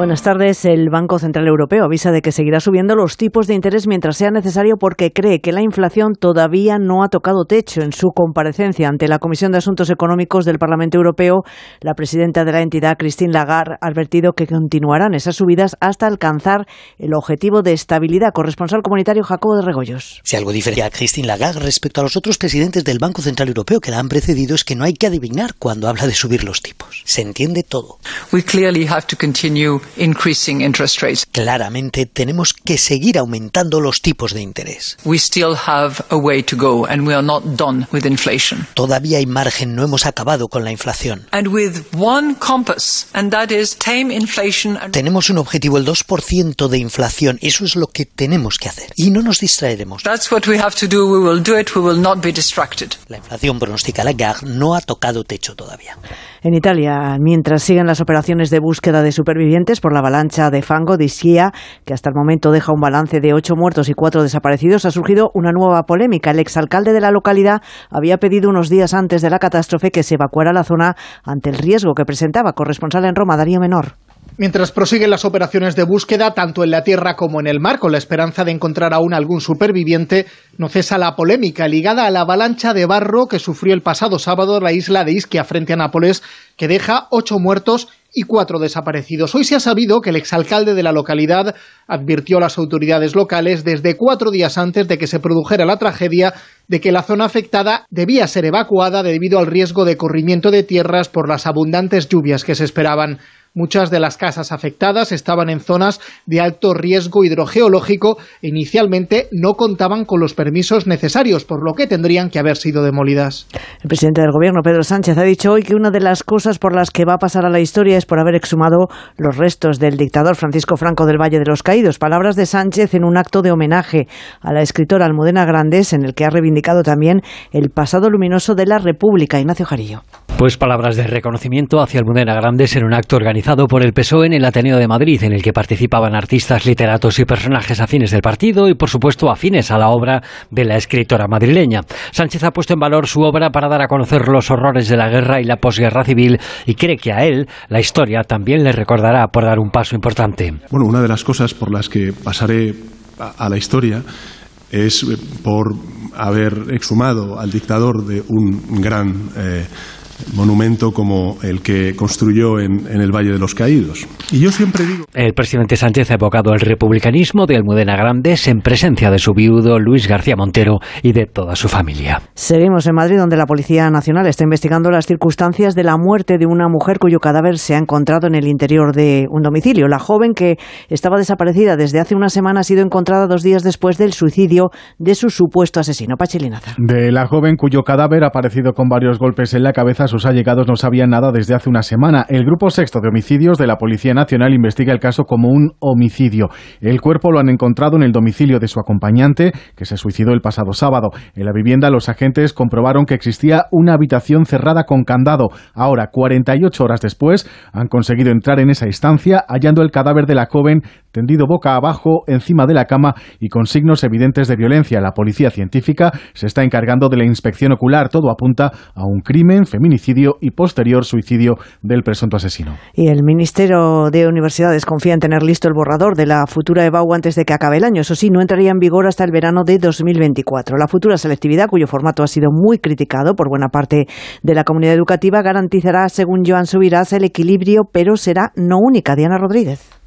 Buenas tardes. El Banco Central Europeo avisa de que seguirá subiendo los tipos de interés mientras sea necesario porque cree que la inflación todavía no ha tocado techo. En su comparecencia ante la Comisión de Asuntos Económicos del Parlamento Europeo, la presidenta de la entidad, Christine Lagarde, ha advertido que continuarán esas subidas hasta alcanzar el objetivo de estabilidad. Corresponsal comunitario Jacobo de Regoyos. Si algo diferencia a Christine Lagarde respecto a los otros presidentes del Banco Central Europeo que la han precedido es que no hay que adivinar cuando habla de subir los tipos. Se entiende todo. We clearly have to continue increasing interest rates. Claramente tenemos que seguir aumentando los tipos de interés. We still have a way to go and we are not done with inflation. Todavía hay margen, no hemos acabado con la inflación. And with one compass and that is tame inflation and Tenemos un objetivo, el 2% de inflación. Eso es lo que tenemos que hacer. Y no nos distraeremos. That's what we have to do. We will do it. We will not be distracted. La inflación, pronostica Lagarde, no ha tocado techo todavía. En Italia, mientras siguen las operaciones de búsqueda de supervivientes por la avalancha de fango de Ischia, que hasta el momento deja un balance de ocho muertos y cuatro desaparecidos, ha surgido una nueva polémica. El exalcalde de la localidad había pedido unos días antes de la catástrofe que se evacuara la zona ante el riesgo que presentaba. Corresponsal en Roma, Darío Menor. Mientras prosiguen las operaciones de búsqueda, tanto en la tierra como en el mar, con la esperanza de encontrar aún algún superviviente, no cesa la polémica ligada a la avalancha de barro que sufrió el pasado sábado la isla de Ischia frente a Nápoles, que deja ocho muertos y cuatro desaparecidos. Hoy se ha sabido que el exalcalde de la localidad advirtió a las autoridades locales desde cuatro días antes de que se produjera la tragedia de que la zona afectada debía ser evacuada debido al riesgo de corrimiento de tierras por las abundantes lluvias que se esperaban. Muchas de las casas afectadas estaban en zonas de alto riesgo hidrogeológico e inicialmente no contaban con los permisos necesarios, por lo que tendrían que haber sido demolidas. El presidente del gobierno, Pedro Sánchez, ha dicho hoy que una de las cosas por las que va a pasar a la historia es por haber exhumado los restos del dictador Francisco Franco del Valle de los Caídos. Palabras de Sánchez en un acto de homenaje a la escritora Almudena Grandes, en el que ha reivindicado también el pasado luminoso de la República. Ignacio Jarillo. Pues palabras de reconocimiento hacia Almudena Grandes en un acto organizado por el PSOE en el Ateneo de Madrid, en el que participaban artistas, literatos y personajes afines del partido y, por supuesto, afines a la obra de la escritora madrileña. Sánchez ha puesto en valor su obra para dar a conocer los horrores de la guerra y la posguerra civil y cree que a él la historia también le recordará por dar un paso importante. Bueno, una de las cosas por las que pasaré a, la historia es eh, por haber exhumado al dictador de un gran eh, monumento como el que construyó en, en, el Valle de los Caídos. Y yo siempre digo... El presidente Sánchez ha evocado el republicanismo de Almudena Grandes en presencia de su viudo Luis García Montero y de toda su familia. Seguimos en Madrid, donde la Policía Nacional está investigando las circunstancias de la muerte de una mujer cuyo cadáver se ha encontrado en el interior de un domicilio. La joven que estaba desaparecida desde hace una semana ha sido encontrada dos días después del suicidio de su supuesto asesino, Pachilinaza. De la joven cuyo cadáver ha aparecido con varios golpes en la cabeza sus allegados no sabían nada desde hace una semana. El Grupo Sexto de Homicidios de la Policía Nacional investiga el caso como un homicidio. El cuerpo lo han encontrado en el domicilio de su acompañante, que se suicidó el pasado sábado. En la vivienda, los agentes comprobaron que existía una habitación cerrada con candado. Ahora, 48 horas después, han conseguido entrar en esa instancia, hallando el cadáver de la joven tendido boca abajo encima de la cama y con signos evidentes de violencia. La policía científica se está encargando de la inspección ocular. Todo apunta a un crimen, feminicidio y posterior suicidio del presunto asesino. Y el Ministerio de Universidades confía en tener listo el borrador de la futura EBAU antes de que acabe el año. Eso sí, no entraría en vigor hasta el verano de 2024. La futura selectividad, cuyo formato ha sido muy criticado por buena parte de la comunidad educativa, garantizará, según Joan Subirás, el equilibrio, pero será no única. Diana Rodríguez.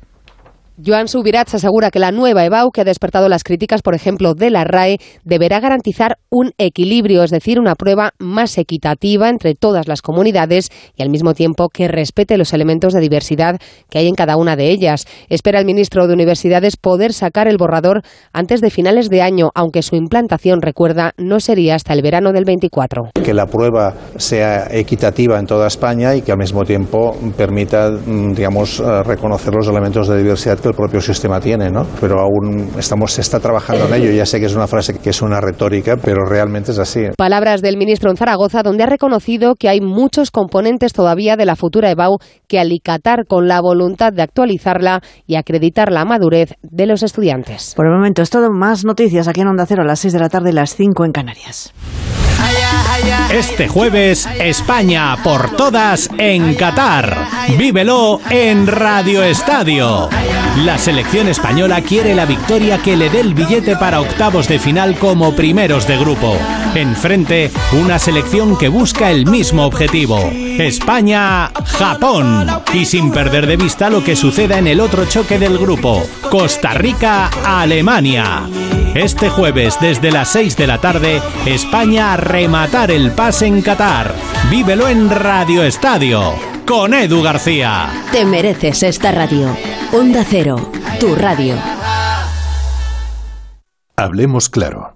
Joan Subirats asegura que la nueva EBAU, que ha despertado las críticas, por ejemplo, de la RAE, deberá garantizar un equilibrio, es decir, una prueba más equitativa entre todas las comunidades y al mismo tiempo que respete los elementos de diversidad que hay en cada una de ellas. Espera el ministro de Universidades poder sacar el borrador antes de finales de año, aunque su implantación, recuerda, no sería hasta el verano del 24. Que la prueba sea equitativa en toda España y que al mismo tiempo permita, digamos, reconocer los elementos de diversidad que el propio sistema tiene, ¿no? Pero aún estamos, se está trabajando en ello. Ya sé que es una frase que es una retórica, pero realmente es así. Palabras del ministro en Zaragoza, donde ha reconocido que hay muchos componentes todavía de la futura EBAU que alicatar con la voluntad de actualizarla y acreditar la madurez de los estudiantes. Por el momento es todo. Más noticias aquí en Onda Cero a las 6 de la tarde, las 5 en Canarias. Este jueves, España por todas en Qatar. Vívelo en Radio Estadio. La selección española quiere la victoria que le dé el billete para octavos de final como primeros de grupo. Enfrente, una selección que busca el mismo objetivo. España-Japón. Y sin perder de vista lo que suceda en el otro choque del grupo. Costa Rica-Alemania. Este jueves desde las 6 de la tarde, España rematar el pase en Qatar. Vívelo en Radio Estadio con Edu García. Te mereces esta radio. Onda Cero, tu radio. Hablemos claro.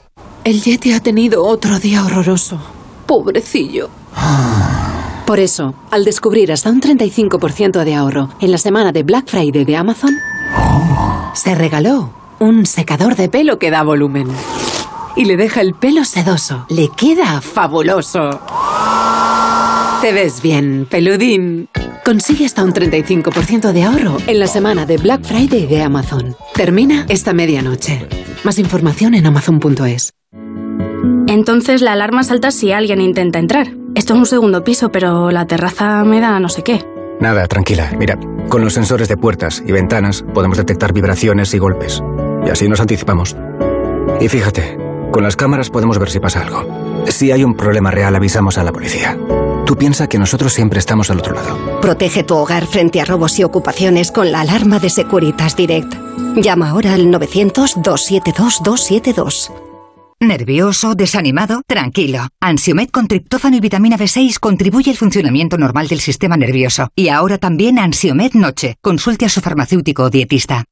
El Yeti ha tenido otro día horroroso. Pobrecillo. Por eso, al descubrir hasta un 35% de ahorro en la semana de Black Friday de Amazon, se regaló un secador de pelo que da volumen. Y le deja el pelo sedoso. Le queda fabuloso. Te ves bien, peludín. Consigue hasta un 35% de ahorro en la semana de Black Friday de Amazon. Termina esta medianoche. Más información en amazon.es. Entonces la alarma salta si alguien intenta entrar. Esto es un segundo piso, pero la terraza me da no sé qué. Nada, tranquila. Mira, con los sensores de puertas y ventanas podemos detectar vibraciones y golpes. Y así nos anticipamos. Y fíjate, con las cámaras podemos ver si pasa algo. Si hay un problema real, avisamos a la policía. Tú piensa que nosotros siempre estamos al otro lado. Protege tu hogar frente a robos y ocupaciones con la alarma de Securitas Direct. Llama ahora al 900-272-272. ¿Nervioso? ¿Desanimado? Tranquilo. Ansiomed con triptófano y vitamina B6 contribuye al funcionamiento normal del sistema nervioso. Y ahora también Ansiomed Noche. Consulte a su farmacéutico o dietista.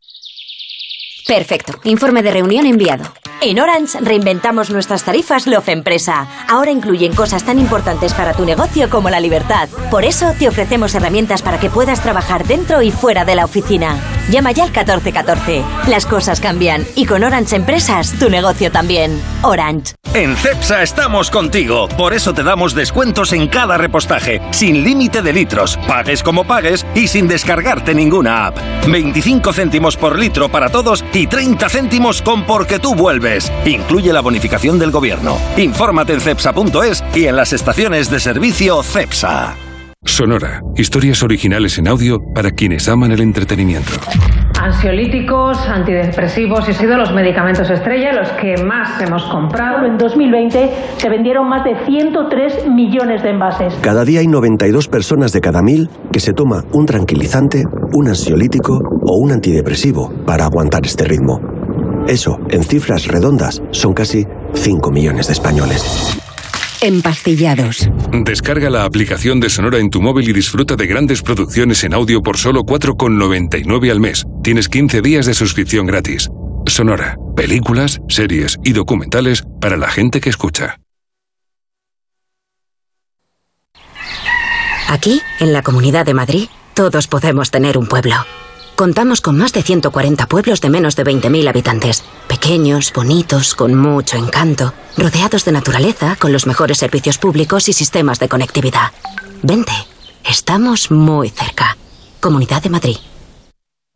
Perfecto. Informe de reunión enviado. En Orange reinventamos nuestras tarifas Love Empresa. Ahora incluyen cosas tan importantes para tu negocio como la libertad. Por eso te ofrecemos herramientas para que puedas trabajar dentro y fuera de la oficina. Llama ya al 1414. Las cosas cambian y con Orange Empresas tu negocio también. Orange. En CEPSA estamos contigo. Por eso te damos descuentos en cada repostaje, sin límite de litros, pagues como pagues y sin descargarte ninguna app. 25 céntimos por litro para todos y 30 céntimos con porque tú vuelves. Incluye la bonificación del gobierno. Infórmate en cepsa.es y en las estaciones de servicio CEPSA. Sonora. Historias originales en audio para quienes aman el entretenimiento. Ansiolíticos, antidepresivos y han sido los medicamentos estrella los que más hemos comprado. En 2020 se vendieron más de 103 millones de envases. Cada día hay 92 personas de cada mil que se toma un tranquilizante, un ansiolítico o un antidepresivo para aguantar este ritmo. Eso, en cifras redondas, son casi 5 millones de españoles. Empastillados. Descarga la aplicación de Sonora en tu móvil y disfruta de grandes producciones en audio por solo 4,99 al mes. Tienes 15 días de suscripción gratis. Sonora, películas, series y documentales para la gente que escucha. Aquí, en la Comunidad de Madrid, todos podemos tener un pueblo. Contamos con más de 140 pueblos de menos de 20.000 habitantes, pequeños, bonitos, con mucho encanto, rodeados de naturaleza, con los mejores servicios públicos y sistemas de conectividad. Vente, estamos muy cerca. Comunidad de Madrid.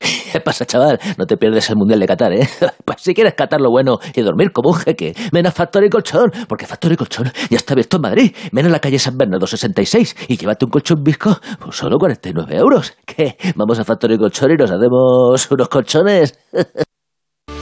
¿Qué pasa, chaval? No te pierdes el Mundial de Qatar, ¿eh? Pues si quieres catar lo bueno y dormir como un jeque, ven a Factory Colchón, porque Factory Colchón ya está abierto en Madrid. Ven a la calle San Bernardo 66 y llévate un colchón visco por solo 49 euros. ¿Qué? Vamos a Factory Colchón y nos hacemos unos colchones.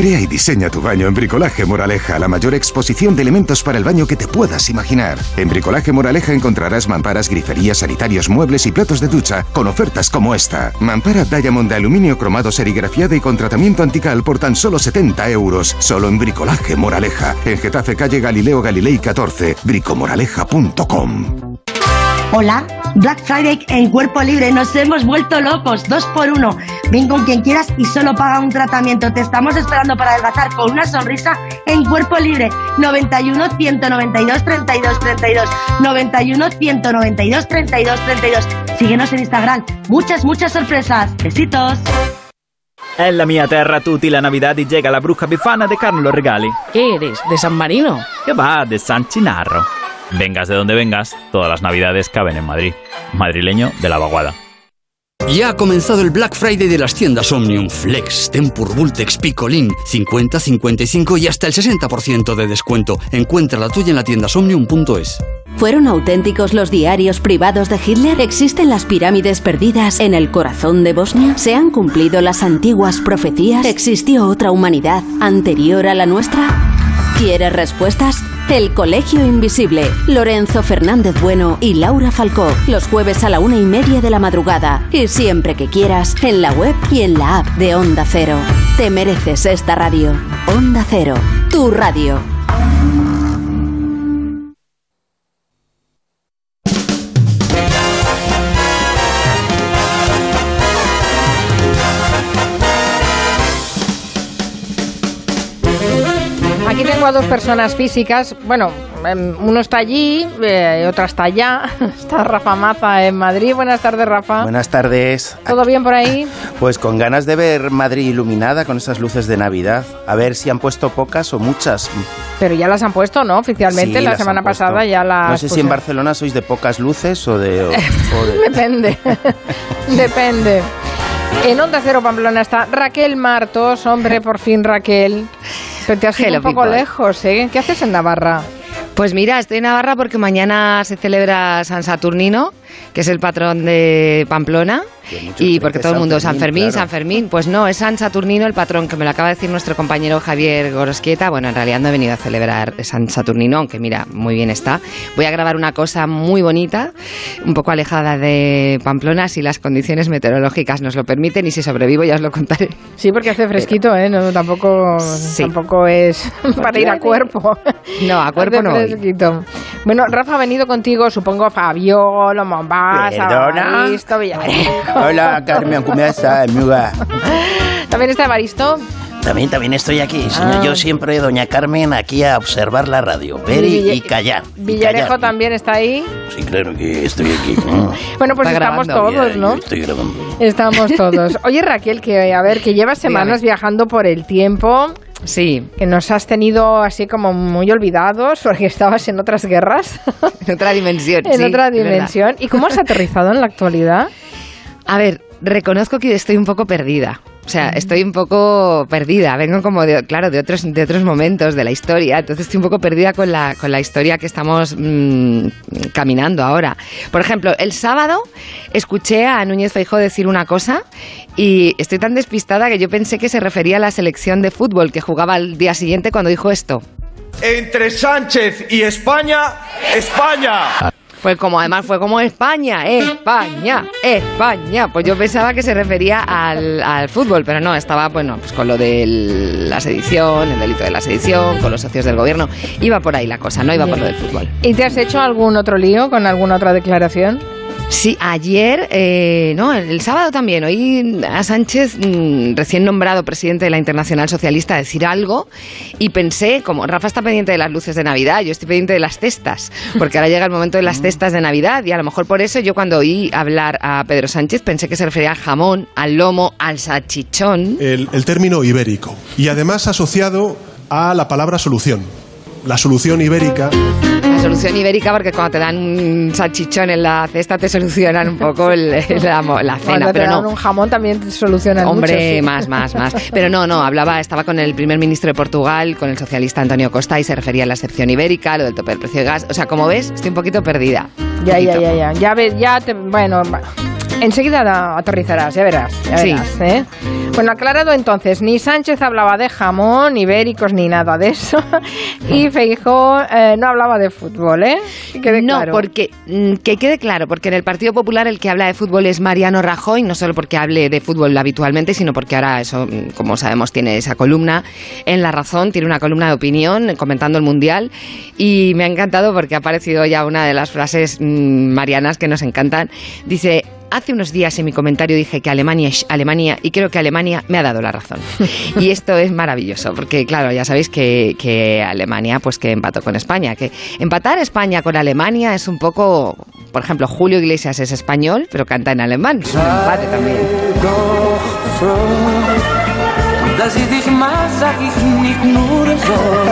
Crea y diseña tu baño en Bricolaje Moraleja, la mayor exposición de elementos para el baño que te puedas imaginar. En Bricolaje Moraleja encontrarás mamparas, griferías, sanitarios, muebles y platos de ducha con ofertas como esta. Mampara Diamond de aluminio cromado serigrafiada y con tratamiento antical por tan solo 70 euros. Solo en Bricolaje Moraleja. En Getafe Calle Galileo Galilei 14. bricomoraleja.com. Hola, Black Friday en Cuerpo Libre, nos hemos vuelto locos, dos por uno. Ven con quien quieras y solo paga un tratamiento. Te estamos esperando para adelgazar con una sonrisa en Cuerpo Libre. 91 192 32 32. 91 192 32 32. Síguenos en Instagram. Muchas, muchas sorpresas. Besitos. En la mia terra tutti la Navidad y llega la bruja bifana de Carlos los regali. ¿Qué eres? ¿De San Marino? Que va, de San Chinarro. Vengas de donde vengas, todas las navidades caben en Madrid. Madrileño de la vaguada. Ya ha comenzado el Black Friday de las tiendas Omnium Flex, Tempur, Vultex, Picolín, 50, 55 y hasta el 60% de descuento. Encuentra la tuya en la tienda somnium.es. ¿Fueron auténticos los diarios privados de Hitler? ¿Existen las pirámides perdidas en el corazón de Bosnia? ¿Se han cumplido las antiguas profecías? ¿Existió otra humanidad anterior a la nuestra? ¿Quieres respuestas? El Colegio Invisible, Lorenzo Fernández Bueno y Laura Falcó, los jueves a la una y media de la madrugada y siempre que quieras en la web y en la app de Onda Cero. Te mereces esta radio. Onda Cero, tu radio. Aquí tengo a dos personas físicas. Bueno, em, uno está allí, eh, otra está allá. Está Rafa Maza en Madrid. Buenas tardes, Rafa. Buenas tardes. ¿Todo bien por ahí? Pues con ganas de ver Madrid iluminada con esas luces de Navidad. A ver si han puesto pocas o muchas. Pero ya las han puesto, ¿no? Oficialmente Sí, la semana pasada ya las. No sé si en pusieron. Barcelona sois de pocas luces o de... o- o de- Depende. Depende. En Onda Cero Pamplona está Raquel Martos. Hombre, por fin Raquel. Pero te has ido un poco people. lejos, ¿eh? ¿Qué haces en Navarra? Pues mira, estoy en Navarra porque mañana se celebra San Saturnino, que es el patrón de Pamplona. Y porque todo el mundo, San San Fermín, San Fermín. Pues no, es San Saturnino el patrón, que me lo acaba de decir nuestro compañero Javier Gorosquieta. Bueno, en realidad no he venido a celebrar San Saturnino, aunque mira, muy bien está. Voy a grabar una cosa muy bonita, un poco alejada de Pamplona, si las condiciones meteorológicas nos lo permiten y si sobrevivo ya os lo contaré. Sí, porque hace fresquito, ¿eh? No, tampoco, tampoco es para ir a cuerpo. No, a cuerpo Hace no fresquito. Bueno, Rafa ha venido contigo, supongo, Fabiolo, Mombasa, Perdona. Evaristo, Villarejo. Hola, Carmen, ¿cómo estás, amiga? También está Evaristo. También, también estoy aquí, señor. Ah. Yo siempre, doña Carmen, aquí a observar la radio, ver y, Villa- y callar. y Villarejo callar. también está ahí. Sí, claro que estoy aquí. Mm. Bueno, pues Está estamos grabando. todos, ¿no? Estoy grabando. Estamos todos. Oye, Raquel, que a ver, que llevas semanas viajando por el tiempo. Sí. Que nos has tenido así como muy olvidados porque estabas en otras guerras. En otra dimensión. en sí, otra verdad. dimensión. ¿Y cómo has aterrizado en la actualidad? A ver, reconozco que estoy un poco perdida. O sea, estoy un poco perdida. Vengo como de, claro, de otros, de otros momentos de la historia. Entonces estoy un poco perdida con la, con la historia que estamos mm, caminando ahora. Por ejemplo, el sábado escuché a Núñez Feijóo decir una cosa y estoy tan despistada que yo pensé que se refería a la selección de fútbol que jugaba al día siguiente cuando dijo esto. Entre Sánchez y España, España. Fue como, además fue como España, España, España. Pues yo pensaba que se refería al, al fútbol, pero no, estaba, bueno, pues con lo de la sedición, el delito de la sedición, con los socios del gobierno. Iba por ahí la cosa, no iba por lo del fútbol. ¿Y te has hecho algún otro lío con alguna otra declaración? Sí, ayer, eh, no, el sábado también, oí a Sánchez, mm, recién nombrado presidente de la Internacional Socialista, decir algo y pensé, como Rafa está pendiente de las luces de Navidad, yo estoy pendiente de las cestas, porque ahora llega el momento de las cestas de Navidad y a lo mejor por eso yo cuando oí hablar a Pedro Sánchez pensé que se refería al jamón, al lomo, al salchichón. el, el término ibérico y además asociado a la palabra solución. La solución ibérica la solución ibérica, porque cuando te dan un salchichón en la cesta te solucionan un poco el- la, la Cuando cena, te pero dan no. un jamón también te solucionan Hombre, mucho, sí. más, más, más. Pero no, no, hablaba, estaba con el primer ministro de Portugal, con el socialista Antonio Costa y se refería a la excepción ibérica, lo del tope del precio de gas. O sea, como ves, estoy un poquito perdida. Ya, ya, ya, ya. Ya, ves, ya te, bueno. Enseguida la aterrizarás, ya verás. ya Sí. verás, ¿eh? Bueno, aclarado entonces, ni Sánchez hablaba de jamón, ibéricos, ni nada de eso. Y Feijó eh, no hablaba de fútbol, ¿eh? Que quede no, claro. porque mm, que quede claro, porque en el Partido Popular el que habla de fútbol es Mariano Rajoy, no solo porque hable de fútbol habitualmente, sino porque ahora eso, mm, como sabemos, tiene esa columna en La Razón, tiene una columna de opinión comentando el Mundial y me ha encantado porque ha aparecido ya una de las frases mm, marianas que nos encantan. Dice, Hace unos días en mi comentario dije que Alemania es Alemania y creo que Alemania me ha dado la razón. Y esto es maravilloso, porque claro, ya sabéis que, que Alemania pues que empató con España, que empatar España con Alemania es un poco, por ejemplo, Julio Iglesias es español, pero canta en alemán, es un empate también.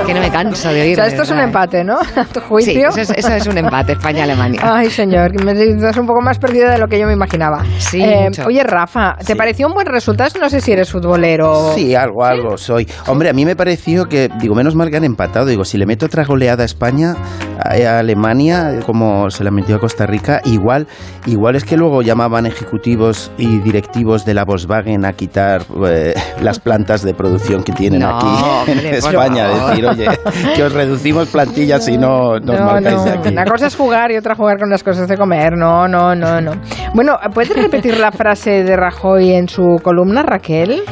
Que no me canso de O oír. sea, esto es un empate, ¿no? A tu Sí, juicio. eso es, eso es un empate, España-Alemania. Ay, señor, me estás un poco más perdida de lo que yo me imaginaba. Sí, Eh, mucho. oye, Rafa, ¿te pareció un buen resultado? No sé si eres futbolero. Sí, algo, algo soy. Hombre, a mí me pareció que, digo, menos mal que han empatado. Digo, si le meto otra goleada a España, a, a Alemania, como se la metió a Costa Rica, igual, igual es que luego llamaban ejecutivos y directivos de la Volkswagen a quitar eh, las plantas de producción que tienen No, aquí hombre, en España. favor. Decir, oye, que os reducimos plantillas y no nos No, marcáis de aquí. Una cosa es jugar y otra jugar con las cosas de comer. No, no, no, no. Bueno, ¿puedes repetir la frase de Rajoy en su columna, Raquel?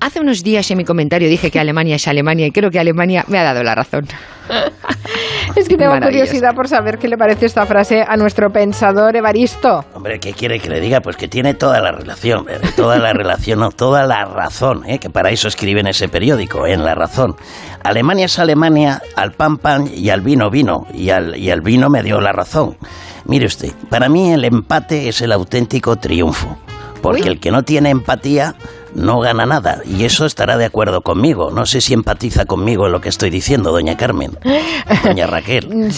Hace unos días en mi comentario dije que Alemania es Alemania y creo que Alemania me ha dado la razón. Es que tengo curiosidad por saber qué le parece esta frase a nuestro pensador Evaristo. Hombre, ¿qué quiere que le diga? Pues que tiene toda la relación, eh, toda la relación, no, toda la razón, ¿eh? que para eso escribe en ese periódico, en La Razón. Alemania es Alemania, al pan pan y al vino vino, y al, y al vino me dio la razón. Mire usted, para mí el empate es el auténtico triunfo, porque Uy. el que no tiene empatía no gana nada, y eso estará de acuerdo conmigo. No sé si empatiza conmigo en lo que estoy diciendo, doña Carmen, doña Raquel.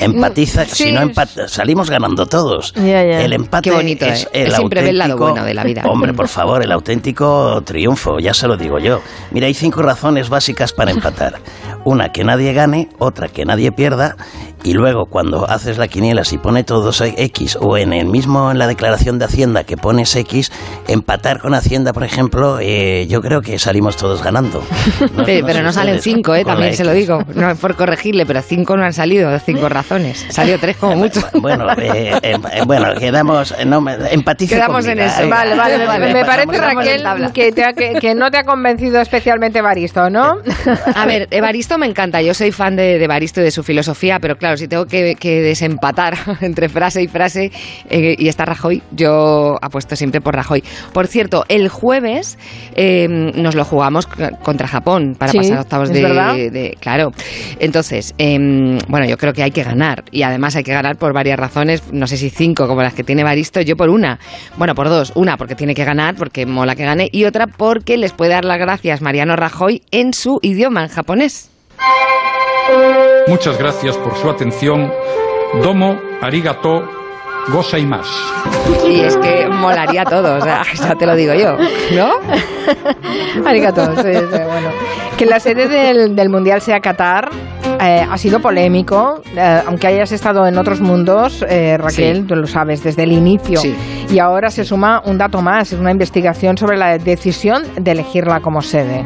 Empatiza, Sí. si no empata, salimos ganando todos. Ya, ya. El empate Qué bonito, es ¿eh? el Él siempre ve el lado auténtico- bueno de la vida. Hombre, por favor, el auténtico triunfo, ya se lo digo yo. Mira, hay cinco razones básicas para empatar. Una, que nadie gane, otra, que nadie pierda, y luego cuando haces la quiniela, si pone todos X, o en el mismo, en la declaración de Hacienda que pones X, empatar con Hacienda, por ejemplo, eh, yo creo que salimos todos ganando. No- Pe- no pero no salen cinco, ¿eh? también se lo digo. No es por corregirle, pero cinco no han salido, cinco razones. Salió tres como mucho. Bueno, eh, eh, bueno, quedamos, no, me- empatice Quedamos conmigo, en eso. Vale, vale, me- Vale, me parece, Raquel, que, te ha- que- que no te ha convencido especialmente Evaristo, ¿no? A ver, Evaristo me encanta. Yo soy fan de, de Evaristo y de su filosofía, pero claro, si tengo que, que desempatar entre frase y frase eh, y está Rajoy, yo apuesto siempre por Rajoy. Por cierto, el jueves eh, nos lo jugamos contra Japón para Sí, pasar octavos de, verdad. de- Claro. Entonces, em, bueno, yo creo que hay que ganar. Y además hay que ganar por varias razones. No sé si cinco como las que tiene Evaristo, yo por una. Bueno, por dos. Una porque tiene que ganar, porque mola que gane. Y otra porque les puede dar las gracias Mariano Rajoy en su idioma, en japonés. Muchas gracias por su atención. Domo, arigato, gozaimasu. Y es que molaría todo, o sea, ya te lo digo yo, ¿no? Arigato, sí, sí, bueno. Que la sede del, del Mundial sea Qatar eh, ha sido polémico, eh, aunque hayas estado en otros mundos, eh, Raquel, Sí. tú lo sabes, desde el inicio. Sí. Y ahora se suma un dato más, es una investigación sobre la decisión de elegirla como sede.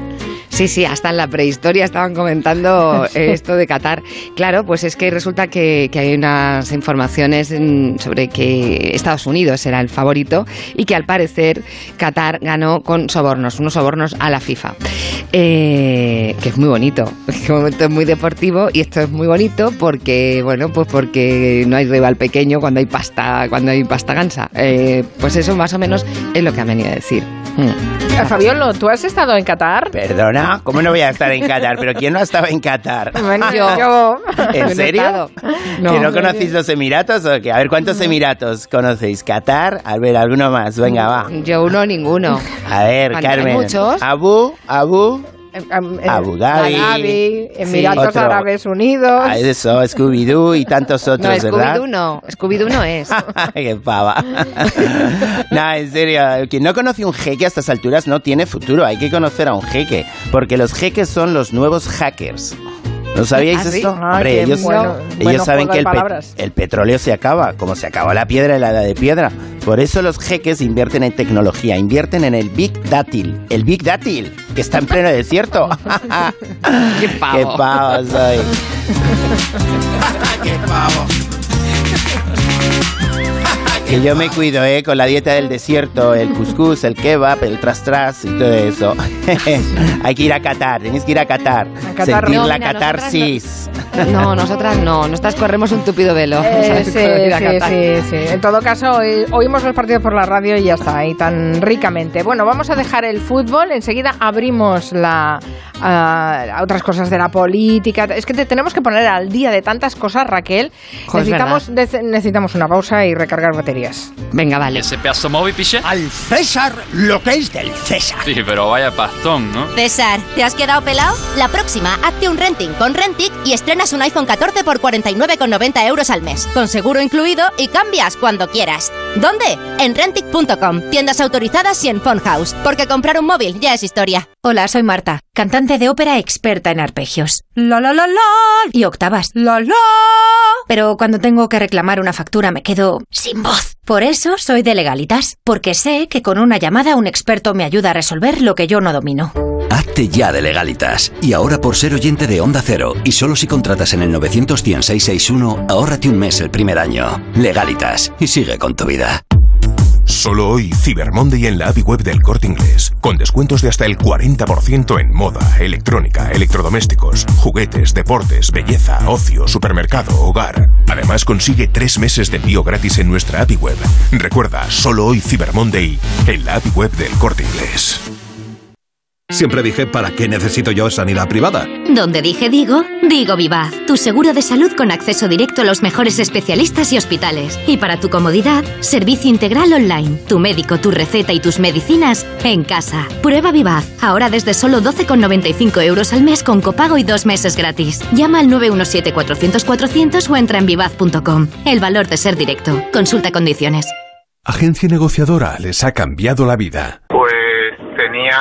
Sí, sí, hasta en la prehistoria estaban comentando eh, esto de Qatar. Claro, pues es que resulta que, que hay unas informaciones sobre que Estados Unidos era el favorito y que al parecer Qatar ganó con sobornos, unos sobornos a la FIFA. Eh, que es muy bonito, es muy deportivo y esto es muy bonito porque, bueno, pues porque no hay rival pequeño cuando hay pasta, cuando hay pasta gansa. Eh, pues eso más o menos es lo que han venido a decir. Mm. Fabiolo, ¿tú has estado en Qatar? Perdona, ¿cómo no voy a estar en Qatar? ¿Pero quién no ha estado en Qatar? Bueno, Yo. ¿En serio? No. ¿Que no conocéis los Emiratos o qué? A ver, ¿cuántos Emiratos conocéis? ¿Qatar? A ver, alguno más. Venga, va. Yo uno, ninguno. A ver, Carmen. muchos. Abu, Abu. Abu Dhabi, Dhabi, Emiratos Otro. Árabes Unidos. Ah, eso, Scooby-Doo y tantos No, otros, ¿verdad? Scooby-Doo no. Scooby-Doo no es. Qué pava. no, en serio, quien no conoce un jeque a estas alturas no tiene futuro. Hay que conocer a un jeque, porque los jeques son los nuevos hackers. ¿No sabíais ¿Ah, sí? esto? Ah, Hombre, ellos, bueno- ellos bueno saben que de el, pe- el petróleo se acaba, como se acabó la piedra en la edad de piedra. Por eso los jeques invierten en tecnología, invierten en el Big Dátil. El Big Dátil, que está en pleno desierto. Qué pavo. Qué pavo soy. Qué pavo. Que yo me cuido, ¿eh? Con la dieta del desierto, el couscous, el kebab, el tras tras y todo eso. Hay que ir a Qatar, tenéis que ir a Qatar. Qatar. Sentir No, la mira, nosotras catarsis. No, nosotras no. Nosotras corremos un tupido velo. Eh, ¿sabes? sí, a sí, sí, sí. En todo caso, hoy- oímos los partidos por la radio y ya está, y tan ricamente. Bueno, vamos a dejar el fútbol, enseguida abrimos la, ah, a otras cosas de la política. Es que te tenemos que poner al día de tantas cosas, Raquel. Necesitamos, nece- necesitamos una pausa y recargar Venga, vale. ¿Ese pedazo móvil, piche? Al César lo que es del César. Sí, pero vaya pastón, ¿no? César, ¿te has quedado pelado? La próxima, hazte un renting con Rentic y estrenas un iPhone 14 por 49,90 euros al mes, con seguro incluido y cambias cuando quieras. ¿Dónde? En Rentic.com, tiendas autorizadas y en Phone House, porque comprar un móvil ya es historia. Hola, soy Marta, cantante de ópera experta en arpegios. La la la la y octavas. La la. Pero cuando tengo que reclamar una factura me quedo sin voz. Por eso soy de Legalitas, porque sé que con una llamada un experto me ayuda a resolver lo que yo no domino. Hazte ya de legalitas. Y ahora por ser oyente de Onda Cero y solo si contratas en el 91661, ahórrate un mes el primer año. Legalitas. Y sigue con tu vida. Solo hoy, Cyber Monday en la API web del Corte Inglés, con descuentos de hasta el 40% en moda, electrónica, electrodomésticos, juguetes, deportes, belleza, ocio, supermercado, hogar. Además, consigue tres meses de envío gratis en nuestra API web. Recuerda, solo hoy Cyber Monday en la API web del Corte Inglés. Siempre dije, ¿para qué necesito yo sanidad privada? Donde dije digo, digo Vivaz, tu seguro de salud con acceso directo a los mejores especialistas y hospitales. Y para tu comodidad, servicio integral online, tu médico, tu receta y tus medicinas en casa. Prueba Vivaz, ahora desde solo 12,95 euros al mes con copago y dos meses gratis. Llama al 917-400-400 o entra en vivaz.com. El valor de ser directo. Consulta condiciones. Agencia negociadora les ha cambiado la vida. Pues tenía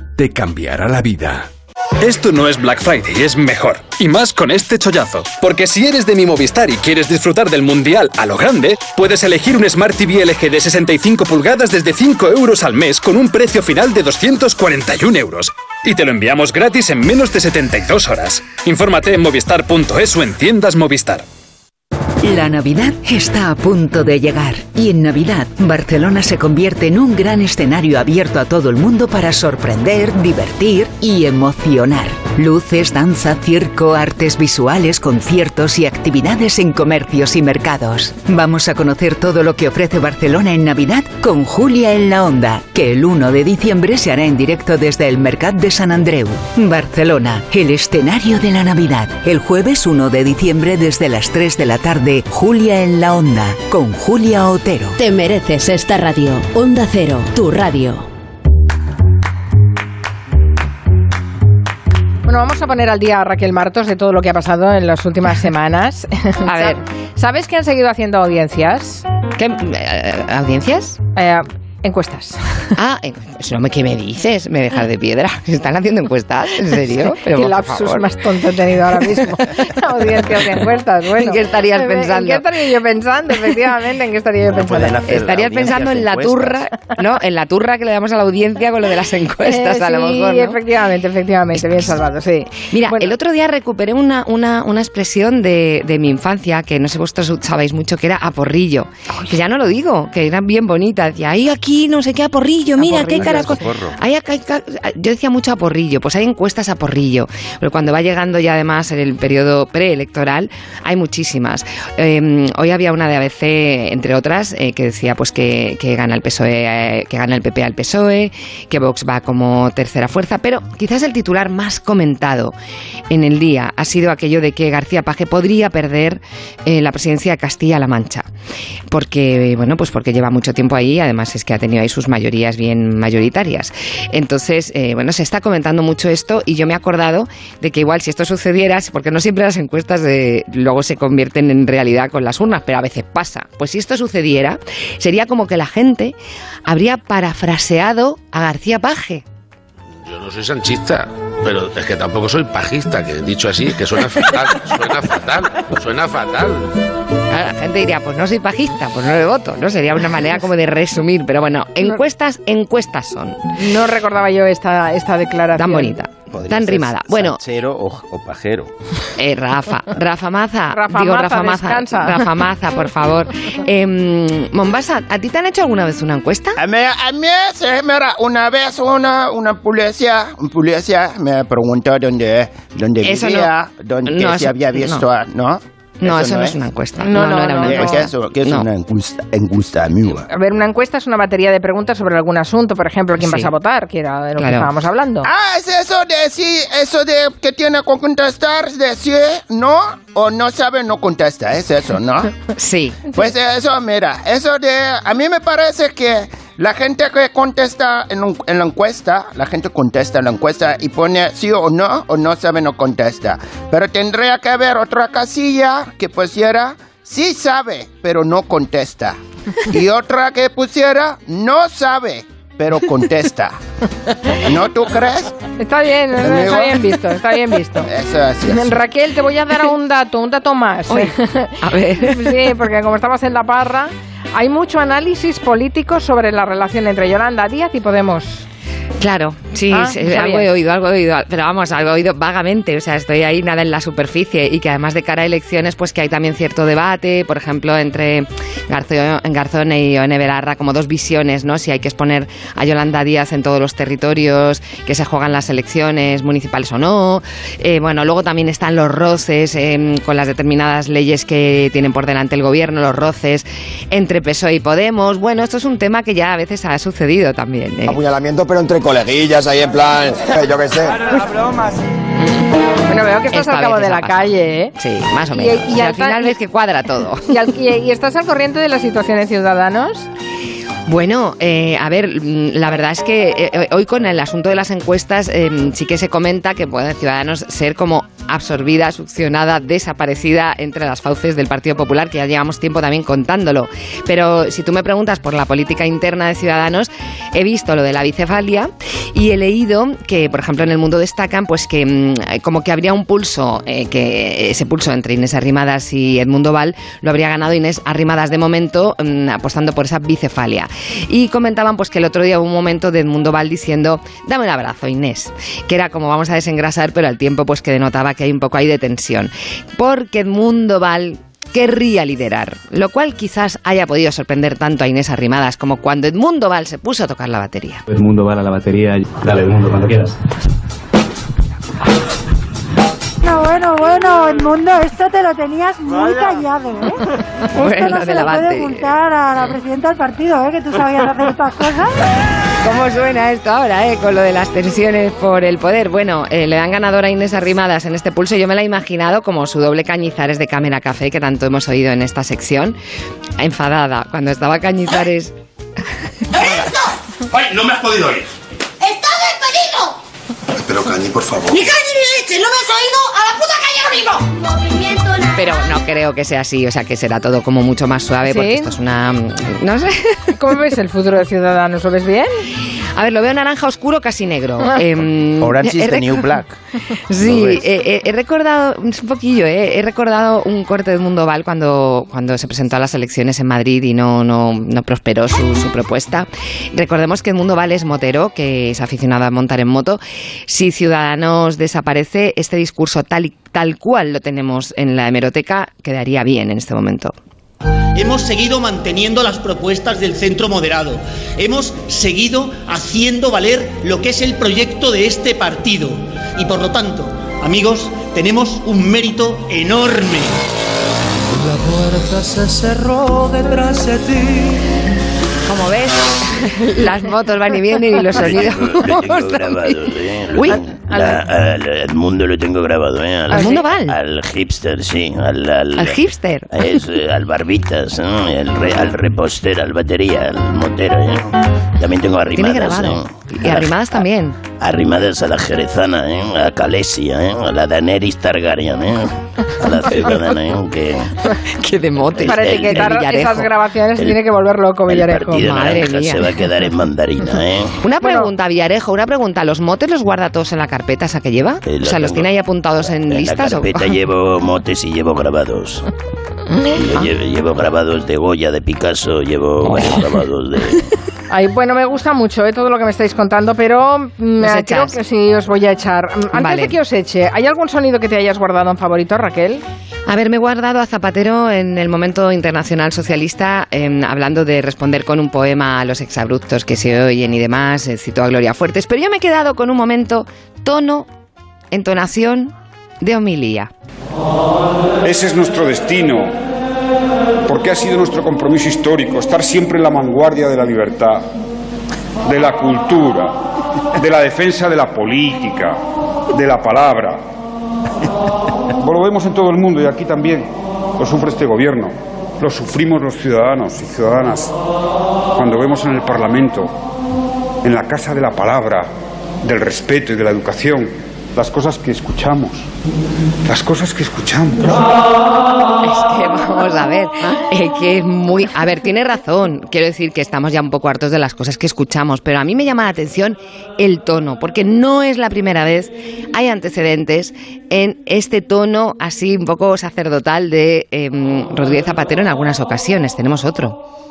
Te cambiará la vida. Esto no es Black Friday, es mejor. Y más con este chollazo. Porque si eres de mi Movistar y quieres disfrutar del Mundial a lo grande, puedes elegir un Smart TV LG de 65 pulgadas desde 5 euros al mes con un precio final de 241 euros. Y te lo enviamos gratis en menos de 72 horas. Infórmate en movistar.es o en tiendas Movistar. La Navidad está a punto de llegar y en Navidad Barcelona se convierte en un gran escenario abierto a todo el mundo para sorprender, divertir y emocionar. Luces, danza, circo, artes visuales, conciertos y actividades en comercios y mercados. Vamos a conocer todo lo que ofrece Barcelona en Navidad con Julia en la Onda, que el 1 de diciembre se hará en directo desde el Mercat de San Andreu. Barcelona, el escenario de la Navidad. El jueves 1 de diciembre desde las 3 de la tarde Julia en la Onda, con Julia Otero. Te mereces esta radio. Onda Cero, tu radio. Bueno, vamos a poner al día a Raquel Martos de todo lo que ha pasado en las últimas semanas. A ver. ¿Sabes que han seguido haciendo audiencias? ¿Qué? eh, ¿Audiencias? Eh, encuestas. Ah, en- eso no me, ¿qué me dices? Me dejas de piedra. ¿Se están haciendo encuestas? ¿En serio? Pero, Qué por lapsus favor. más tonto he tenido ahora mismo. audiencias de encuestas, bueno. ¿En qué estarías ¿En pensando? qué estaría yo pensando? Efectivamente, ¿en qué estaría yo pensando? Estarías pensando en la turra, ¿no? En la turra que le damos a la audiencia con lo de las encuestas, Eh, a lo sí, mejor, ¿no? efectivamente, efectivamente, bien salvado, sí. Mira, el otro día recuperé una, una, una expresión de, de mi infancia, que no sé vosotros sabéis mucho, que era aporrillo. Que ya no lo digo, que eran bien bonitas. Decía, ahí aquí aquí no sé qué a porrillo, mira qué caracol. Hay hay yo decía mucho a porrillo, pues hay encuestas a porrillo, pero cuando va llegando ya además en el periodo preelectoral hay muchísimas. Eh, hoy había una de ABC, entre otras, eh, que decía pues que, que gana el PSOE, eh, que gana el PP al PSOE, que Vox va como tercera fuerza, pero quizás el titular más comentado en el día ha sido aquello de que García Paje podría perder eh, la presidencia de Castilla-La Mancha, porque bueno, pues porque lleva mucho tiempo ahí, además es que ha tenido ahí sus mayorías bien mayoritarias. Entonces, eh, bueno, se está comentando mucho esto y yo me he acordado de que igual si esto sucediera, porque no siempre las encuestas luego se convierten en realidad con las urnas, pero a veces pasa. Pues si esto sucediera, sería como que la gente habría parafraseado a García Paje. Yo no soy sanchista, pero es que tampoco soy pajista, que dicho así, que suena fatal, suena fatal, suena fatal. Claro, la gente diría, pues no soy pajista, pues no le voto, ¿no? Sería una manera como de resumir, pero bueno, encuestas, encuestas son. No recordaba yo esta, esta declaración. Tan bonita, Podría tan rimada. Bueno, Sanchero o, o pajero. Eh, Rafa, Rafa Maza, Rafa digo Maza, Rafa Maza, descansa. Rafa Maza, por favor. Em, Mombasa, ¿a ti te han hecho alguna vez una encuesta? A mí, a mí sí, mira, una vez una, una policía, un policía me preguntó dónde, dónde Eso vivía, no. dónde No, se había visto, no. ¿No? Eso no es una encuesta. No, no, era una no, encuesta. ¿Qué es eso? ¿Qué es No. una encuesta, encuesta amiga? A ver, una encuesta es una batería de preguntas sobre algún asunto, por ejemplo, quién Sí. vas a votar, que era de lo que estábamos hablando. Ah, es eso de sí, eso de que tiene que contestar, de sí, no, o no sabe, no contesta, es eso, ¿no? Sí. Pues eso, mira, eso de, a mí me parece que la gente que contesta en, un- en la encuesta, la gente contesta en la encuesta y pone sí o no, o no sabe, no contesta. Pero tendría que haber otra casilla que pusiera sí sabe, pero no contesta. Y otra que pusiera no sabe, pero contesta. ¿No tú crees? Está bien, está Amigo. bien visto, está bien visto. Eso así es. Raquel, te voy a dar un dato, un dato más. a ver. Sí, porque como estamos en la parra, hay mucho análisis político sobre la relación entre Yolanda Díaz y Podemos. Claro, sí, Ah, sí, algo he oído, algo he oído, pero vamos, algo he oído vagamente, o sea, estoy ahí nada en la superficie y que además de cara a elecciones, pues que hay también cierto debate, por ejemplo, entre Garzón, Garzón y Ione Belarra, como dos visiones, ¿no? Si hay que exponer a Yolanda Díaz en todos los territorios que se juegan las elecciones municipales o no. Eh, bueno, luego también están los roces eh, con las determinadas leyes que tienen por delante el gobierno, los roces entre PSOE y Podemos. Bueno, esto es un tema que ya a veces ha sucedido también. ¿eh? Apuñalamiento, pero entre coleguillas ahí en plan, eh, yo qué sé. Bueno, veo que estás al cabo de la pasado. calle, ¿eh? Sí, más o menos. y Y, al final ves que cuadra todo. ¿Y, al- y- y estás al corriente de la situación de Ciudadanos? Bueno, eh, a ver, mm, la verdad es que eh, hoy con el asunto de las encuestas eh, sí que se comenta que puede Ciudadanos ser como absorbida, succionada, desaparecida entre las fauces del Partido Popular, que ya llevamos tiempo también contándolo. Pero si tú me preguntas por la política interna de Ciudadanos, he visto lo de la bicefalia y he leído que, por ejemplo, en el mundo destacan pues que mm, como que habría un pulso, eh, que ese pulso entre Inés Arrimadas y Edmundo Val lo habría ganado Inés Arrimadas de momento mm, apostando por esa bicefalia. Y comentaban pues que el otro día hubo un momento de Edmundo Val diciendo, dame un abrazo Inés, que era como vamos a desengrasar, pero al tiempo pues que denotaba que hay un poco ahí de tensión. Porque Edmundo Val querría liderar, lo cual quizás haya podido sorprender tanto a Inés Arrimadas como cuando Edmundo Val se puso a tocar la batería. Edmundo va a la batería. Dale, Edmundo, cuando quieras. Bueno, bueno, bueno, Edmundo, esto te lo tenías muy callado, ¿eh? Esto Bueno, no se lo puede ocultar a la presidenta del partido, ¿eh? Que tú sabías hacer estas cosas. ¿Cómo suena esto ahora, eh? Con lo de las tensiones por el poder. Bueno, eh, le dan ganadora a Inés Arrimadas en este pulso. Yo me la he imaginado como su doble Cañizares de Cámara Café, que tanto hemos oído en esta sección. Enfadada. Cuando estaba Cañizares. ¡Ay, no me has podido oír! ¡Estás despedido! Pero Cañi, por favor. ¡Ni caña ni leche! ¡No me has oído! ¡A la puta calle ahora mismo! Movimiento Pero no creo que sea así. O sea, que será todo como mucho más suave, porque esto es una. No sé. ¿Cómo ves el futuro de Ciudadanos? ¿Lo ves bien? A ver, lo veo naranja oscuro, casi negro. Em, Orange is he the new black. Sí, eh, eh, he recordado, un poquillo, eh, he recordado un corte de Mundo Val cuando, cuando se presentó a las elecciones en Madrid y no, no, no prosperó su, su propuesta. Recordemos que Mundo Val es motero, que es aficionado a montar en moto. Si Ciudadanos desaparece, este discurso tal, y- tal cual lo tenemos en la hemeroteca quedaría bien en este momento. Hemos seguido manteniendo las propuestas del centro moderado, hemos seguido haciendo valer lo que es el proyecto de este partido y por lo tanto, amigos, tenemos un mérito enorme. La puerta se cerró detrás de ti. Como ves, las motos van y vienen y los sonidos. Lo tengo grabado, ¿eh? Lo Uy, tengo- la- al, al mundo lo tengo grabado, ¿eh? ¿Al mundo Val? Al hipster, sí. Al, al, ¿Al hipster? Es, eh, al barbitas, ¿eh? al, re- al repostero, al batería, al motero, ¿eh? También tengo arrimadas, Tiene grabado. ¿eh? Y arrimadas también. Arrimadas a la jerezana, ¿eh? A Calesia, ¿eh? A la Daenerys Targaryen, ¿eh? A la ciudadana, ¿eh? Que... Qué de mote. Para etiquetar esas grabaciones se tiene que volver loco Villarejo. Madre mía. se va a quedar en mandarina, ¿eh? Una pregunta, Villarejo, una pregunta. ¿Los motes los guarda todos en la carpeta esa que lleva? Eh, o sea, ¿los tiene ahí apuntados en, En la listas? o- carpeta llevo motes y llevo grabados. Yo llevo, llevo grabados de Goya, de Picasso, llevo bueno, grabados de... Ay, bueno, me gusta mucho eh, todo lo que me estáis contando, pero mm, ¿Nos creo que sí os voy a echar. Mm, Antes Vale. de que os eche, ¿hay algún sonido que te hayas guardado en favorito, Raquel? Haberme guardado a Zapatero en el momento internacional socialista, em, hablando de responder con un poema a los exabruptos que se oyen y demás, eh, citó a Gloria Fuertes, pero yo me he quedado con un momento, tono, entonación de homilía. Ese es nuestro destino, porque ha sido nuestro compromiso histórico, estar siempre en la vanguardia de la libertad, de la cultura, de la defensa de la política, de la palabra. Lo vemos en todo el mundo y aquí también. Lo sufre este gobierno, lo sufrimos los ciudadanos y ciudadanas cuando vemos en el Parlamento, en la Casa de la Palabra, del respeto y de la educación, las cosas que escuchamos, las cosas que escuchamos. Es que vamos a ver, eh, que es muy... A ver, tiene razón. Quiero decir que estamos ya un poco hartos de las cosas que escuchamos, pero a mí me llama la atención el tono, porque no es la primera vez, hay antecedentes en este tono así un poco sacerdotal de em, Rodríguez Zapatero en algunas ocasiones. Tenemos otro.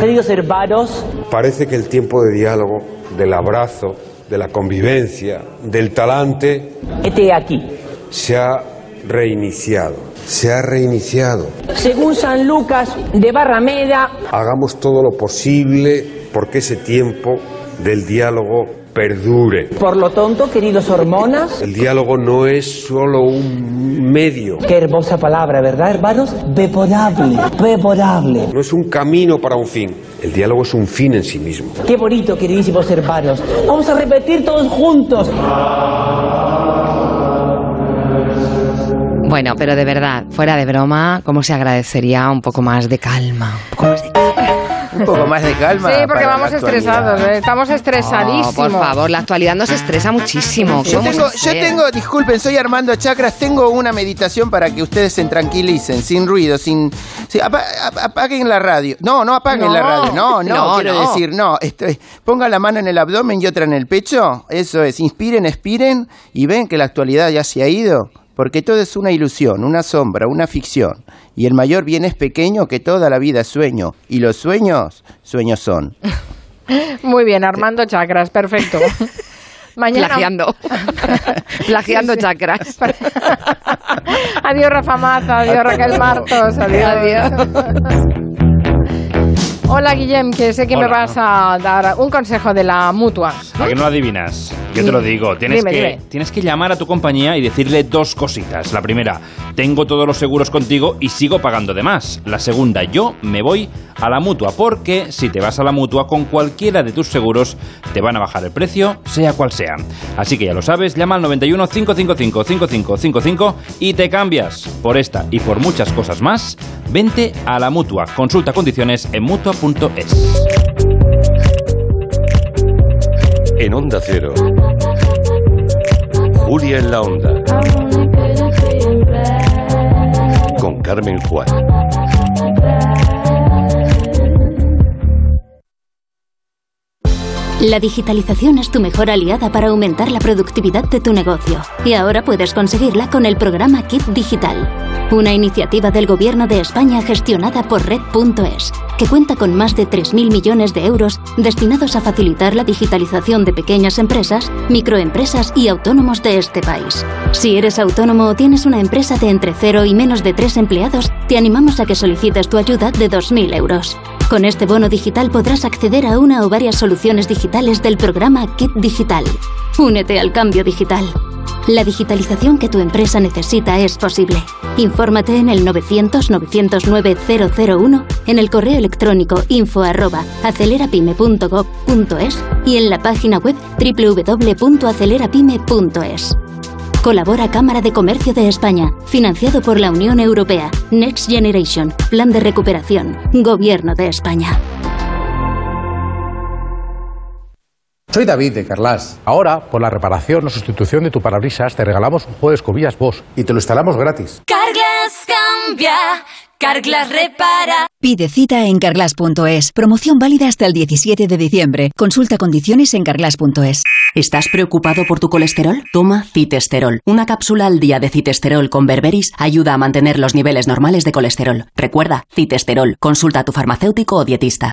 Queridos hermanos, Parece que el tiempo de diálogo, del abrazo, de la convivencia, del talante, este aquí. se ha reiniciado. Se ha reiniciado. Según San Lucas de Barrameda, Hagamos todo lo posible porque ese tiempo del diálogo perdure. por lo tonto, queridos hormonas, El diálogo no es solo un medio. qué hermosa palabra, ¿verdad, hermanos? Beporable, beporable. No es un camino para un fin. El diálogo es un fin en sí mismo. Qué bonito, queridísimos hermanos. Vamos a repetir todos juntos. Bueno, pero de verdad, fuera de broma, ¿cómo se agradecería un poco más de calma? Un poco más de calma. Sí, porque para vamos estresados, eh, estamos estresadísimos. Oh, por favor, la actualidad nos estresa muchísimo. Yo ¿Cómo tengo, yo tengo, disculpen, soy Armando Chacras, tengo una meditación para que ustedes se tranquilicen, sin ruido, sin... apa- ap- apaguen la radio. No, no apaguen No. la radio. No, no, No, quiero no. decir, no. Esto es- pongan la mano en el abdomen y otra en el pecho. Eso es, inspiren, expiren y ven que la actualidad ya se ha ido. Porque todo es una ilusión, una sombra, una ficción. Y el mayor bien es pequeño que toda la vida es sueño. Y los sueños, sueños son. Muy bien, Armando Chacras, perfecto. Mañana... Plagiando. Plagiando chakras. Adiós, Rafa Maza, adiós, Raquel Martos, adiós. Hola, Guillem, que sé que me Hola. vas a dar un consejo de la mutua. ¿A que no adivinas? Yo te lo digo. Tienes, Dime, que, dime. tienes que llamar a tu compañía y decirle dos cositas. La primera, tengo todos los seguros contigo y sigo pagando de más. La segunda, yo me voy a la mutua porque si te vas a la mutua con cualquiera de tus seguros te van a bajar el precio, sea cual sea. Así que ya lo sabes, llama al 91 555 5555 y te cambias. Por esta y por muchas cosas más, vente a la mutua. Consulta condiciones en mutua.es. En Onda Cero. Julia en la Onda. Con Carmen Juan. La digitalización es tu mejor aliada para aumentar la productividad de tu negocio. Y ahora puedes conseguirla con el programa Kit Digital, una iniciativa del Gobierno de España gestionada por Red.es, que cuenta con más de 3.000 millones de euros destinados a facilitar la digitalización de pequeñas empresas, microempresas y autónomos de este país. Si eres autónomo o tienes una empresa de entre 0 y menos de 3 empleados, te animamos a que solicites tu ayuda de 2.000 euros. Con este bono digital podrás acceder a una o varias soluciones digitales del programa Kit Digital. Únete al cambio digital. La digitalización que tu empresa necesita es posible. Infórmate en el 900-909-001, en el correo electrónico info y en la página web www.acelerapyme.es. Colabora Cámara de Comercio de España, financiado por la Unión Europea, Next Generation, Plan de Recuperación, Gobierno de España. Soy David de Carlas. Ahora, por la reparación o sustitución de tu parabrisas, te regalamos un juego de escobillas Bosch y te lo instalamos gratis. Carglass cambia, Carglass repara. Pide cita en carglass.es. Promoción válida hasta el 17 de diciembre. Consulta condiciones en carglass.es. ¿Estás preocupado por tu colesterol? Toma citesterol. Una cápsula al día de citesterol con berberis ayuda a mantener los niveles normales de colesterol. Recuerda, citesterol. Consulta a tu farmacéutico o dietista.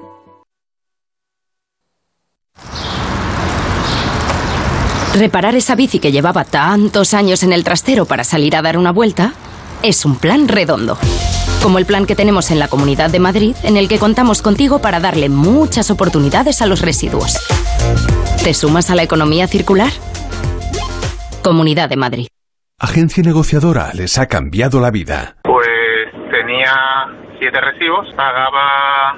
Reparar esa bici que llevaba tantos años en el trastero para salir a dar una vuelta es un plan redondo. Como el plan que tenemos en la Comunidad de Madrid, en el que contamos contigo para darle muchas oportunidades a los residuos. ¿Te sumas a la economía circular? Comunidad de Madrid. Agencia negociadora les ha cambiado la vida. Pues tenía siete recibos, pagaba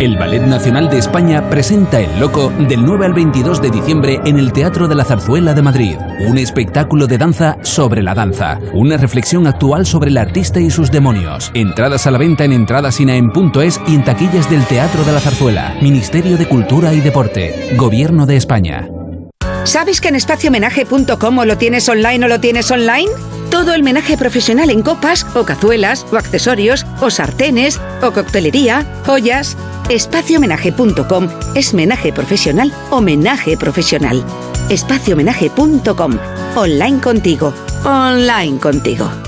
El Ballet Nacional de España presenta El Loco del 9 al 22 de diciembre en el Teatro de la Zarzuela de Madrid. Un espectáculo de danza sobre la danza. Una reflexión actual sobre el artista y sus demonios. Entradas a la venta en entradasinaen.es y en taquillas del Teatro de la Zarzuela. Ministerio de Cultura y Deporte. Gobierno de España. ¿Sabes que en espaciomenaje.com lo tienes online o lo tienes online? Todo el menaje profesional en copas o cazuelas o accesorios o sartenes o coctelería, joyas. Espaciomenaje.com es menaje profesional o menaje profesional. Espaciomenaje.com. Online contigo. Online contigo.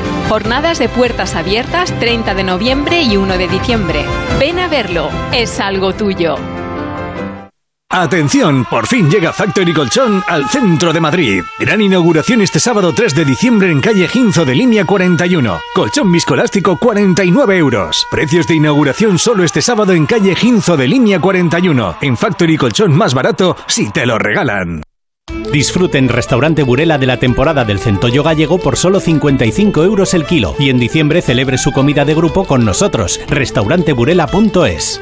Jornadas de puertas abiertas 30 de noviembre y 1 de diciembre. Ven a verlo, es algo tuyo. Atención, por fin llega Factory Colchón al centro de Madrid. Gran inauguración este sábado 3 de diciembre en calle Ginzo de línea 41. Colchón viscoelástico 49 euros. Precios de inauguración solo este sábado en calle Ginzo de línea 41. En Factory Colchón más barato si te lo regalan. Disfruten Restaurante Burela de la temporada del centollo gallego por solo 55 euros el kilo y en diciembre celebre su comida de grupo con nosotros. Restauranteburela.es.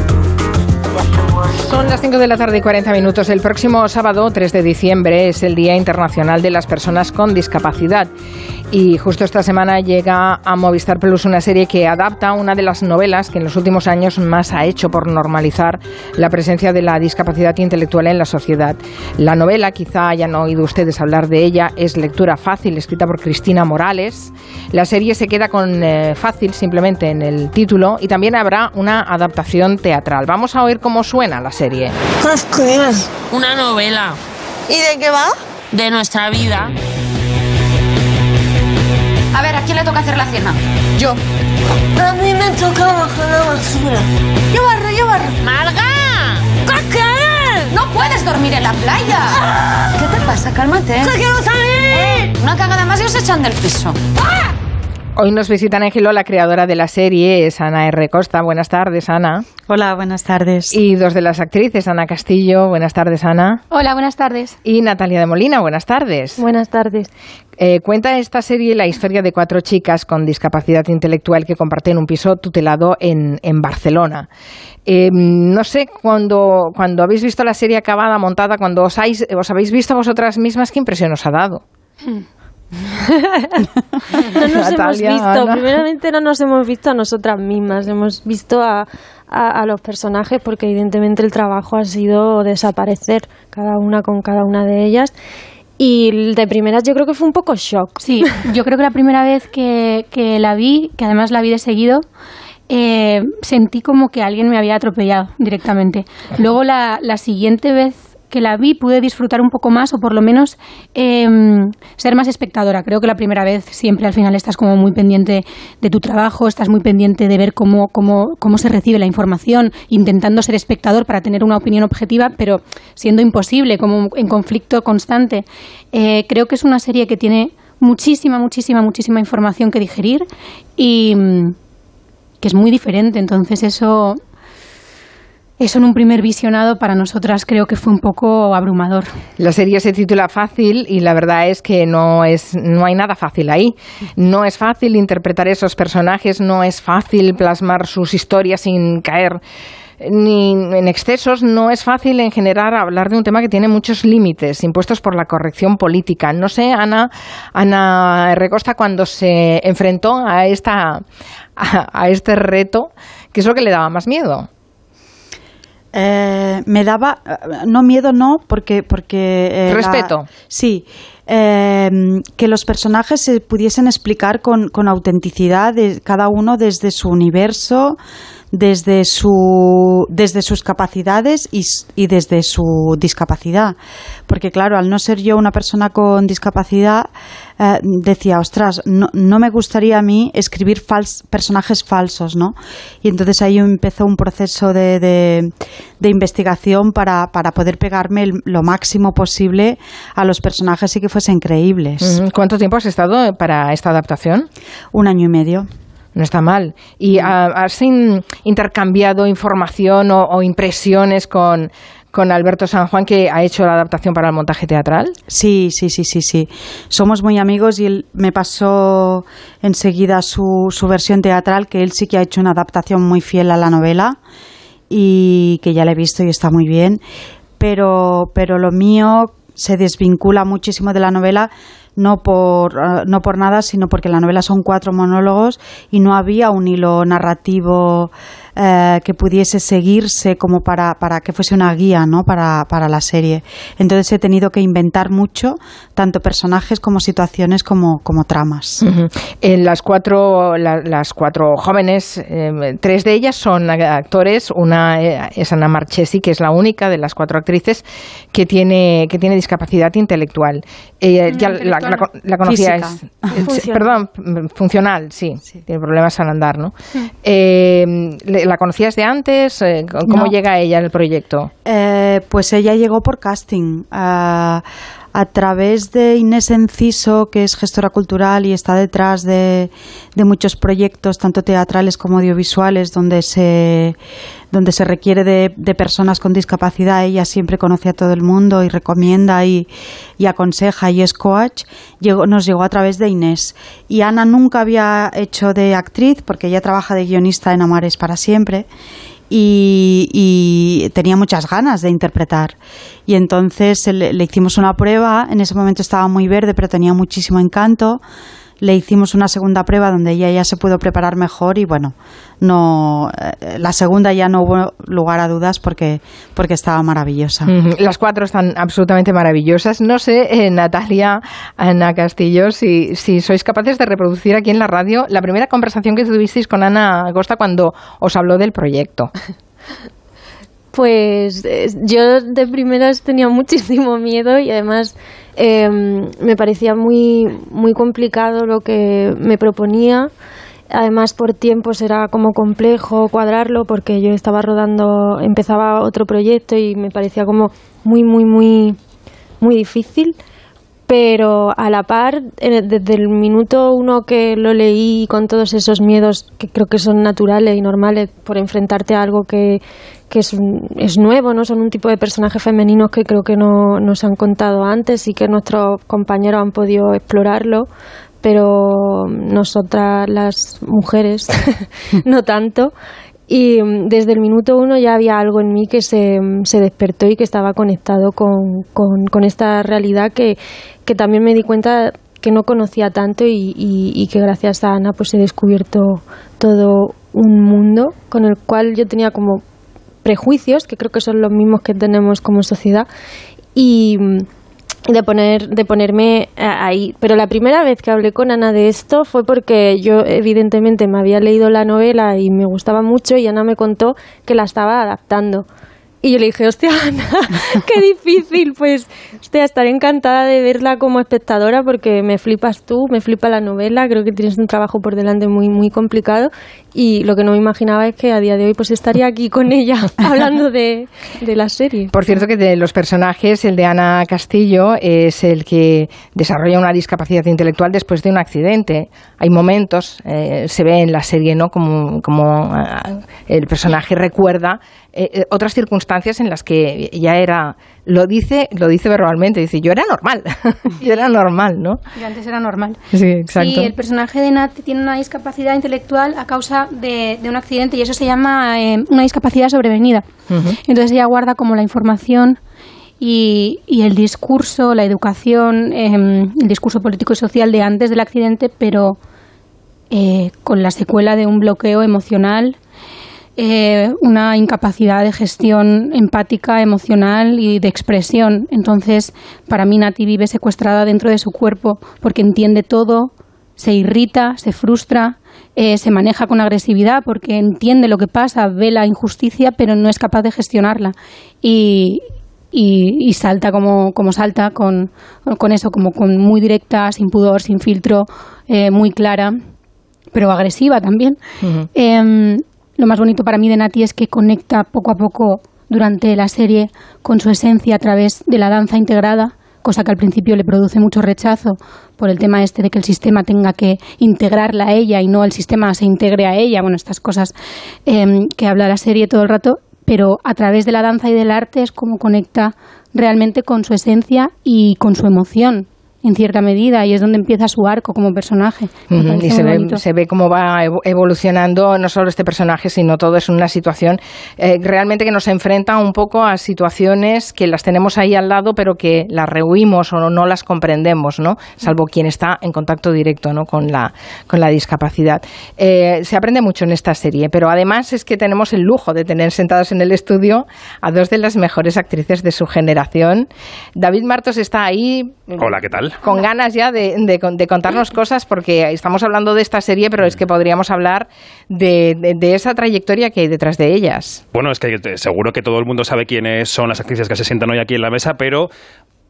Son las 5 de la tarde y 40 minutos. El próximo sábado, 3 de diciembre, es el Día Internacional de las Personas con Discapacidad. Y justo esta semana llega a Movistar Plus una serie que adapta una de las novelas que en los últimos años más ha hecho por normalizar la presencia de la discapacidad intelectual en la sociedad. La novela, quizá hayan oído ustedes hablar de ella, es Lectura Fácil, escrita por Cristina Morales. La serie se queda con eh, fácil simplemente en el título y también habrá una adaptación teatral. Vamos a oír cómo suena la serie. Una novela. ¿Y de qué va? De nuestra vida. A ver, ¿a quién le toca hacer la cena? Yo. A mí me toca bajar la basura. Yo barro, yo barro. ¡Marga! ¿Qué? No puedes dormir en la playa. ¿Qué te pasa? Cálmate. ¡Que quiero salir! Una cagada más y os echan del piso. Hoy nos visita en la creadora de la serie, es Ana R. Costa. Buenas tardes, Ana. Hola, buenas tardes. Y dos de las actrices, Ana Castillo. Buenas tardes, Ana. Hola, buenas tardes. Y Natalia de Molina. Buenas tardes. Buenas tardes. Eh, cuenta esta serie la historia de cuatro chicas con discapacidad intelectual que comparten un piso tutelado en, en Barcelona. Eh, no sé, cuando, cuando habéis visto la serie acabada, montada, cuando os, habéis- os habéis visto vosotras mismas, ¿qué impresión os ha dado? No nos hemos Natalia, visto, Ana. primeramente no nos hemos visto a nosotras mismas, hemos visto a, a- a los personajes porque evidentemente el trabajo ha sido desaparecer cada una con cada una de ellas. Y de primeras yo creo que fue un poco shock. Sí, yo creo que la primera vez que, que la vi, que además la vi de seguido, eh, sentí como que alguien me había atropellado directamente. Luego la, la siguiente vez que la vi pude disfrutar un poco más o por lo menos eh, ser más espectadora. Creo que la primera vez siempre al final estás como muy pendiente de tu trabajo, estás muy pendiente de ver cómo, cómo, cómo se recibe la información, intentando ser espectador para tener una opinión objetiva, pero siendo imposible, como en conflicto constante. Eh, creo que es una serie que tiene muchísima, muchísima, muchísima información que digerir y mm, que es muy diferente. Entonces eso, eso en un primer visionado para nosotras creo que fue un poco abrumador. La serie se titula Fácil y la verdad es que no es no hay nada fácil ahí. No es fácil interpretar esos personajes, no es fácil plasmar sus historias sin caer ni en excesos, no es fácil en general hablar de un tema que tiene muchos límites impuestos por la corrección política. No sé, Ana, Ana Recosta, cuando se enfrentó a, esta, a, a este reto, ¿qué es lo que le daba más miedo? Eh, me daba, no miedo, no, porque... porque eh, la- Respeto. sí, eh, que los personajes se pudiesen explicar con, con autenticidad, de, cada uno desde su universo, desde, su, desde sus capacidades y, y desde su discapacidad. Porque claro, al no ser yo una persona con discapacidad, eh, decía, ostras, no, no me gustaría a mí escribir fals- personajes falsos, ¿no? Y entonces ahí empezó un proceso de, de, de investigación para, para poder pegarme el- lo máximo posible a los personajes y que fuesen creíbles. ¿Cuánto tiempo has estado para esta adaptación? Un año y medio. No está mal. ¿Y ah, has in- intercambiado información o, o impresiones con, con Alberto San Juan, que ha hecho la adaptación para el montaje teatral? Sí, sí, sí, sí, sí. Somos muy amigos y él me pasó enseguida su, su versión teatral, que él sí que ha hecho una adaptación muy fiel a la novela y que ya la he visto y está muy bien. Pero, pero lo mío se desvincula muchísimo de la novela no por, eh, no por nada, sino porque la novela son cuatro monólogos y no había un hilo narrativo eh, que pudiese seguirse como para, para que fuese una guía ¿no? para, para la serie. Entonces he tenido que inventar mucho, tanto personajes como situaciones como, como tramas. En las cuatro, las cuatro jóvenes, eh, tres de ellas son actores. Una eh, es Ana Marchesi, que es la única de las cuatro actrices que tiene, que tiene discapacidad intelectual. ya la, la, conocía, perdón, funcional, sí, tiene problemas al andar, ¿no? ¿La conocías de antes? Eh, ¿Cómo llega ella al proyecto? Eh, pues ella llegó por casting. A través de Inés Enciso, que es gestora cultural y está detrás de, muchos proyectos, tanto teatrales como audiovisuales, donde se donde se requiere de, personas con discapacidad. Ella siempre conoce a todo el mundo y recomienda y, aconseja y es coach. nos llegó a través de Inés. Y Ana nunca había hecho de actriz porque ella trabaja de guionista en Amares para siempre. Y, tenía muchas ganas de interpretar. Y entonces le, le, hicimos una prueba, en ese momento estaba muy verde, pero tenía muchísimo encanto le hicimos una segunda prueba donde ella ya se pudo preparar mejor y bueno, no eh, la segunda ya no hubo lugar a dudas porque, porque estaba maravillosa. Las cuatro están absolutamente maravillosas. No sé, eh, Natalia, Ana Castillo, si, si sois capaces de reproducir aquí en la radio la primera conversación que tuvisteis con Ana Acosta cuando os habló del proyecto. Pues eh, yo de primeras tenía muchísimo miedo y además em, me parecía muy, muy complicado lo que me proponía. Además, por tiempos era como complejo cuadrarlo porque yo estaba rodando, empezaba otro proyecto y me parecía como muy, muy, muy, muy difícil. Pero a la par, desde el minuto uno que lo leí con todos esos miedos que creo que son naturales y normales por enfrentarte a algo que, que es, es nuevo, ¿no? Son un tipo de personajes femeninos que creo que no nos han contado antes y que nuestros compañeros han podido explorarlo, pero nosotras las mujeres no tanto. Y desde el minuto uno ya había algo en mí que se, se despertó y que estaba conectado con, con, esta realidad que, que, también me di cuenta que no conocía tanto y, y, que gracias a Ana pues he descubierto todo un mundo con el cual yo tenía como prejuicios, que creo que son los mismos que tenemos como sociedad, y de poner de ponerme ahí pero la primera vez que hablé con Ana de esto fue porque yo evidentemente me había leído la novela y me gustaba mucho y Ana me contó que la estaba adaptando y yo le dije, hostia, Ana, qué difícil. Pues, hostia, estaré encantada de verla como espectadora porque me flipas tú, me flipa la novela. Creo que tienes un trabajo por delante muy, muy complicado. Y lo que no me imaginaba es que a día de hoy pues estaría aquí con ella hablando de, de la serie. Por cierto, que de los personajes, el de Ana Castillo es el que desarrolla una discapacidad intelectual después de un accidente. Hay momentos, eh, se ve en la serie, ¿no? Como, como eh, el personaje recuerda eh, eh, otras circunstancias en las que ya era lo dice lo dice verbalmente dice yo era normal yo era normal no yo antes era normal. Sí exacto. Sí el personaje de Nat tiene una discapacidad intelectual a causa de, un accidente y eso se llama eh, una discapacidad sobrevenida. Entonces ella guarda como la información y, y el discurso la educación em, el discurso político y social de antes del accidente pero con la secuela de un bloqueo emocional eh, una incapacidad de gestión empática, emocional y de expresión. Entonces, para mí Nati vive secuestrada dentro de su cuerpo porque entiende todo, se irrita, se frustra, eh, se maneja con agresividad porque entiende lo que pasa, ve la injusticia, pero no es capaz de gestionarla. Y, y, salta como, como salta con, con, eso, como con muy directa, sin pudor, sin filtro, eh, muy clara, pero agresiva también. Lo más bonito para mí de Nati es que conecta poco a poco durante la serie con su esencia a través de la danza integrada, cosa que al principio le produce mucho rechazo por el tema este de que el sistema tenga que integrarla a ella y no el sistema se integre a ella, bueno, estas cosas em, que habla la serie todo el rato, pero a través de la danza y del arte es como conecta realmente con su esencia y con su emoción en cierta medida y es donde empieza su arco como personaje. y se ve, se ve, cómo va evolucionando no solo este personaje, sino todo es una situación eh, realmente que nos enfrenta un poco a situaciones que las tenemos ahí al lado, pero que las rehuimos o no, las comprendemos, ¿no? Salvo quien está en contacto directo ¿no? con, la, con la discapacidad. Eh, se aprende mucho en esta serie, pero además es que tenemos el lujo de tener sentadas en el estudio a dos de las mejores actrices de su generación. David Martos está ahí. Hola, ¿qué tal? Con ganas ya de, de, contarnos cosas, porque estamos hablando de esta serie, pero es que podríamos hablar de, de, esa trayectoria que hay detrás de ellas. Bueno, es que seguro que todo el mundo sabe quiénes son las actrices que se sientan hoy aquí en la mesa, pero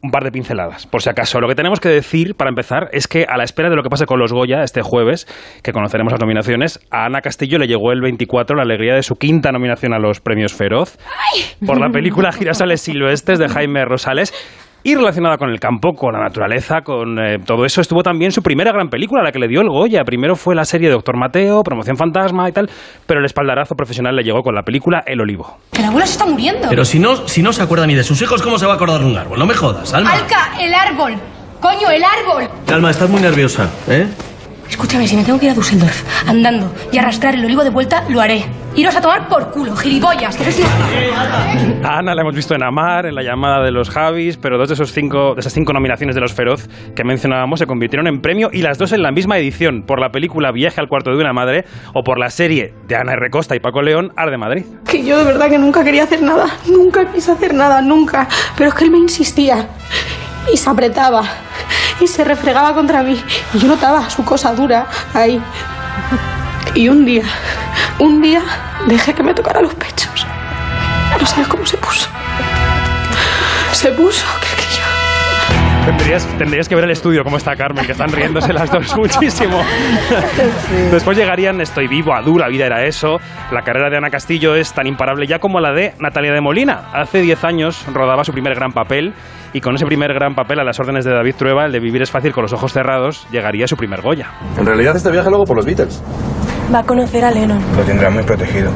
un par de pinceladas, por si acaso. Lo que tenemos que decir, para empezar, es que a la espera de lo que pase con los Goya este jueves, que conoceremos las nominaciones, a Ana Castillo le llegó el 24 la alegría de su quinta nominación a los premios Feroz por la película Girasoles Silvestres de Jaime Rosales y relacionada con el campo, con la naturaleza, con eh, todo eso, estuvo también su primera gran película, la que le dio el Goya. Primero fue la serie Doctor Mateo, Promoción Fantasma y tal, pero el espaldarazo profesional le llegó con la película El Olivo. Que la abuela se está muriendo. Pero si no, si no se acuerda ni de sus hijos, ¿cómo se va a acordar de un árbol? No me jodas, Alma. Alca, el árbol. Coño, el árbol. Alma, estás muy nerviosa, ¿eh? Escúchame, si me tengo que ir a Düsseldorf andando y arrastrar el olivo de vuelta, lo haré. Iros a tomar por culo, gilipollas, que eres A Ana la hemos visto en Amar, en la llamada de los Javis, pero dos de, esos cinco, de esas cinco nominaciones de los Feroz que mencionábamos se convirtieron en premio y las dos en la misma edición, por la película Viaje al cuarto de una madre o por la serie de Ana R. Costa y Paco León, Arde Madrid. Que yo de verdad que nunca quería hacer nada, nunca quise hacer nada, nunca. Pero es que él me insistía y se apretaba y se refregaba contra mí. Y yo notaba su cosa dura ahí. Y un día, un día dejé que me tocara los pechos. No sabes cómo se puso. Se puso que, yo. Tendrías, tendrías, que ver el estudio, cómo está Carmen, que están riéndose las dos muchísimo. Después llegarían Estoy vivo, a dura vida era eso. La carrera de Ana Castillo es tan imparable ya como la de Natalia de Molina. Hace 10 años rodaba su primer gran papel y con ese primer gran papel a las órdenes de David Trueba, el de Vivir es fácil con los ojos cerrados, llegaría su primer Goya. En realidad este viaje luego por los Beatles. Va a conocer a Lennon. Lo tendrá muy protegido.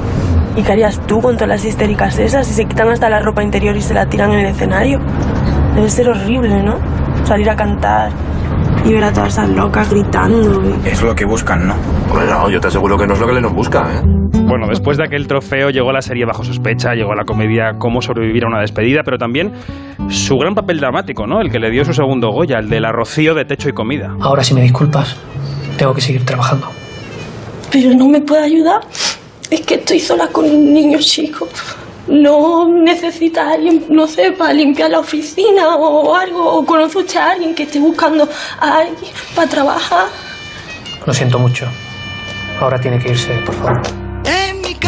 ¿Y qué harías tú con todas las histéricas esas si se quitan hasta la ropa interior y se la tiran en el escenario? Debe ser horrible, ¿no? Salir a cantar y ver a todas esas locas gritando. Es lo que buscan, ¿no? Bueno, yo te aseguro que no es lo que Lennon busca, ¿eh? Bueno, después de aquel trofeo llegó la serie Bajo Sospecha, llegó la comedia Cómo sobrevivir a una despedida, pero también su gran papel dramático, ¿no? El que le dio su segundo Goya, el de la Rocío de Techo y Comida. Ahora, si me disculpas, tengo que seguir trabajando. Pero no me puede ayudar. Es que estoy sola con un niño chico. No necesita alguien, no sé, para limpiar la oficina o algo, o conoce usted a alguien que esté buscando a alguien para trabajar. Lo siento mucho. Ahora tiene que irse, por favor.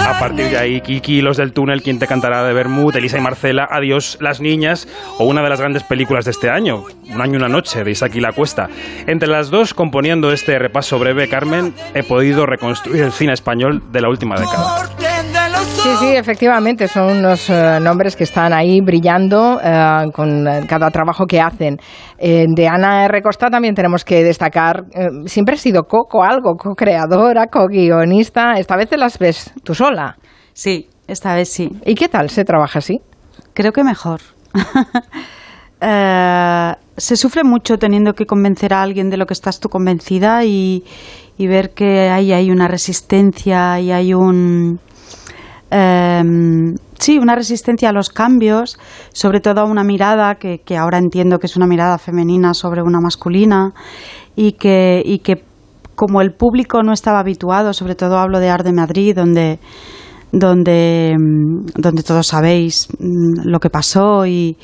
A partir de ahí, Kiki, Los del Túnel, Quien te cantará de Bermud, Elisa y Marcela, Adiós, las niñas, o una de las grandes películas de este año, Un año y una noche, de Isaac y la Cuesta. Entre las dos, componiendo este repaso breve, Carmen, he podido reconstruir el cine español de la última década. Sí, sí, efectivamente, son unos eh, nombres que están ahí brillando eh, con eh, cada trabajo que hacen. de Ana R. Costa también tenemos que destacar, siempre ha sido co, algo, co-creadora, co-guionista, esta vez te las ves tú sola. Sí, esta vez sí. ¿Y qué tal se trabaja así? Creo que mejor. se sufre mucho teniendo que convencer a alguien de lo que estás tú convencida y, y ver que ahí hay una resistencia y hay un Em, sí, una resistencia a los cambios, sobre todo a una mirada que, que, ahora entiendo que es una mirada femenina sobre una masculina y que, y que como el público no estaba habituado, sobre todo hablo de Arde Madrid, donde donde, em, donde todos sabéis mm, lo que pasó y,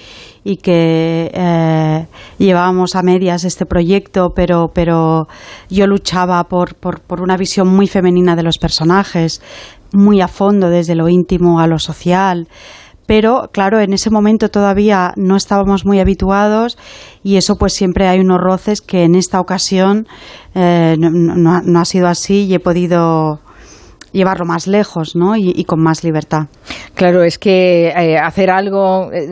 y que eh, llevábamos a medias este proyecto, pero, pero yo luchaba por, por, por, una visión muy femenina de los personajes, muy a fondo desde lo íntimo a lo social. Pero claro, en ese momento todavía no estábamos muy habituados y eso pues siempre hay unos roces que en esta ocasión eh, no, ha sido así y he podido llevarlo más lejos ¿no? y, con más libertad. Claro, es que eh, hacer algo eh,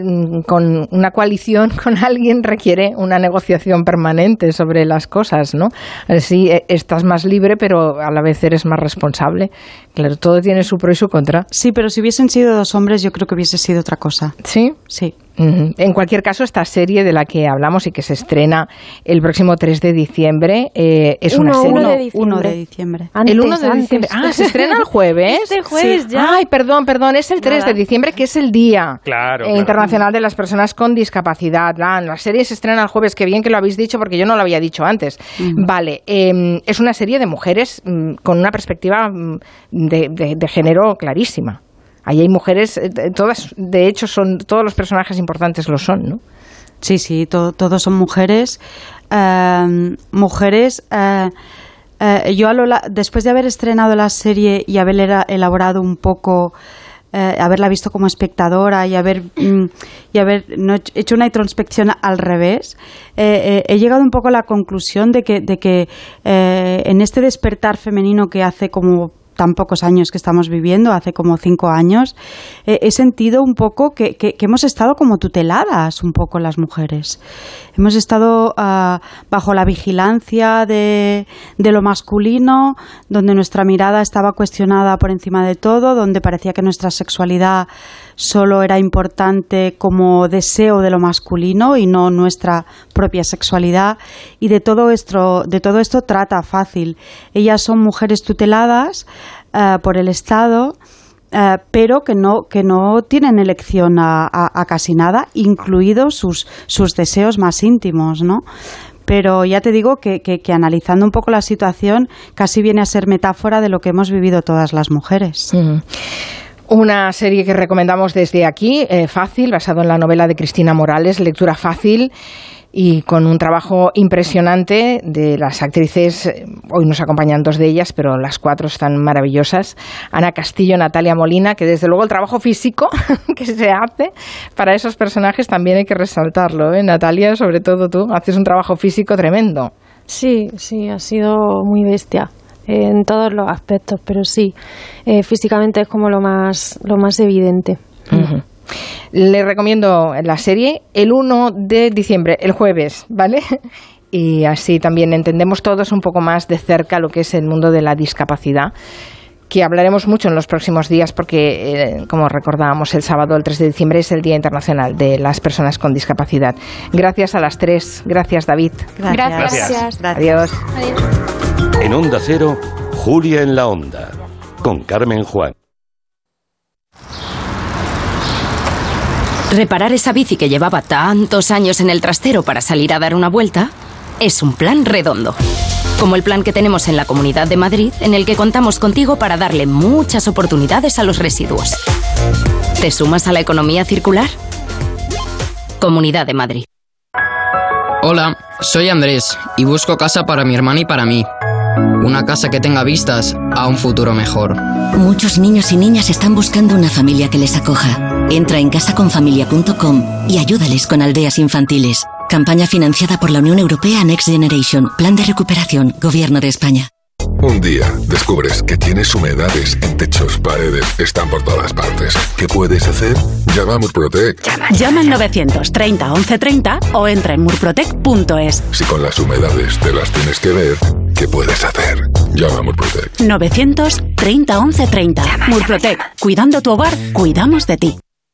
con una coalición con alguien requiere una negociación permanente sobre las cosas, ¿no? Así eh, estás más libre, pero a la vez eres más responsable. Claro, todo tiene su pro y su contra. Sí, pero si hubiesen sido dos hombres, yo creo que hubiese sido otra cosa. ¿Sí? Sí. En cualquier caso, esta serie de la que hablamos y que se estrena el próximo 3 de diciembre eh, es una serie. 1 de diciembre. 1 de diciembre. el 1 de diciembre. Ah, se estrena el jueves. Este jueves ya. Ay, perdón, perdón, es el 3 de diciembre, que es el Día Claro, eh, claro. Internacional de las Personas con Discapacidad. La, la serie se estrena el jueves, qué bien que lo habéis dicho porque yo no lo había dicho antes. Vale, eh, es una serie de mujeres mm, con una perspectiva mm, de, de- de género clarísima. Ahí hay mujeres, eh, todas, de hecho, son todos los personajes importantes lo son, ¿no? Sí, sí, to- todos son mujeres. Eh, mujeres. eh, eh, yo, a lo después de haber estrenado la serie y haber elaborado un poco. haberla visto como espectadora y haber, mm, y haber hecho una introspección al revés, he llegado un poco a la conclusión de que, de que en este despertar femenino que hace como tan pocos años que estamos viviendo, hace como cinco años, eh, he sentido un poco que, que- hemos estado como tuteladas un poco las mujeres. Hemos estado ah, bajo la vigilancia de, de lo masculino, donde nuestra mirada estaba cuestionada por encima de todo, donde parecía que nuestra sexualidad solo era importante como deseo de lo masculino y no nuestra propia sexualidad. Y de todo esto, de todo esto trata fácil. Ellas son mujeres tuteladas eh, por el Estado. eh, pero que no, que no tienen elección a, casi nada, incluidos sus, sus deseos más íntimos, ¿no? Pero ya te digo que, que- que analizando un poco la situación, casi viene a ser metáfora de lo que hemos vivido todas las mujeres. Una serie que recomendamos desde aquí, eh, fácil, basado en la novela de Cristina Morales, lectura fácil y con un trabajo impresionante de las actrices. eh, Hoy nos acompañan dos de ellas, pero las cuatro están maravillosas. Ana Castillo, Natalia Molina, que desde luego el trabajo físico que se hace para esos personajes también hay que resaltarlo. ¿eh? Natalia, sobre todo tú, haces un trabajo físico tremendo. Sí, sí, ha sido muy bestia eh, en todos los aspectos, pero sí, eh, físicamente es como lo más, lo más evidente. Le recomiendo la serie el 1 de diciembre, el jueves, ¿vale? Y así también entendemos todos un poco más de cerca lo que es el mundo de la discapacidad, que hablaremos mucho en los próximos días porque, eh, como recordábamos, el sábado, el 3 de diciembre, es el Día Internacional de las Personas con Discapacidad. Gracias a las tres. Gracias, David. Gracias. Gracias. Adiós. En Onda Cero, Julia en la Onda, con Carmen Juan. Reparar esa bici que llevaba tantos años en el trastero para salir a dar una vuelta es un plan redondo. Como el plan que tenemos en la Comunidad de Madrid, en el que contamos contigo para darle muchas oportunidades a los residuos. ¿Te sumas a la economía circular? Comunidad de Madrid. Hola, soy Andrés y busco casa para mi hermana y para mí. Una casa que tenga vistas a un futuro mejor. Muchos niños y niñas están buscando una familia que les acoja. Entra en casaconfamilia.com y ayúdales con aldeas infantiles. Campaña financiada por la Unión Europea Next Generation. Plan de recuperación. Gobierno de España. Un día descubres que tienes humedades en techos, paredes, están por todas partes. ¿Qué puedes hacer? Llama a Murprotec. Llama al 930 1130 o entra en murprotec.es. Si con las humedades te las tienes que ver, ¿qué puedes hacer? Llama a Murprotec. 930 1130. Murprotec. Cuidando tu hogar, cuidamos de ti.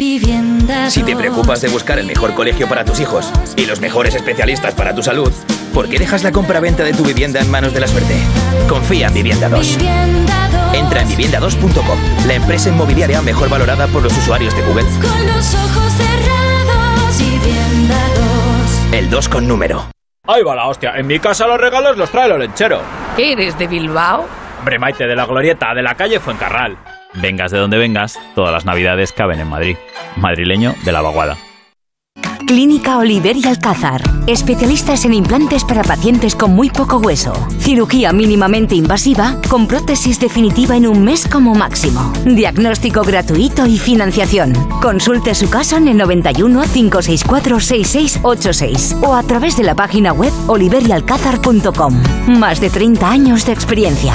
Si te preocupas de buscar el mejor colegio para tus hijos y los mejores especialistas para tu salud, ¿por qué dejas la compra-venta de tu vivienda en manos de la suerte? Confía en Vivienda 2. Entra en vivienda2.com, la empresa inmobiliaria mejor valorada por los usuarios de Google. Con los ojos cerrados, vivienda 2. El 2 con número. Ahí va la hostia. En mi casa los regalos los trae el olenchero. ¿Qué eres de Bilbao? Hombre, Maite, de la glorieta, de la calle Fuencarral. Vengas de donde vengas, todas las navidades caben en Madrid. Madrileño de la vaguada. Clínica Oliver y Alcázar. Especialistas en implantes para pacientes con muy poco hueso. Cirugía mínimamente invasiva con prótesis definitiva en un mes como máximo. Diagnóstico gratuito y financiación. Consulte su caso en el 91 564 6686 o a través de la página web oliverialcázar.com. Más de 30 años de experiencia.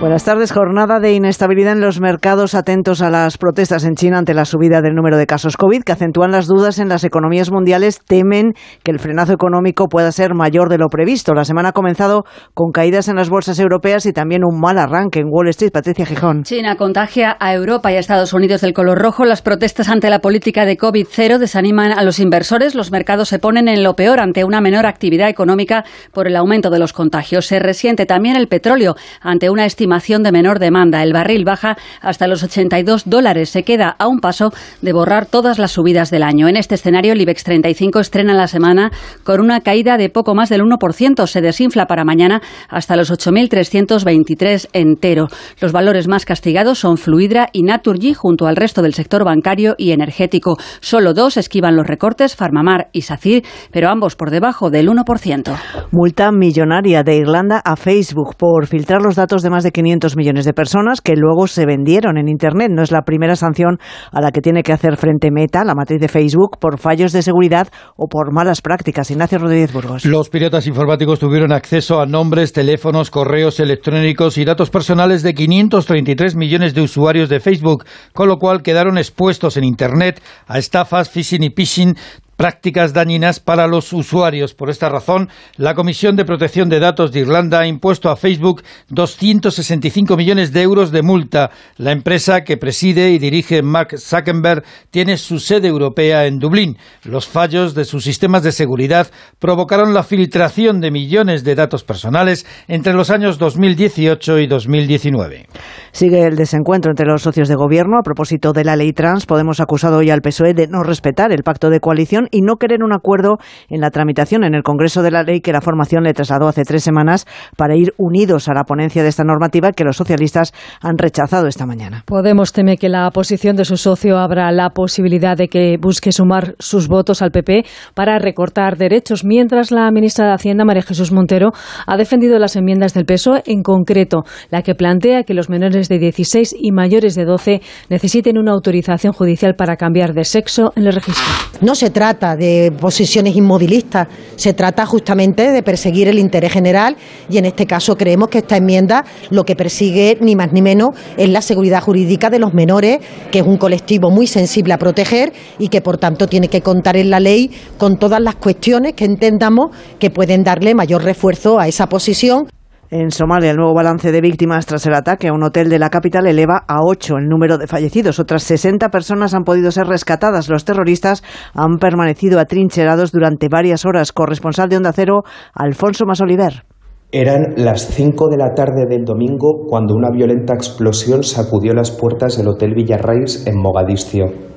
Buenas tardes. Jornada de inestabilidad en los mercados, atentos a las protestas en China ante la subida del número de casos COVID, que acentúan las dudas en las economías mundiales. Temen que el frenazo económico pueda ser mayor de lo previsto. La semana ha comenzado con caídas en las bolsas europeas y también un mal arranque en Wall Street. Patricia Gijón. China contagia a Europa y a Estados Unidos del color rojo. Las protestas ante la política de COVID-0 desaniman a los inversores. Los mercados se ponen en lo peor ante una menor actividad económica por el aumento de los contagios. Se resiente también el petróleo ante una estimación de menor demanda. El barril baja hasta los 82 dólares. Se queda a un paso de borrar todas las subidas del año. En este escenario, el IBEX 35 estrena la semana con una caída de poco más del 1%. Se desinfla para mañana hasta los 8.323 entero. Los valores más castigados son Fluidra y Naturgy junto al resto del sector bancario y energético. Solo dos esquivan los recortes, Farmamar y SACIR, pero ambos por debajo del 1%. Multa millonaria de Irlanda a Facebook por filtrar los datos de más de 500 millones de personas que luego se vendieron en Internet. No es la primera sanción a la que tiene que hacer frente Meta, la matriz de Facebook, por fallos de seguridad o por malas prácticas. Ignacio Rodríguez Burgos. Los piratas informáticos tuvieron acceso a nombres, teléfonos, correos electrónicos y datos personales de 533 millones de usuarios de Facebook, con lo cual quedaron expuestos en Internet a estafas, phishing y phishing prácticas dañinas para los usuarios. Por esta razón, la Comisión de Protección de Datos de Irlanda ha impuesto a Facebook 265 millones de euros de multa. La empresa que preside y dirige Mark Zuckerberg tiene su sede europea en Dublín. Los fallos de sus sistemas de seguridad provocaron la filtración de millones de datos personales entre los años 2018 y 2019. Sigue el desencuentro entre los socios de gobierno a propósito de la ley trans. Podemos acusado hoy al PSOE de no respetar el pacto de coalición y no querer un acuerdo en la tramitación en el Congreso de la ley que la formación le trasladó hace tres semanas para ir unidos a la ponencia de esta normativa que los socialistas han rechazado esta mañana. Podemos teme que la posición de su socio abra la posibilidad de que busque sumar sus votos al PP para recortar derechos, mientras la ministra de Hacienda, María Jesús Montero, ha defendido las enmiendas del PSOE, en concreto la que plantea que los menores de 16 y mayores de 12 necesiten una autorización judicial para cambiar de sexo en el registro. No se trata de posiciones inmovilistas, se trata justamente de perseguir el interés general y en este caso creemos que esta enmienda lo que persigue ni más ni menos es la seguridad jurídica de los menores, que es un colectivo muy sensible a proteger y que por tanto tiene que contar en la ley con todas las cuestiones que entendamos que pueden darle mayor refuerzo a esa posición. En Somalia, el nuevo balance de víctimas tras el ataque a un hotel de la capital eleva a ocho el número de fallecidos. Otras 60 personas han podido ser rescatadas. Los terroristas han permanecido atrincherados durante varias horas. Corresponsal de Onda Cero, Alfonso Masoliver. Eran las 5 de la tarde del domingo cuando una violenta explosión sacudió las puertas del Hotel Villarrais en Mogadiscio.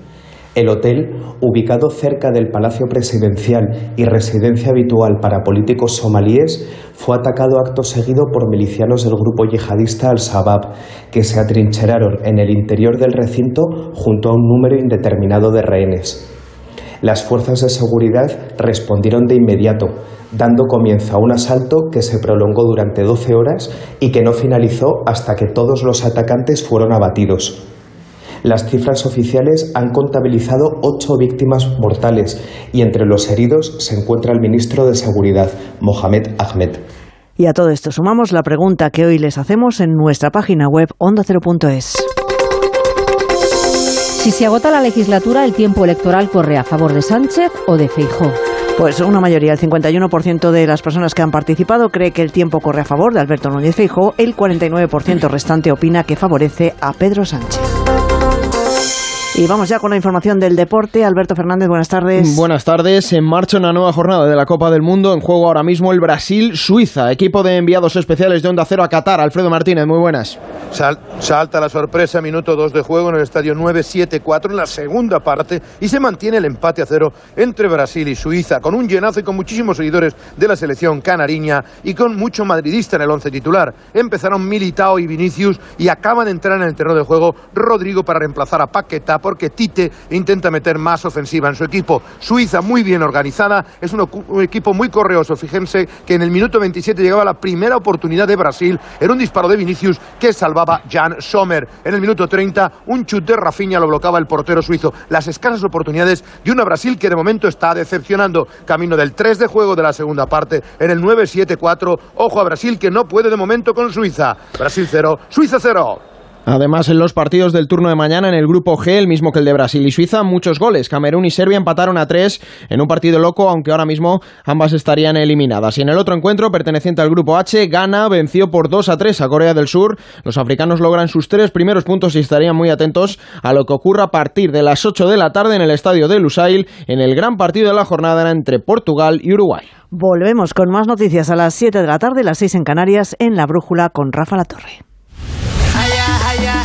El hotel, ubicado cerca del Palacio Presidencial y residencia habitual para políticos somalíes, fue atacado acto seguido por milicianos del grupo yihadista Al-Shabaab, que se atrincheraron en el interior del recinto junto a un número indeterminado de rehenes. Las fuerzas de seguridad respondieron de inmediato, dando comienzo a un asalto que se prolongó durante 12 horas y que no finalizó hasta que todos los atacantes fueron abatidos. Las cifras oficiales han contabilizado ocho víctimas mortales y entre los heridos se encuentra el ministro de Seguridad, Mohamed Ahmed. Y a todo esto sumamos la pregunta que hoy les hacemos en nuestra página web ondacero.es. Si se agota la legislatura, el tiempo electoral corre a favor de Sánchez o de Feijóo. Pues una mayoría, el 51% de las personas que han participado cree que el tiempo corre a favor de Alberto Núñez Feijóo, el 49% restante opina que favorece a Pedro Sánchez. Y vamos ya con la información del deporte. Alberto Fernández, buenas tardes. Buenas tardes. En marcha una nueva jornada de la Copa del Mundo. En juego ahora mismo el Brasil-Suiza. Equipo de enviados especiales de Onda Cero a Qatar. Alfredo Martínez, muy buenas. Sal, salta la sorpresa, minuto 2 de juego en el estadio 9-7-4 en la segunda parte y se mantiene el empate a cero entre Brasil y Suiza, con un llenazo y con muchísimos seguidores de la selección canariña y con mucho madridista en el once titular. Empezaron Militao y Vinicius y acaban de entrar en el terreno de juego Rodrigo para reemplazar a Paquetá porque Tite intenta meter más ofensiva en su equipo. Suiza muy bien organizada, es un, un equipo muy correoso. Fíjense que en el minuto 27 llegaba la primera oportunidad de Brasil, era un disparo de Vinicius que salvaba Jan Sommer. En el minuto 30, un chute de Rafinha lo bloqueaba el portero suizo. Las escasas oportunidades de una Brasil que de momento está decepcionando. Camino del 3 de juego de la segunda parte, en el 9-7-4. Ojo a Brasil que no puede de momento con Suiza. Brasil 0, Suiza 0. Además, en los partidos del turno de mañana en el grupo G, el mismo que el de Brasil y Suiza, muchos goles. Camerún y Serbia empataron a tres en un partido loco, aunque ahora mismo ambas estarían eliminadas. Y en el otro encuentro, perteneciente al grupo H, Ghana venció por 2 a 3 a Corea del Sur. Los africanos logran sus tres primeros puntos y estarían muy atentos a lo que ocurra a partir de las 8 de la tarde en el estadio de Lusail, en el gran partido de la jornada entre Portugal y Uruguay. Volvemos con más noticias a las 7 de la tarde, las 6 en Canarias, en La Brújula con Rafa La Torre.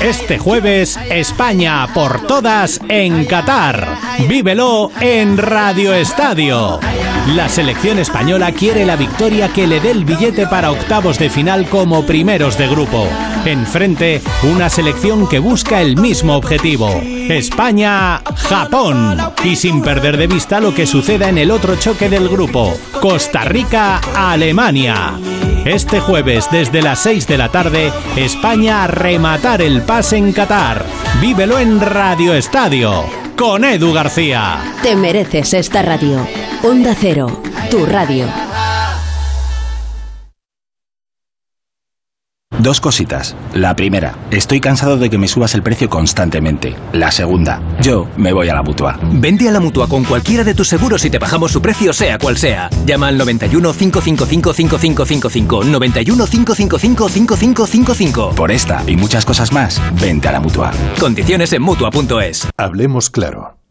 Este jueves, España por todas en Qatar. Vívelo en Radio Estadio. La selección española quiere la victoria que le dé el billete para octavos de final como primeros de grupo. Enfrente, una selección que busca el mismo objetivo. España-Japón. Y sin perder de vista lo que suceda en el otro choque del grupo. Costa Rica-Alemania. Este jueves, desde las 6 de la tarde, España a rematar el pase en Qatar. Vívelo en Radio Estadio, con Edu García. Te mereces esta radio. Onda Cero, tu radio. Dos cositas. La primera, estoy cansado de que me subas el precio constantemente. La segunda, yo me voy a la mutua. Vente a la mutua con cualquiera de tus seguros y te bajamos su precio, sea cual sea. Llama al 91 555 5555. 91 555 5555. Por esta y muchas cosas más, vente a la mutua. Condiciones en mutua.es. Hablemos claro.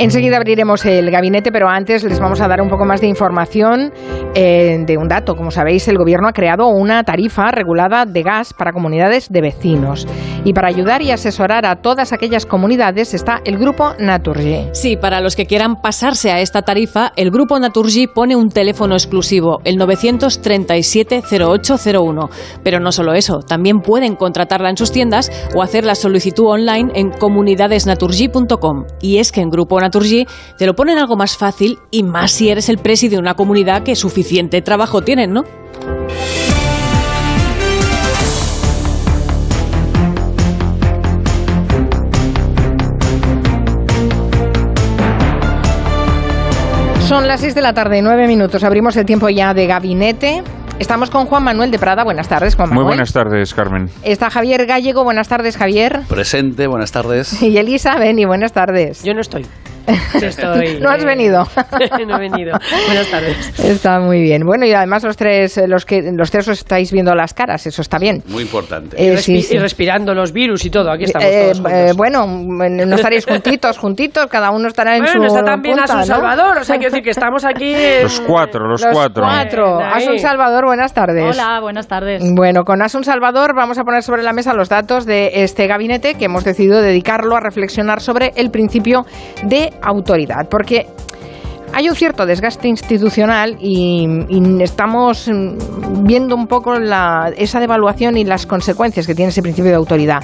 Enseguida abriremos el gabinete, pero antes les vamos a dar un poco más de información eh, de un dato. Como sabéis, el Gobierno ha creado una tarifa regulada de gas para comunidades de vecinos. Y para ayudar y asesorar a todas aquellas comunidades está el Grupo Naturgy. Sí, para los que quieran pasarse a esta tarifa, el Grupo Naturgy pone un teléfono exclusivo, el 937-0801. Pero no solo eso, también pueden contratarla en sus tiendas o hacer la solicitud online en comunidadesnaturgy.com. Y es que en Grupo Naturgy Naturgy, te lo ponen algo más fácil y más si eres el presi de una comunidad que suficiente trabajo tienen, ¿no? Son las 6 de la tarde, 9 minutos. Abrimos el tiempo ya de gabinete. Estamos con Juan Manuel de Prada. Buenas tardes, Juan Manuel. Muy buenas tardes, Carmen. Está Javier Gallego. Buenas tardes, Javier. Presente, buenas tardes. Y Elisa Beni. Buenas tardes. Yo no estoy. no has venido. no he venido. Buenas tardes. Está muy bien. Bueno, y además los tres, eh, los que los tres os estáis viendo las caras, eso está bien. Muy importante. Eh, y, respi sí, y, respirando los virus y todo. Aquí estamos eh, todos eh, bueno, no estaréis juntitos, juntitos, cada uno estará en bueno, su está también punta, Asun ¿no? Salvador, o sea, quiero decir que estamos aquí. En... Los cuatro, los, los cuatro. cuatro. Asun Salvador, buenas tardes. Hola, buenas tardes. Bueno, con Asun Salvador vamos a poner sobre la mesa los datos de este gabinete que hemos decidido dedicarlo a reflexionar sobre el principio de autoridad porque hay un cierto desgaste institucional y, estamos viendo un poco esa devaluación y las consecuencias que tiene ese principio de autoridad.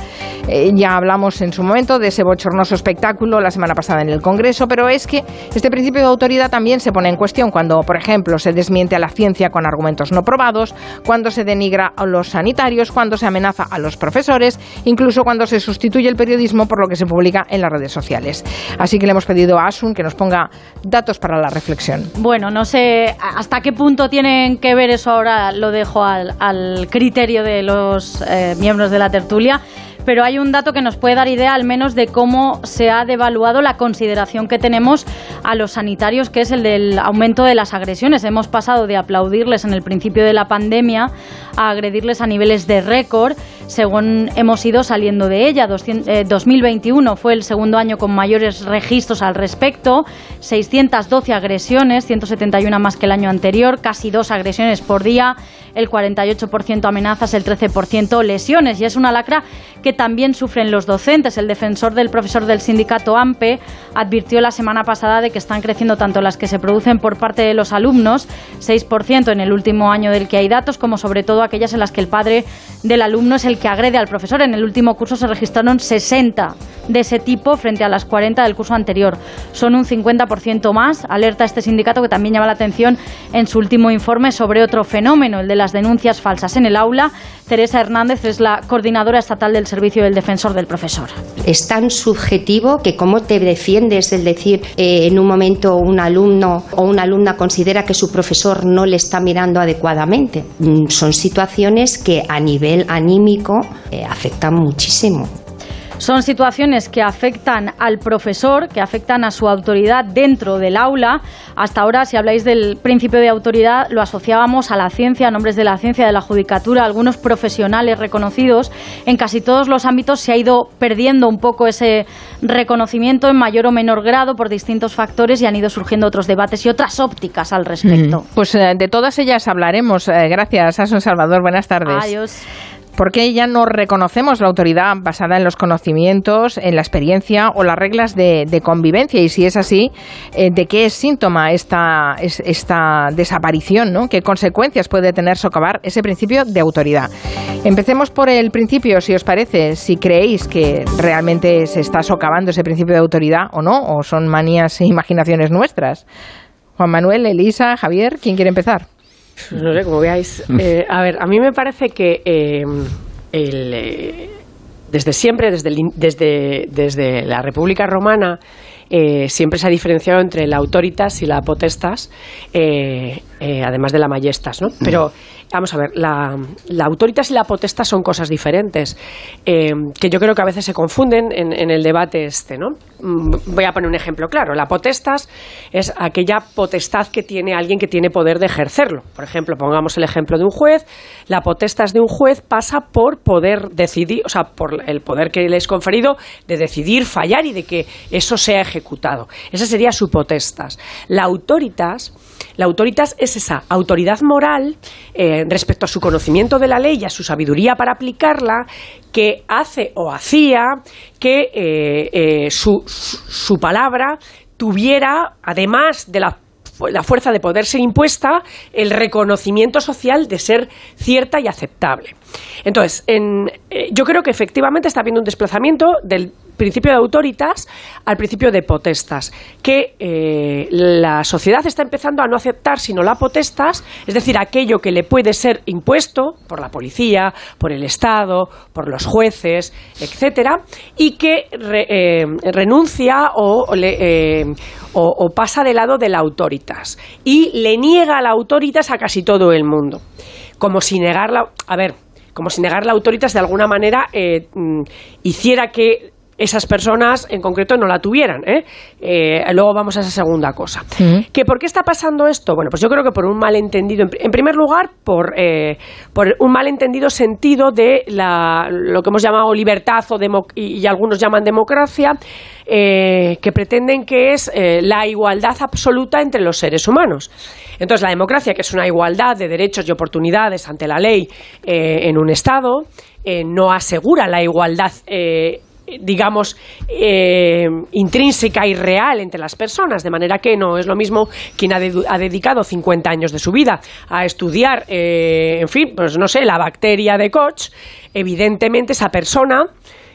Eh, ya hablamos en su momento de ese bochornoso espectáculo la semana pasada en el Congreso, pero es que este principio de autoridad también se pone en cuestión cuando, por ejemplo, se desmiente a la ciencia con argumentos no probados, cuando se denigra a los sanitarios, cuando se amenaza a los profesores, incluso cuando se sustituye el periodismo por lo que se publica en las redes sociales. Así que le hemos pedido a Asun que nos ponga datos para la reflexión. Bueno, no sé hasta qué punto tienen que ver eso ahora, lo dejo al, criterio de los eh, miembros de la tertulia pero hay un dato que nos puede dar idea al menos de cómo se ha devaluado la consideración que tenemos a los sanitarios, que es el del aumento de las agresiones. Hemos pasado de aplaudirles en el principio de la pandemia a agredirles a niveles de récord según hemos ido saliendo de ella. 200, eh, 2021 fue el segundo año con mayores registros al respecto, 612 agresiones, 171 más que el año anterior, casi dos agresiones por día, el 48% amenazas, el 13% lesiones. Y es una lacra que también sufren los docentes. El defensor del profesor del sindicato AMPE advirtió la semana pasada de que están creciendo tanto las que se producen por parte de los alumnos, 6% en el último año del que hay datos, como sobre todo aquellas en las que el padre del alumno es el que agrede al profesor. En el último curso se registraron 60 de ese tipo frente a las 40 del curso anterior. Son un 50% más, alerta este sindicato que también llama la atención en su último informe sobre otro fenómeno, el de las denuncias falsas en el aula. Teresa Hernández es la coordinadora estatal del Servicio del Defensor del Profesor. Es tan subjetivo que cómo te defiendes, es decir, eh, en un momento un alumno o una alumna considera que su profesor no le está mirando adecuadamente. Mm, son situaciones que a nivel anímico eh, afectan muchísimo. Son situaciones que afectan al profesor, que afectan a su autoridad dentro del aula. Hasta ahora, si habláis del principio de autoridad, lo asociábamos a la ciencia, a nombres de la ciencia, de la judicatura, algunos profesionales reconocidos. En casi todos los ámbitos se ha ido perdiendo un poco ese reconocimiento en mayor o menor grado por distintos factores y han ido surgiendo otros debates y otras ópticas al respecto. Pues eh, de todas ellas hablaremos. Eh, gracias, Asun Salvador. Buenas tardes. Adiós. ¿Por qué ya no reconocemos la autoridad basada en los conocimientos, en la experiencia o las reglas de, convivencia? Y si es así, eh, ¿de qué es síntoma esta, es, esta desaparición? ¿no? ¿Qué consecuencias puede tener socavar ese principio de autoridad? Empecemos por el principio, si os parece, si creéis que realmente se está socavando ese principio de autoridad o no, o son manías e imaginaciones nuestras. Juan Manuel, Elisa, Javier, ¿quién quiere empezar? No sé, como veáis. Eh, a ver, a mí me parece que eh, el, eh, desde siempre, desde, el, desde, desde la República Romana, eh, siempre se ha diferenciado entre la autoritas y la potestas, eh, eh, además de la majestas, ¿no? Pero vamos a ver, la, la autoritas y la potestas son cosas diferentes, que yo creo que a veces se confunden en, en, el debate este, ¿no? Voy a poner un ejemplo claro. La potestas es aquella potestad que tiene alguien que tiene poder de ejercerlo. Por ejemplo, pongamos el ejemplo de un juez. La potestas de un juez pasa por poder decidir, o sea, por el poder que le es conferido de decidir, fallar y de que eso sea ejecutado. Esa sería su potestas. La autoritas, la autoritas es esa autoridad moral eh, respecto a su conocimiento de la ley y a su sabiduría para aplicarla que hace o hacía que eh, eh, su, su, palabra tuviera, además de la la fuerza de poder ser impuesta, el reconocimiento social de ser cierta y aceptable. Entonces, en, yo creo que efectivamente está habiendo un desplazamiento del principio de autoritas al principio de potestas, que eh, la sociedad está empezando a no aceptar sino la potestas, es decir, aquello que le puede ser impuesto por la policía, por el Estado, por los jueces, etcétera, y que eh, renuncia o, le, eh, pasa de lado de la autoritas. Y le niega la autoritas a casi todo el mundo, como si negarla, a ver, como si negar la autoritas de alguna manera mm, hiciera que esas personas en concreto no la tuvieran. ¿eh? Eh, luego vamos a esa segunda cosa. ¿Que ¿Por qué está pasando esto? Bueno, pues yo creo que por un malentendido, en primer lugar, por, eh, por un malentendido sentido de la, lo que hemos llamado libertad o y, y, algunos llaman democracia, que pretenden que es la igualdad absoluta entre los seres humanos. Entonces, la democracia, que es una igualdad de derechos y oportunidades ante la ley en un Estado, no asegura la igualdad digamos, eh, intrínseca y real entre las personas, de manera que no es lo mismo quien ha, dedicado 50 años de su vida a estudiar, eh, en fin, pues no sé, la bacteria de Koch, evidentemente esa persona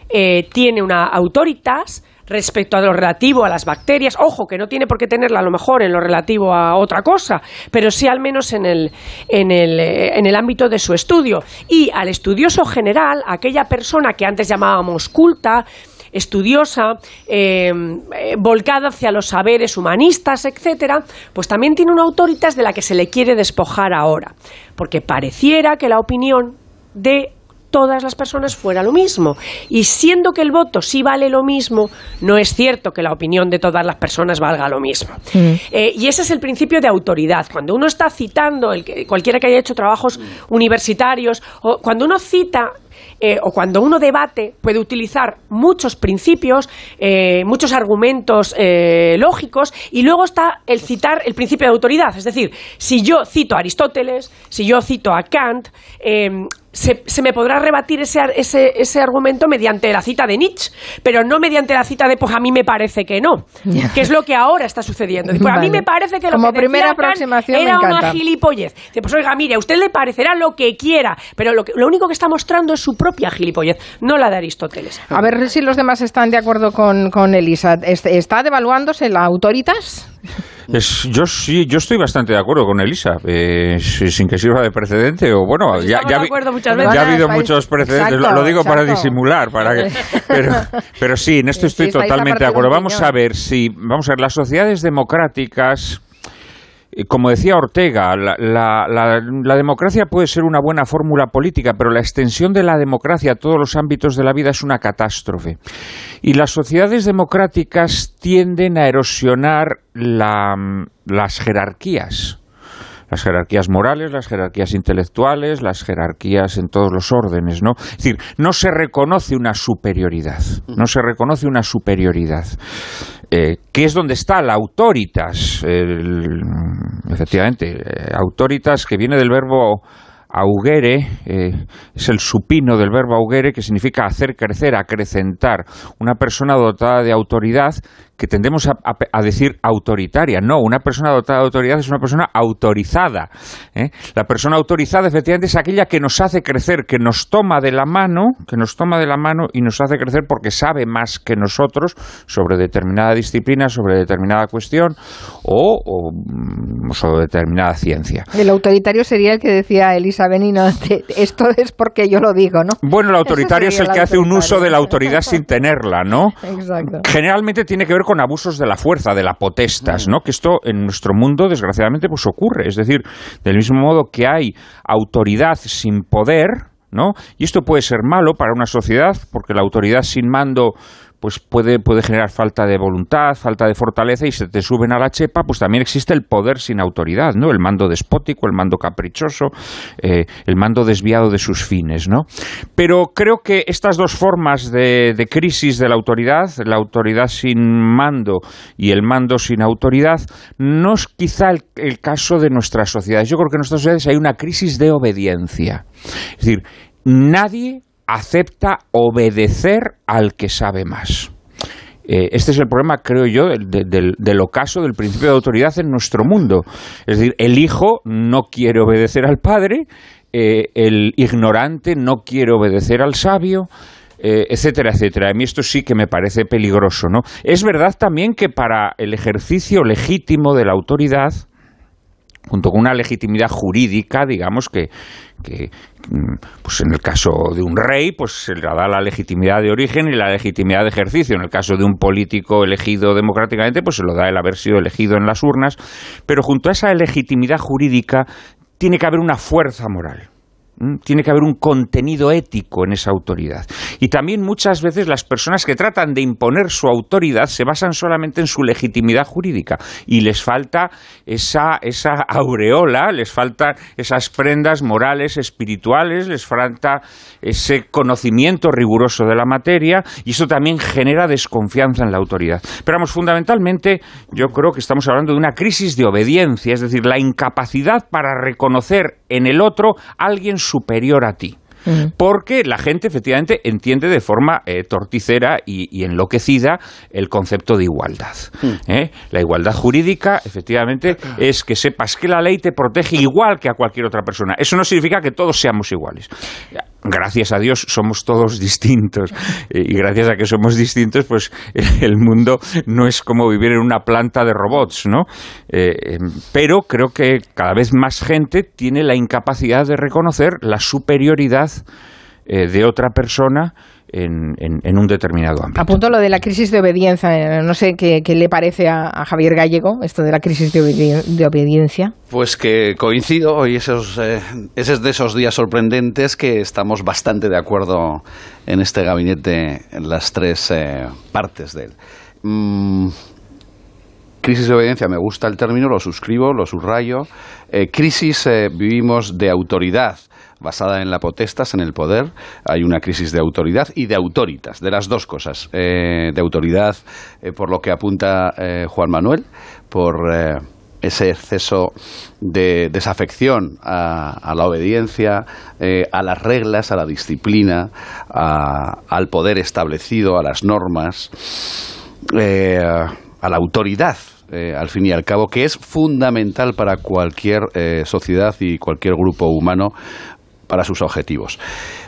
eh, tiene una autoritas respecto a lo relativo a las bacterias. Ojo, que no tiene por qué tenerla a lo mejor en lo relativo a otra cosa, pero sí al menos en el, en el, eh, en el ámbito de su estudio. Y al estudioso general, aquella persona que antes llamábamos culta, estudiosa, eh, eh, volcada hacia los saberes humanistas, etcétera, pues también tiene una autoritas de la que se le quiere despojar ahora, porque pareciera que la opinión de todas las personas fuera lo mismo. Y siendo que el voto sí vale lo mismo, no es cierto que la opinión de todas las personas valga lo mismo. Mm. Eh, y ese es el principio de autoridad. Cuando uno está citando, el que, cualquiera que haya hecho trabajos universitarios, o cuando uno cita eh, o cuando uno debate puede utilizar muchos principios, eh, muchos argumentos lógicos y luego está el citar el principio de autoridad. Es decir, si yo cito a Aristóteles, si yo cito a Kant, se, se, me podrá rebatir ese, ese, ese, argumento mediante la cita de Nietzsche, pero no mediante la cita de, pues a mí me parece que no, que es lo que ahora está sucediendo. Pues a mí me parece que lo Como que primera aproximación era una gilipollez. Pues oiga, mire, a usted le parecerá lo que quiera, pero lo, que, lo único que está mostrando es su propia gilipollez, no la de Aristóteles. A ver si los demás están de acuerdo con, con Elisa. ¿Está devaluándose la autoritas? yo sí, yo estoy bastante de acuerdo con Elisa, eh, sin que sirva de precedente o bueno, pues ya, ha habido muchos precedentes, lo, digo para disimular, para que, pero, pero sí, en esto estoy totalmente de acuerdo. Vamos a ver si, vamos a ver, las sociedades democráticas como decía Ortega, la, democracia puede ser una buena fórmula política, pero la extensión de la democracia a todos los ámbitos de la vida es una catástrofe. Y las sociedades democráticas tienden a erosionar las jerarquías las jerarquías morales, las jerarquías intelectuales, las jerarquías en todos los órdenes, ¿no? Es decir, no se reconoce una superioridad, no se reconoce una superioridad. Eh, que es donde está la autoritas, efectivamente, eh, autoritas que viene del verbo augere, eh, es el supino del verbo augere, que significa hacer crecer, acrecentar. Una persona dotada de autoridad que tendemos a, decir autoritaria. No, una persona dotada de autoridad es una persona autorizada. ¿eh? La persona autorizada efectivamente es aquella que nos hace crecer, que nos toma de la mano, que nos toma de la mano y nos hace crecer porque sabe más que nosotros sobre determinada disciplina, sobre determinada cuestión o, mm, sobre determinada ciencia. El autoritario sería el que decía Elisa Benino, esto es porque yo lo digo, ¿no? Bueno, el autoritario es el que hace un uso de la autoridad sin tenerla, ¿no? Exacto. Generalmente tiene que ver con con abusos de la fuerza, de la potestas, ¿no? Que esto en nuestro mundo, desgraciadamente, pues ocurre. Es decir, del mismo modo que hay autoridad sin poder, ¿no? Y esto puede ser malo para una sociedad, porque la autoridad sin mando pues puede, puede generar falta de voluntad, falta de fortaleza y se te suben a la chepa, pues también existe el poder sin autoridad, ¿no? El mando despótico, el mando caprichoso, eh, el mando desviado de sus fines, ¿no? Pero creo que estas dos formas de, crisis de la autoridad, la autoridad sin mando y el mando sin autoridad, no es quizá el, el caso de nuestras sociedades. Yo creo que en nuestras sociedades hay una crisis de obediencia. Es decir, nadie acepta obedecer al que sabe más. Eh, este es el problema, creo yo, del, ocaso del principio de autoridad en nuestro mundo. Es decir, el hijo no quiere obedecer al padre, eh, el ignorante no quiere obedecer al sabio, eh, etcétera, etcétera. A mí esto sí que me parece peligroso, ¿no? Es verdad también que para el ejercicio legítimo de la autoridad, junto con una legitimidad jurídica, digamos, que, mm, pues en el caso de un rey, pues se le da la legitimidad de origen y la legitimidad de ejercicio. En el caso de un político elegido democráticamente, pues se lo da el haber sido elegido en las urnas. Pero junto a esa legitimidad jurídica tiene que haber una fuerza moral. Mm, tiene que haber un contenido ético en esa autoridad. Y también muchas veces las personas que tratan de imponer su autoridad se basan solamente en su legitimidad jurídica y les falta esa, esa aureola, les faltan esas prendas morales, espirituales, les falta ese conocimiento riguroso de la materia y eso también genera desconfianza en la autoridad. Pero vamos, fundamentalmente yo creo que estamos hablando de una crisis de obediencia, es decir, la incapacidad para reconocer en el otro alguien superior a ti. Porque la gente efectivamente entiende de forma eh, torticera y, enloquecida el concepto de igualdad. ¿eh? La igualdad jurídica, efectivamente, es que sepas que la ley te protege igual que a cualquier otra persona. Eso no significa que todos seamos iguales gracias a Dios somos todos distintos. Y gracias a que somos distintos pues el mundo no es como vivir en una planta de robots no eh, em, pero creo que cada vez más gente tiene la incapacidad de reconocer la superioridad eh, de otra persona en, un determinado ámbito. Apunto lo de la crisis de obediencia. Eh, no sé qué, le parece a, Javier Gallego esto de la crisis de, obediencia. Pues que coincido y esos, eh, ese es de esos días sorprendentes que estamos bastante de acuerdo en este gabinete en las tres eh, partes de él. Mm, crisis de obediencia, me gusta el término, lo suscribo, lo subrayo. crisis vivimos de autoridad basada en la potestas, en el poder. Hay una crisis de autoridad y de autoritas, de las dos cosas. Eh, de autoridad, eh, por lo que apunta eh, Juan Manuel, por ese exceso de desafección a, la obediencia, a las reglas, a la disciplina, al poder establecido, a las normas, a la autoridad al fin y al cabo, que es fundamental para cualquier sociedad y cualquier grupo humano para sus objetivos.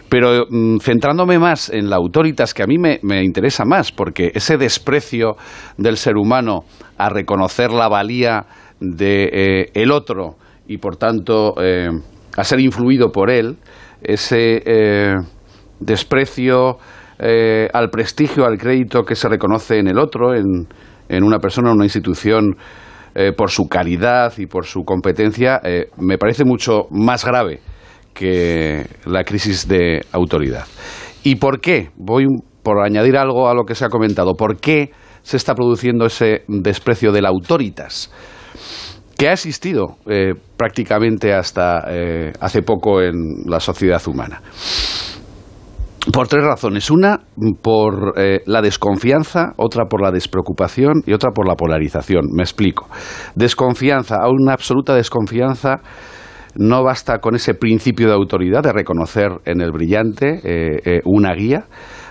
Pero mm, centrándome más en la autoritas, que a mí me, interesa más, porque ese desprecio del ser humano a reconocer la valía de eh, el otro y por tanto eh, a ser influido por él, ese eh, desprecio al prestigio, al crédito que se reconoce en el otro, en, en una persona, en una institución, por su calidad y por su competencia, me parece mucho más grave que la crisis de autoridad. ¿Y por qué? Voy por añadir algo a lo que se ha comentado. ¿Por qué se está produciendo ese desprecio de la autoritas? que ha existido eh, prácticamente hasta eh, hace poco en la sociedad humana. Por tres razones. Una, por eh, la desconfianza, otra por la despreocupación y otra por la polarización. Me explico. Desconfianza, una absoluta desconfianza no basta con ese principio de autoridad, de reconocer en el brillante eh, eh, una guía.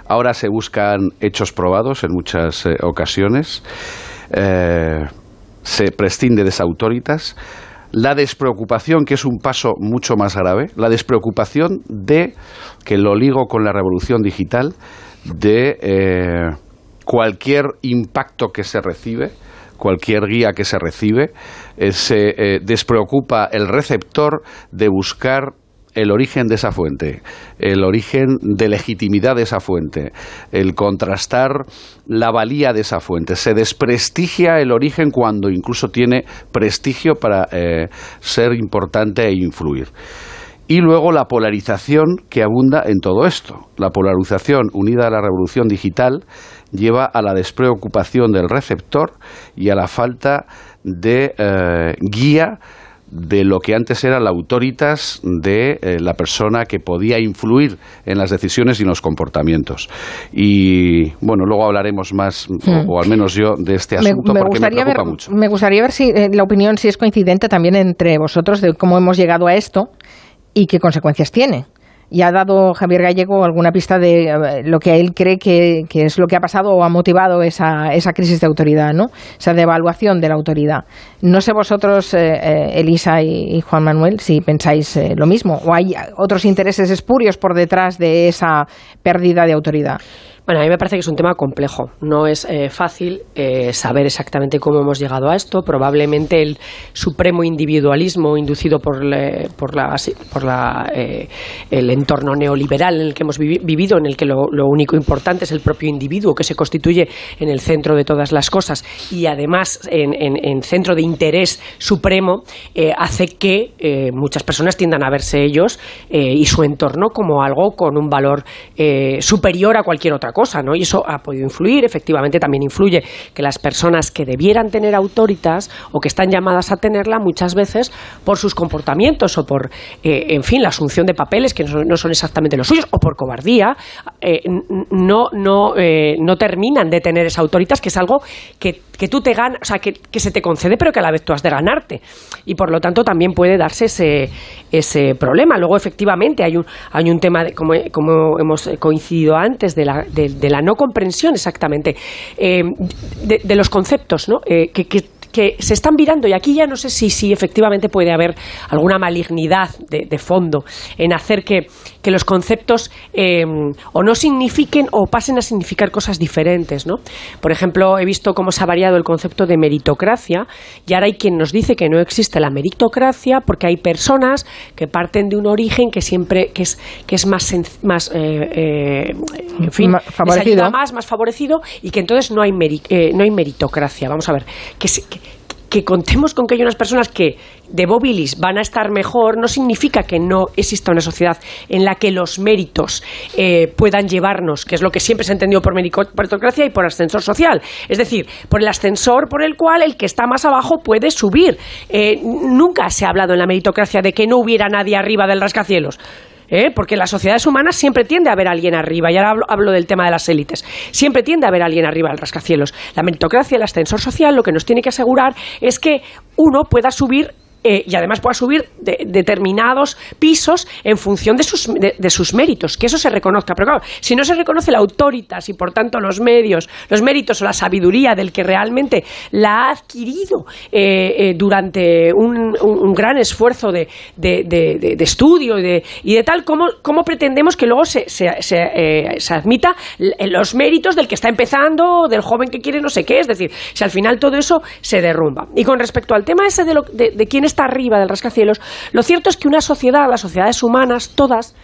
Ahora se buscan hechos probados en muchas eh, ocasiones. se prescinde de esa autoritas. La despreocupación, que es un paso mucho más grave, la despreocupación de, que lo ligo con la revolución digital, de cualquier impacto que se recibe, cualquier guía que se recibe, eh, se eh, despreocupa el receptor de buscar el origen de esa fuente, el origen de legitimidad de esa fuente, el contrastar la valía de esa fuente. Se desprestigia el origen cuando incluso tiene prestigio para eh, ser importante e influir. Y luego la polarización que abunda en todo esto. La polarización unida a la revolución digital lleva a la despreocupación del receptor y a la falta de eh, guía de lo que antes era la autoritas de eh, la persona que podía influir en las decisiones y en los comportamientos. Y bueno, luego hablaremos más, o, hmm. al menos yo, de este asunto porque me preocupa ver, mucho. Me gustaría ver si eh, la opinión si es coincidente también entre vosotros de cómo hemos llegado a esto y qué consecuencias tiene. Y ha dado Javier Gallego alguna pista de eh, lo que él cree que, es lo que ha pasado o ha motivado esa, crisis de autoridad, ¿no? Esa devaluación de la autoridad. No sé vosotros, eh, Elisa y, Juan Manuel, si pensáis lo mismo o hay otros intereses espurios por detrás de esa pérdida de autoridad. Bueno, a mí me parece que es un tema complejo. No es eh, fácil eh, saber exactamente cómo hemos llegado a esto. Probablemente el supremo individualismo inducido por, la, por la, eh, el entorno neoliberal en el que hemos vivido, en el que lo, único importante es el propio individuo que se constituye en el centro de todas las cosas y además en, en centro de interés supremo, hace que muchas personas tiendan a verse ellos y su entorno como algo con un valor superior a cualquier otra cosa, ¿no? Y eso ha podido influir, efectivamente también influye que las personas que debieran tener autoritas o que están llamadas a tenerla muchas veces por sus comportamientos o por, eh, en fin, la asunción de papeles que no son, exactamente los suyos o por cobardía, eh, no, no, eh, no terminan de tener esa autoritas, que es algo que, que tú te ganas, o sea, que, que, se te concede, pero que a la vez tú has de ganarte. Y por lo tanto también puede darse ese, ese problema. Luego, efectivamente, hay un, hay un tema, de, como, como hemos coincidido antes, de la, de, la no comprensión exactamente eh, de, los conceptos ¿no? Eh, que, se están virando y aquí ya no sé si, si efectivamente puede haber alguna malignidad de, fondo en hacer que, los conceptos eh, o no signifiquen o pasen a significar cosas diferentes. ¿no? Por ejemplo, he visto cómo se ha variado el concepto de meritocracia y ahora hay quien nos dice que no existe la meritocracia porque hay personas que parten de un origen que siempre que es, que es más, más eh, eh, en fin, favorecido. más, más favorecido y que entonces no hay, no hay meritocracia. Vamos a ver, que, que que contemos con que hay unas personas que de Bobilis van a estar mejor no significa que no exista una sociedad en la que los méritos eh, puedan llevarnos, que es lo que siempre se ha entendido por meritocracia y por ascensor social. Es decir, por el ascensor por el cual el que está más abajo puede subir. Eh, nunca se ha hablado en la meritocracia de que no hubiera nadie arriba del rascacielos. ¿Eh? porque las sociedades humanas siempre tiende a haber alguien arriba, y ahora hablo, del tema de las élites, siempre tiende a haber alguien arriba del rascacielos. La meritocracia, el ascensor social, lo que nos tiene que asegurar es que uno pueda subir eh, y además pueda subir determinados pisos en función de sus, de, sus méritos, que eso se reconozca. Pero claro, si no se reconoce la autoritas y por tanto los medios, los méritos o la sabiduría del que realmente la ha adquirido eh, eh, durante un, gran esfuerzo de, estudio y de, y de tal, ¿cómo, ¿cómo, pretendemos que luego se, se, se, admita los méritos del que está empezando, del joven que quiere no sé qué? Es decir, si al final todo eso se derrumba. Y con respecto al tema ese de, lo, de, quién está arriba del rascacielos, lo cierto es que una sociedad, las sociedades humanas, todas,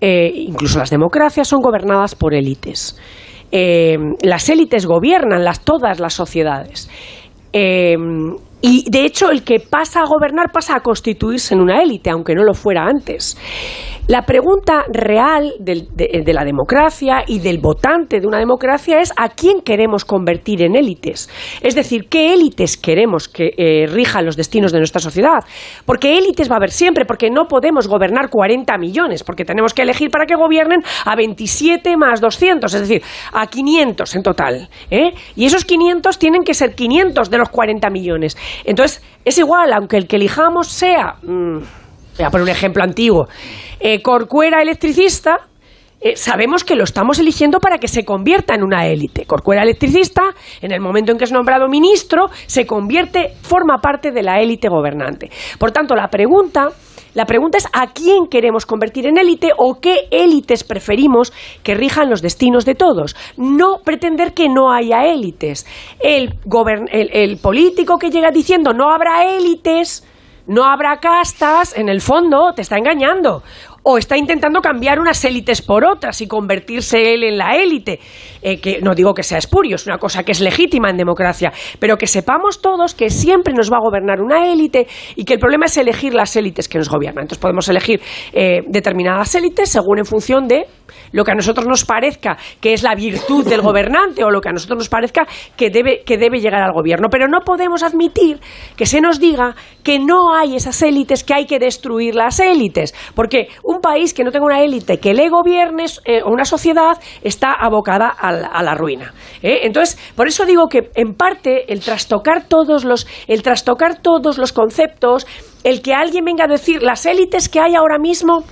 eh, incluso las democracias, son gobernadas por élites. Eh, las élites gobiernan las, todas las sociedades. Eh, y de hecho, el que pasa a gobernar pasa a constituirse en una élite, aunque no lo fuera antes. La pregunta real de, la democracia y del votante de una democracia es a quién queremos convertir en élites. Es decir, qué élites queremos que eh, rijan los destinos de nuestra sociedad. Porque élites va a haber siempre, porque no podemos gobernar 40 millones, porque tenemos que elegir para que gobiernen a 27 más 200, es decir, a 500 en total. ¿eh? Y esos 500 tienen que ser 500 de los 40 millones. Entonces, es igual, aunque el que elijamos sea... Mm, voy a poner un ejemplo antiguo, eh, Corcuera electricista, eh, sabemos que lo estamos eligiendo para que se convierta en una élite. Corcuera electricista, en el momento en que es nombrado ministro, se convierte, forma parte de la élite gobernante. Por tanto, la pregunta, la pregunta es a quién queremos convertir en élite o qué élites preferimos que rijan los destinos de todos. No pretender que no haya élites. El, el político que llega diciendo no habrá élites no habrá castas, en el fondo te está engañando o está intentando cambiar unas élites por otras y convertirse él en la élite. Eh, que no digo que sea espurio, es una cosa que es legítima en democracia, pero que sepamos todos que siempre nos va a gobernar una élite y que el problema es elegir las élites que nos gobiernan. Entonces podemos elegir eh, determinadas élites según en función de lo que a nosotros nos parezca que es la virtud del gobernante o lo que a nosotros nos parezca que debe, que debe llegar al gobierno. Pero no podemos admitir que se nos diga que no hay esas élites, que hay que destruir las élites, porque un país que no tenga una élite que le gobierne eh, o una sociedad está abocada a la, ruina. ¿eh? Entonces, por eso digo que en parte el trastocar todos los, el trastocar todos los conceptos, el que alguien venga a decir las élites que hay ahora mismo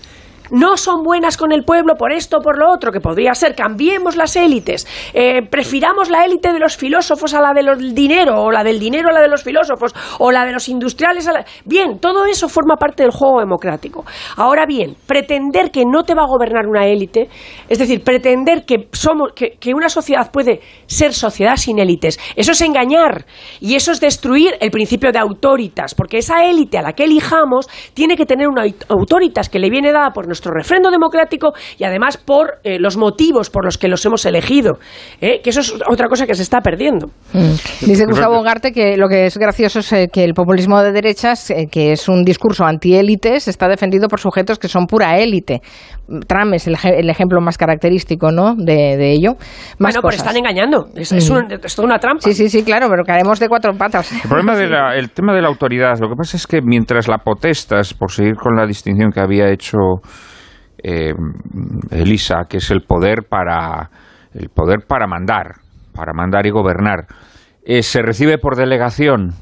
no son buenas con el pueblo por esto por lo otro, que podría ser cambiemos las élites, eh, prefiramos la élite de los filósofos a la del dinero, o la del dinero a la de los filósofos, o la de los industriales a la... Bien, todo eso forma parte del juego democrático. Ahora bien, pretender que no te va a gobernar una élite, es decir, pretender que, somos, que, que una sociedad puede ser sociedad sin élites, eso es engañar y eso es destruir el principio de autoritas, porque esa élite a la que elijamos tiene que tener una autoritas que le viene dada por nuestro refrendo democrático y además por eh, los motivos por los que los hemos elegido, ¿eh? que eso es otra cosa que se está perdiendo. Mm. Dice Gustavo Garte que lo que es gracioso es eh, que el populismo de derechas, que es un discurso antiélites, está defendido por sujetos que son pura élite. Trump es el, ejemplo más característico ¿no? de, ello. bueno, pero están engañando. Es, mm. toda una trampa. Sí, sí, sí, claro, pero caemos de cuatro patas. El problema del tema de la autoridad, lo que pasa es que mientras la potestas, por seguir con la distinción que había hecho eh, Elisa, que es el poder para el poder para mandar, para mandar y gobernar, eh, se recibe por delegación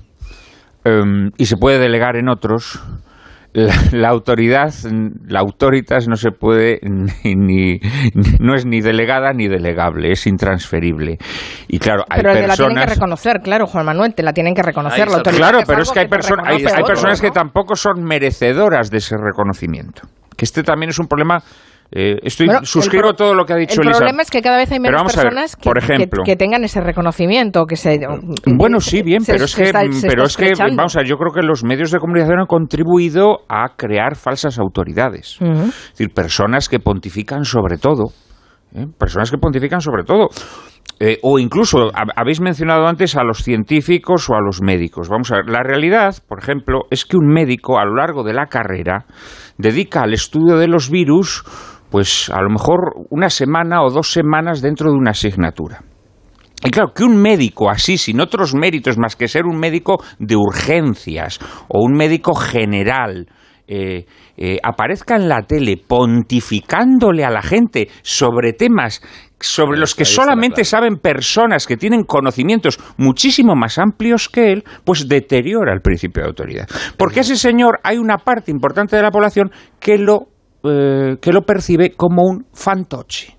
em, y se puede delegar en otros. La, autoridad, la autoritas no se puede ni, no es ni delegada ni delegable, es intransferible. Y claro, hay pero personas. la tienen que reconocer, claro, Juan Manuel, te la tienen que reconocer. La claro, pero es que hay, hay, hay personas que tampoco son merecedoras de ese reconocimiento que este también es un problema eh, estoy, suscribo todo lo que ha dicho El problema es que cada vez hay menos personas que, por ejemplo, que, tengan ese reconocimiento. que se Bueno, sí, bien, pero es que, pero es que vamos a ver, yo creo que los medios de comunicación han contribuido a crear falsas autoridades. Es decir, personas que pontifican sobre todo. ¿Eh? Personas que pontifican sobre todo. Eh, o incluso habéis mencionado antes a los científicos o a los médicos. Vamos a ver, la realidad, por ejemplo, es que un médico a lo largo de la carrera dedica al estudio de los virus, pues a lo mejor una semana o dos semanas dentro de una asignatura. Y claro, que un médico así, sin otros méritos más que ser un médico de urgencias o un médico general, eh, eh, aparezca en la tele pontificándole a la gente sobre temas sobre los que solamente saben personas que tienen conocimientos muchísimo más amplios que él, pues deteriora el principio de autoridad. Porque ese señor hay una parte importante de la población que lo, eh, que lo percibe como un fantoche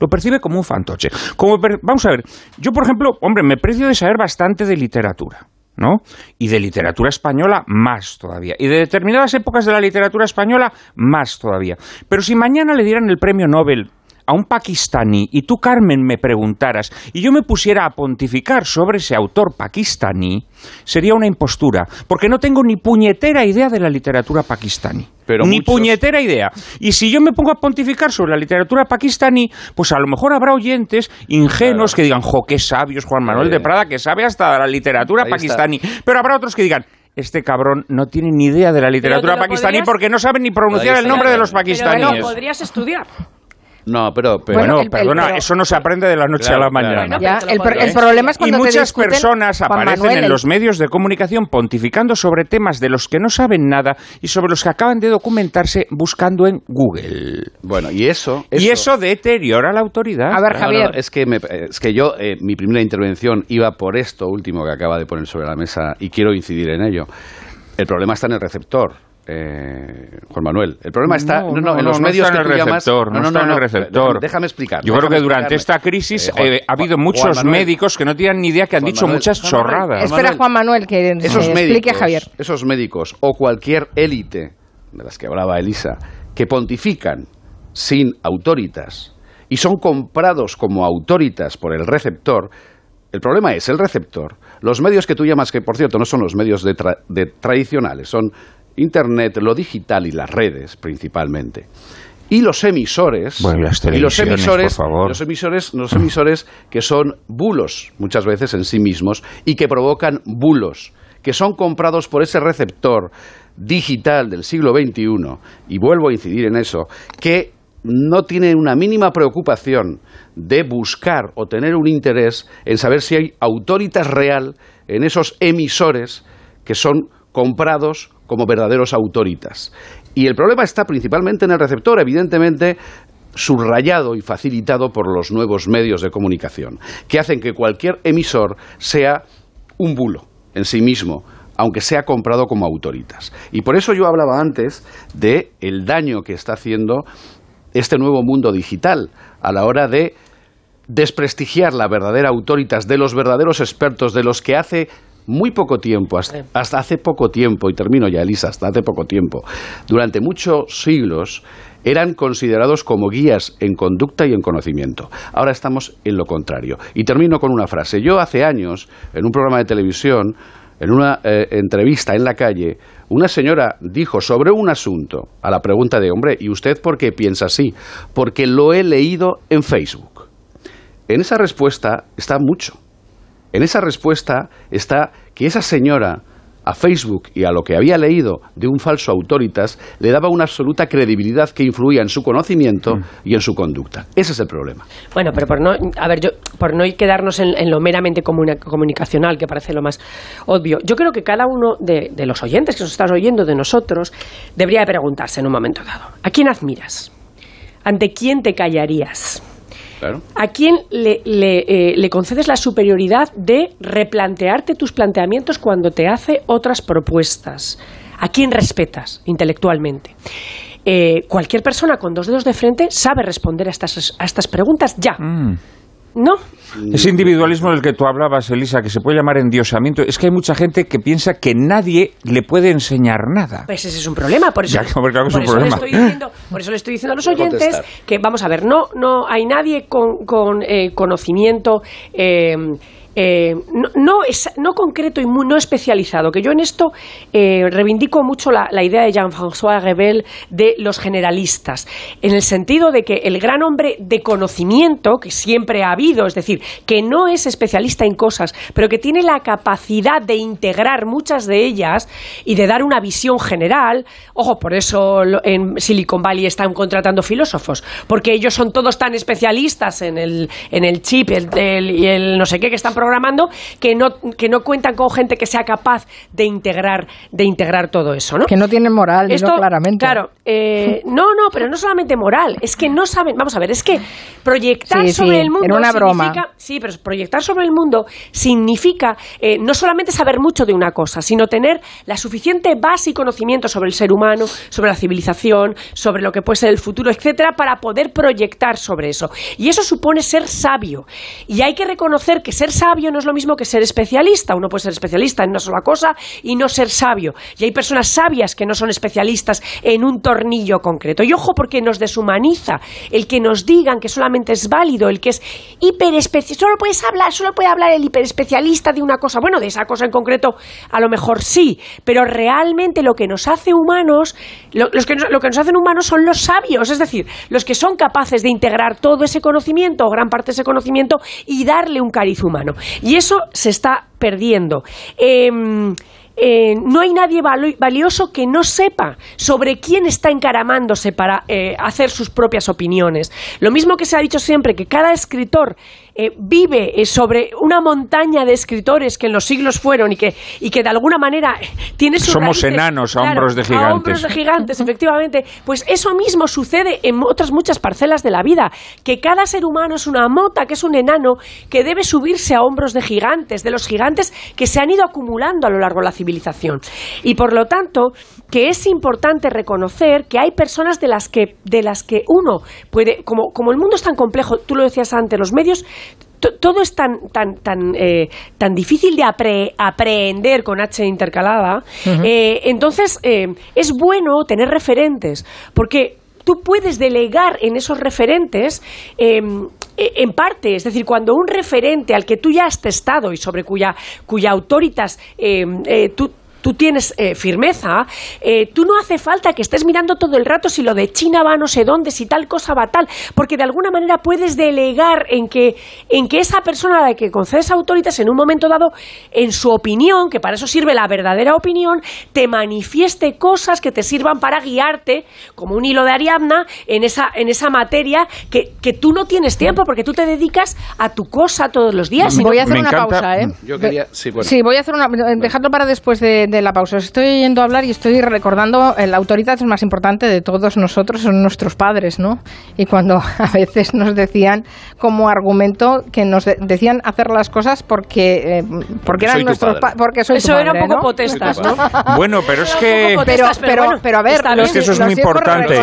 lo percibe como un fantoche. Como vamos a ver, yo por ejemplo, hombre, me precio de saber bastante de literatura. ¿No? Y de literatura española más todavía. Y de determinadas épocas de la literatura española más todavía. Pero si mañana le dieran el premio Nobel a un pakistaní y tú, Carmen, me preguntaras y yo me pusiera a pontificar sobre ese autor pakistaní, sería una impostura, porque no tengo ni puñetera idea de la literatura pakistaní. ni puñetera idea. Y si yo me pongo a pontificar sobre la literatura pakistaní, pues a lo mejor habrá oyentes ingenuos que digan, jo, qué sabios Juan Manuel de Prada, que sabe hasta la literatura pakistaní. Pero habrá otros que digan, este cabrón no tiene ni idea de la literatura pakistaní porque no sabe ni pronunciar el nombre de los pakistaníes. podrías estudiar. No, pero, bueno, perdona, eso no se aprende de la noche a la mañana. el, problema es cuando y muchas personas aparecen en los medios de comunicación pontificando sobre temas de los que no saben nada y sobre los que acaban de documentarse buscando en Google. Bueno, y eso, y eso deteriora la autoridad. A ver, Javier, es que es que yo eh, mi primera intervención iba por esto último que acaba de poner sobre la mesa y quiero incidir en ello. El problema está en el receptor eh, Juan Manuel. El problema está no, no, en los medios que tú receptor, no, está en el receptor. Déjame explicar. Yo creo que durante esta crisis eh, ha habido muchos médicos que no tienen ni idea que han dicho muchas chorradas. Espera Juan Manuel que esos explique a Javier. Esos médicos o cualquier élite de las que hablaba Elisa que pontifican sin autoritas y son comprados como autoritas por el receptor, el problema es el receptor. Los medios que tú llamas, que por cierto no son los medios de tradicionales, son Internet, lo digital y las redes principalmente. Y los emisores, y los emisores, los emisores, los emisores que son bulos muchas veces en sí mismos y que provocan bulos que son comprados por ese receptor digital del siglo XXI, y vuelvo a incidir en eso, que no tiene una mínima preocupación de buscar o tener un interés en saber si hay autoritas real en esos emisores que son comprados como verdaderos autoritas. Y el problema está principalmente en el receptor, evidentemente subrayado y facilitado por los nuevos medios de comunicación, que hacen que cualquier emisor sea un bulo en sí mismo, aunque sea comprado como autoritas. Y por eso yo hablaba antes de el daño que está haciendo este nuevo mundo digital a la hora de desprestigiar la verdadera autoritas de los verdaderos expertos de los que hace muy poco tiempo, hasta, hasta, hace poco tiempo, y termino ya, Elisa, hasta hace poco tiempo, durante muchos siglos, eran considerados como guías en conducta y en conocimiento. Ahora estamos en lo contrario. Y termino con una frase. Yo hace años, en un programa de televisión, en una eh, entrevista en la calle, una señora dijo sobre un asunto, a la pregunta de, hombre, ¿y usted por qué piensa así? Porque lo he leído en Facebook. En esa respuesta está mucho. En esa respuesta está que esa señora a Facebook y a lo que había leído de un falso autoritas le daba una absoluta credibilidad que influía en su conocimiento y en su conducta. Ese es el problema. Bueno, pero por no, a ver, yo, por no quedarnos en, lo meramente comunicacional, que parece lo más obvio, yo creo que cada uno de, de los oyentes que nos están oyendo, de nosotros, debería preguntarse en un momento dado, ¿a quién admiras? ¿Ante quién te callarías? ¿A quién le, eh, le, concedes la superioridad de replantearte tus planteamientos cuando te hace otras propuestas? ¿A quién respetas intelectualmente? Eh, cualquier persona con dos dedos de frente sabe responder a estas, a estas preguntas ya. Mm. No. Ese individualismo del que tú hablabas, Elisa, que se puede llamar endiosamiento, es que hay mucha gente que piensa que nadie le puede enseñar nada. Pues ese es un problema, por eso, Ya, claro que es por un eso le estoy diciendo, por eso le estoy diciendo a los oyentes que, vamos a ver, no, no hay nadie con, con eh, conocimiento eh, eh, no, es- no concreto y muy, no especializado, que yo en esto eh, reivindico mucho la, idea de Jean-François Rebel de los generalistas, en el sentido de que el gran hombre de conocimiento que siempre ha habido, es decir, que no es especialista en cosas, pero que tiene la capacidad de integrar muchas de ellas y de dar una visión general, ojo, por eso en Silicon Valley están contratando filósofos, porque ellos son todos tan especialistas en el, en el chip el- el- y el no sé qué que están programando que no, que no cuentan con gente que sea capaz de integrar, de integrar todo eso, ¿no? Que no tienen moral, Esto, claramente. Claro, eh, no, no, pero no solamente moral, es que no saben, vamos a ver, es que proyectar Sí, sí, sobre el mundo era una broma. significa- sí, pero proyectar sobre el mundo significa eh, no solamente saber mucho de una cosa, sino tener la suficiente base y conocimiento sobre el ser humano, sobre la civilización, sobre lo que puede ser el futuro, etcétera, para poder proyectar sobre eso. Y eso supone ser sabio. Y hay que reconocer que ser sabio no es lo mismo que ser especialista. Uno puede ser especialista en una sola cosa y no ser sabio. Y hay personas sabias que no son especialistas en un tornillo concreto. Y ojo porque nos deshumaniza el que nos digan que solamente es válido, el que es hiperespecialista. Solo puedes hablar, solo puede hablar el hiperespecialista de una cosa. Bueno, de esa cosa en concreto a lo mejor sí, pero realmente lo que nos hace humanos, lo, los que lo que nos hacen humanos son los sabios, es decir, los que son capaces de integrar todo ese conocimiento o gran parte de ese conocimiento y darle un cariz humano. Y eso se está perdiendo. Em, eh, no hay nadie valioso que no sepa sobre quién está encaramándose para eh, hacer sus propias opiniones. Lo mismo que se ha dicho siempre, que cada escritor eh, vive eh, sobre una montaña de escritores que en los siglos fueron y que, y que de alguna manera tiene sus Somos raíces- enanos a Claro, hombros de A gigantes. hombros de gigantes, efectivamente. Pues eso mismo sucede en otras muchas parcelas de la vida, que cada ser humano es una mota, que es un enano, que debe subirse a hombros de gigantes, de los gigantes que se han ido acumulando a lo largo de la civilización. Y por lo tanto, que es importante reconocer que hay personas de las que, de las que uno puede, como, como el mundo es tan complejo, tú lo decías antes, los medios todo es tan tan tan eh, tan difícil de apre- aprehender con H intercalada eh, entonces eh, es bueno tener referentes porque tú puedes delegar en esos referentes eh, eh, en parte, es decir, cuando un referente al que tú ya has testado y sobre cuya, cuya autoritas eh, eh, tú, tú tienes eh, firmeza, eh, tú no hace falta que estés mirando todo el rato si lo de China va no sé dónde, si tal cosa va tal, porque de alguna manera puedes delegar en que, en que esa persona a la que concedes autoritas en un momento dado, en su opinión, que para eso sirve la verdadera opinión, te manifieste cosas que te sirvan para guiarte, como un hilo de Ariadna, en esa, en esa materia que, que tú no tienes tiempo, porque tú te dedicas a tu cosa todos los días. y Voy a hacer una pausa, ¿eh? Yo quería, sí, bueno. Sí, voy a hacer una. Dejadlo para después de, de la pausa. Os estoy yendo a hablar y estoy recordando la autoridad es más importante de todos nosotros, son nuestros padres, ¿no? Y cuando a veces nos decían como argumento que nos de- decían hacer las cosas porque eh, porque eran nuestros padre. pa- porque soy tu Eso era un poco ¿no? potestas, ¿no? Bueno, pero es que... Pero, pero, pero, a ver, está los- Es que eso es muy importante.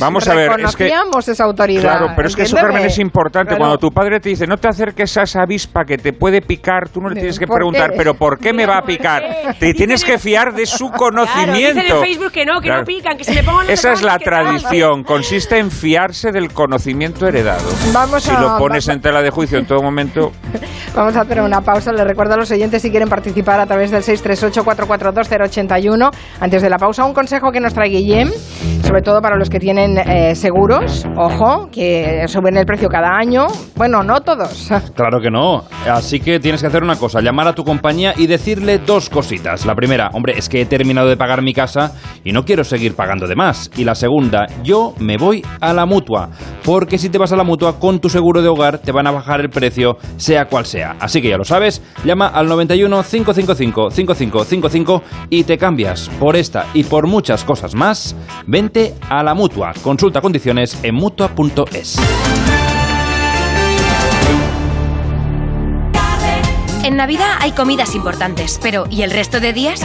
Vamos a ver, es que... esa autoridad. Claro, pero es que eso. Carmen, es importante. Claro. Cuando tu padre te dice, no te acerques a esa avispa que te puede picar, tú no le tienes que ¿Por preguntar, qué? pero ¿por qué me va a picar? Te tienes que fiar de su conocimiento. Claro, dicen en Facebook que no, que Claro. no pican, que se le pongan Esa es la tradición, consiste en fiarse del conocimiento heredado. Vamos si a- lo pones va- en tela de juicio en todo momento, Vamos a hacer una pausa. Les recuerdo a los oyentes si quieren participar a través del 638-442-081. Antes de la pausa, un consejo que nos trae Guillem, sobre todo para los que tienen eh, seguros. Ojo, que suben el precio cada año. Bueno, no todos. Claro que no. Así que tienes que hacer una cosa, llamar a tu compañía y decirle dos cositas. La primera, hombre, es que he terminado de pagar mi casa y no quiero seguir pagando de más. Y la segunda, yo me voy a la mutua. Porque si te vas a la mutua con tu seguro de hogar te van a bajar el precio, sea cual sea. Así que ya lo sabes, llama al 91 555 5555 y te cambias. Por esta y por muchas cosas más, vente a la mutua. Consulta condiciones en mutua.es. Navidad hay comidas importantes, pero ¿y el resto de días?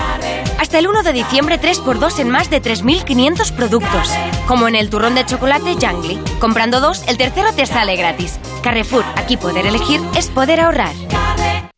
Hasta el 1 de diciembre 3x2 en más de 3.500 productos. Como en el turrón de chocolate Jangly. Comprando dos, el tercero te sale gratis. Carrefour, aquí poder elegir es poder ahorrar.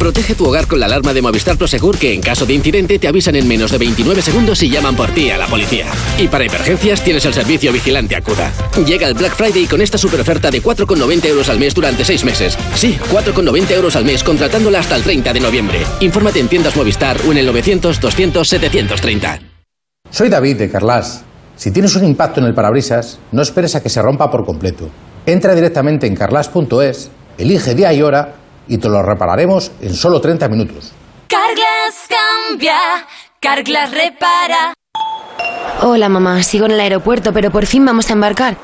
Protege tu hogar con la alarma de Movistar Prosegur que en caso de incidente te avisan en menos de 29 segundos y llaman por ti a la policía. Y para emergencias tienes el servicio Vigilante Acuda. Llega el Black Friday con esta super oferta de 4,90 euros al mes durante 6 meses. Sí, 4,90 euros al mes contratándola hasta el 30 de noviembre. Infórmate en tiendas Movistar o en el 900 200 730. Soy David de Carlas. Si tienes un impacto en el parabrisas, no esperes a que se rompa por completo. Entra directamente en carlas.es, elige día y hora y te lo repararemos en solo 30 minutos. Carglass cambia, Carglass repara. Hola mamá, sigo en el aeropuerto, pero por fin vamos a embarcar.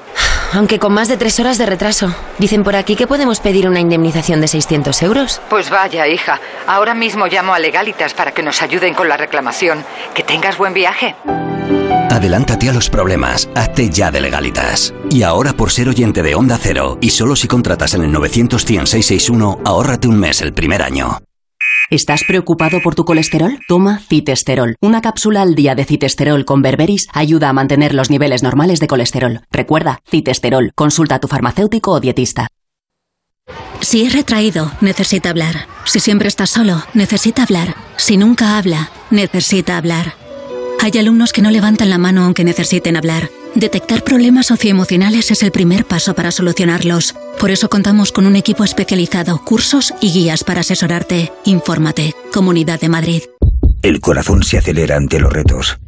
Aunque con más de tres horas de retraso. Dicen por aquí que podemos pedir una indemnización de 600 euros. Pues vaya, hija. Ahora mismo llamo a Legalitas para que nos ayuden con la reclamación. Que tengas buen viaje. Adelántate a los problemas, hazte ya de legalitas. Y ahora por ser oyente de Onda Cero, y solo si contratas en el 900 100 661, ahórrate un mes el primer año. ¿Estás preocupado por tu colesterol? Toma Citesterol. Una cápsula al día de Citesterol con berberis ayuda a mantener los niveles normales de colesterol. Recuerda, Citesterol. Consulta a tu farmacéutico o dietista. Si es retraído, necesita hablar. Si siempre está solo, necesita hablar. Si nunca habla, necesita hablar. Hay alumnos que no levantan la mano aunque necesiten hablar. Detectar problemas socioemocionales es el primer paso para solucionarlos. Por eso contamos con un equipo especializado, cursos y guías para asesorarte. Infórmate. Comunidad de Madrid. El corazón se acelera ante los retos,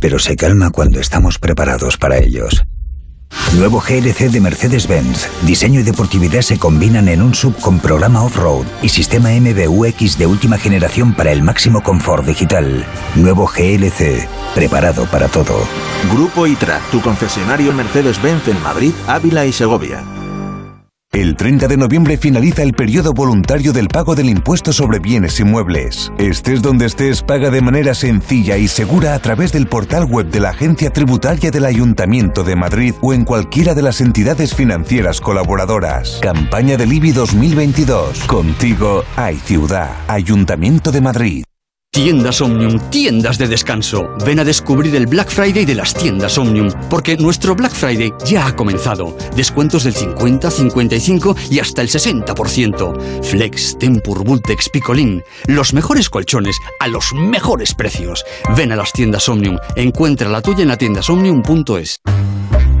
pero se calma cuando estamos preparados para ellos. Nuevo GLC de Mercedes-Benz. Diseño y deportividad se combinan en un sub con programa off-road y sistema MBUX de última generación para el máximo confort digital. Nuevo GLC, preparado para todo. Grupo ITRA, tu concesionario Mercedes-Benz en Madrid, Ávila y Segovia. El 30 de noviembre finaliza el periodo voluntario del pago del impuesto sobre bienes inmuebles. Estés donde estés, paga de manera sencilla y segura a través del portal web de la Agencia Tributaria del Ayuntamiento de Madrid o en cualquiera de las entidades financieras colaboradoras. Campaña del IBI 2022. Contigo hay ciudad. Ayuntamiento de Madrid. Tiendas Omnium, tiendas de descanso. Ven a descubrir el Black Friday de las tiendas Omnium, porque nuestro Black Friday ya ha comenzado. Descuentos del 50, 55 y hasta el 60%. Flex, Tempur, Vultex, Picolín. Los mejores colchones a los mejores precios. Ven a las tiendas Omnium. Encuentra la tuya en la tiendasomnium.es.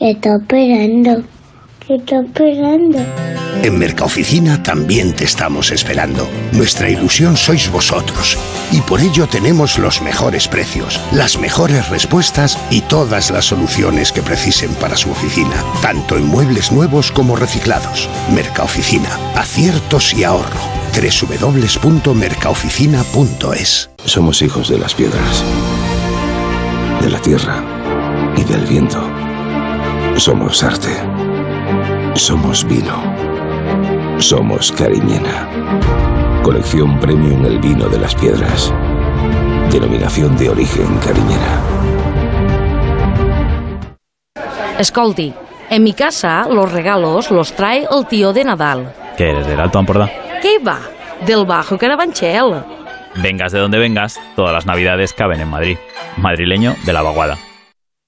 ¿Qué está esperando? ¿Qué está esperando? En Mercaoficina también te estamos esperando. Nuestra ilusión sois vosotros. Y por ello tenemos los mejores precios, las mejores respuestas y todas las soluciones que precisen para su oficina, tanto en muebles nuevos como reciclados. Mercaoficina, aciertos y ahorro. www.mercaoficina.es Somos hijos de las piedras, de la tierra y del viento. Somos arte. Somos vino. Somos Cariñena. Colección Premium El Vino de las Piedras. Denominación de origen Cariñena. Escolti, en mi casa los regalos los trae el tío de Nadal. ¿Qué eres, del Alto Ampordá? ¿Qué va? Del Bajo Carabanchel. Vengas de donde vengas, todas las navidades caben en Madrid. Madrileño de la vaguada.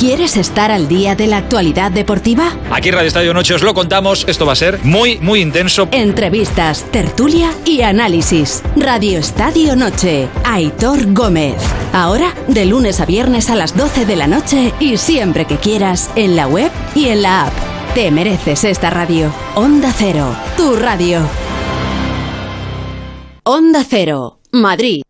¿Quieres estar al día de la actualidad deportiva? Aquí Radio Estadio Noche os lo contamos, esto va a ser muy, muy intenso. Entrevistas, tertulia y análisis. Radio Estadio Noche, Aitor Gómez. Ahora, de lunes a viernes a las 12 de la noche y siempre que quieras, en la web y en la app. Te mereces esta radio. Onda Cero, tu radio. Onda Cero, Madrid.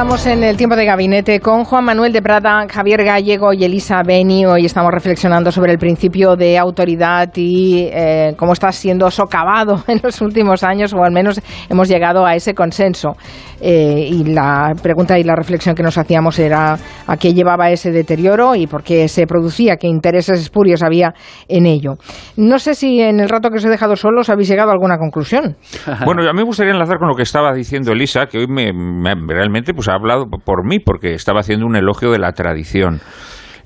Estamos en el tiempo de gabinete con Juan Manuel de Prada, Javier Gallego y Elisa Beni. Hoy estamos reflexionando sobre el principio de autoridad y eh, cómo está siendo socavado en los últimos años, o al menos hemos llegado a ese consenso. Eh, y la pregunta y la reflexión que nos hacíamos era a qué llevaba ese deterioro y por qué se producía, qué intereses espurios había en ello. No sé si en el rato que os he dejado solos habéis llegado a alguna conclusión. Bueno, a mí me gustaría enlazar con lo que estaba diciendo Elisa, que hoy me, me- realmente pues ha hablado por mí, porque estaba haciendo un elogio de la tradición.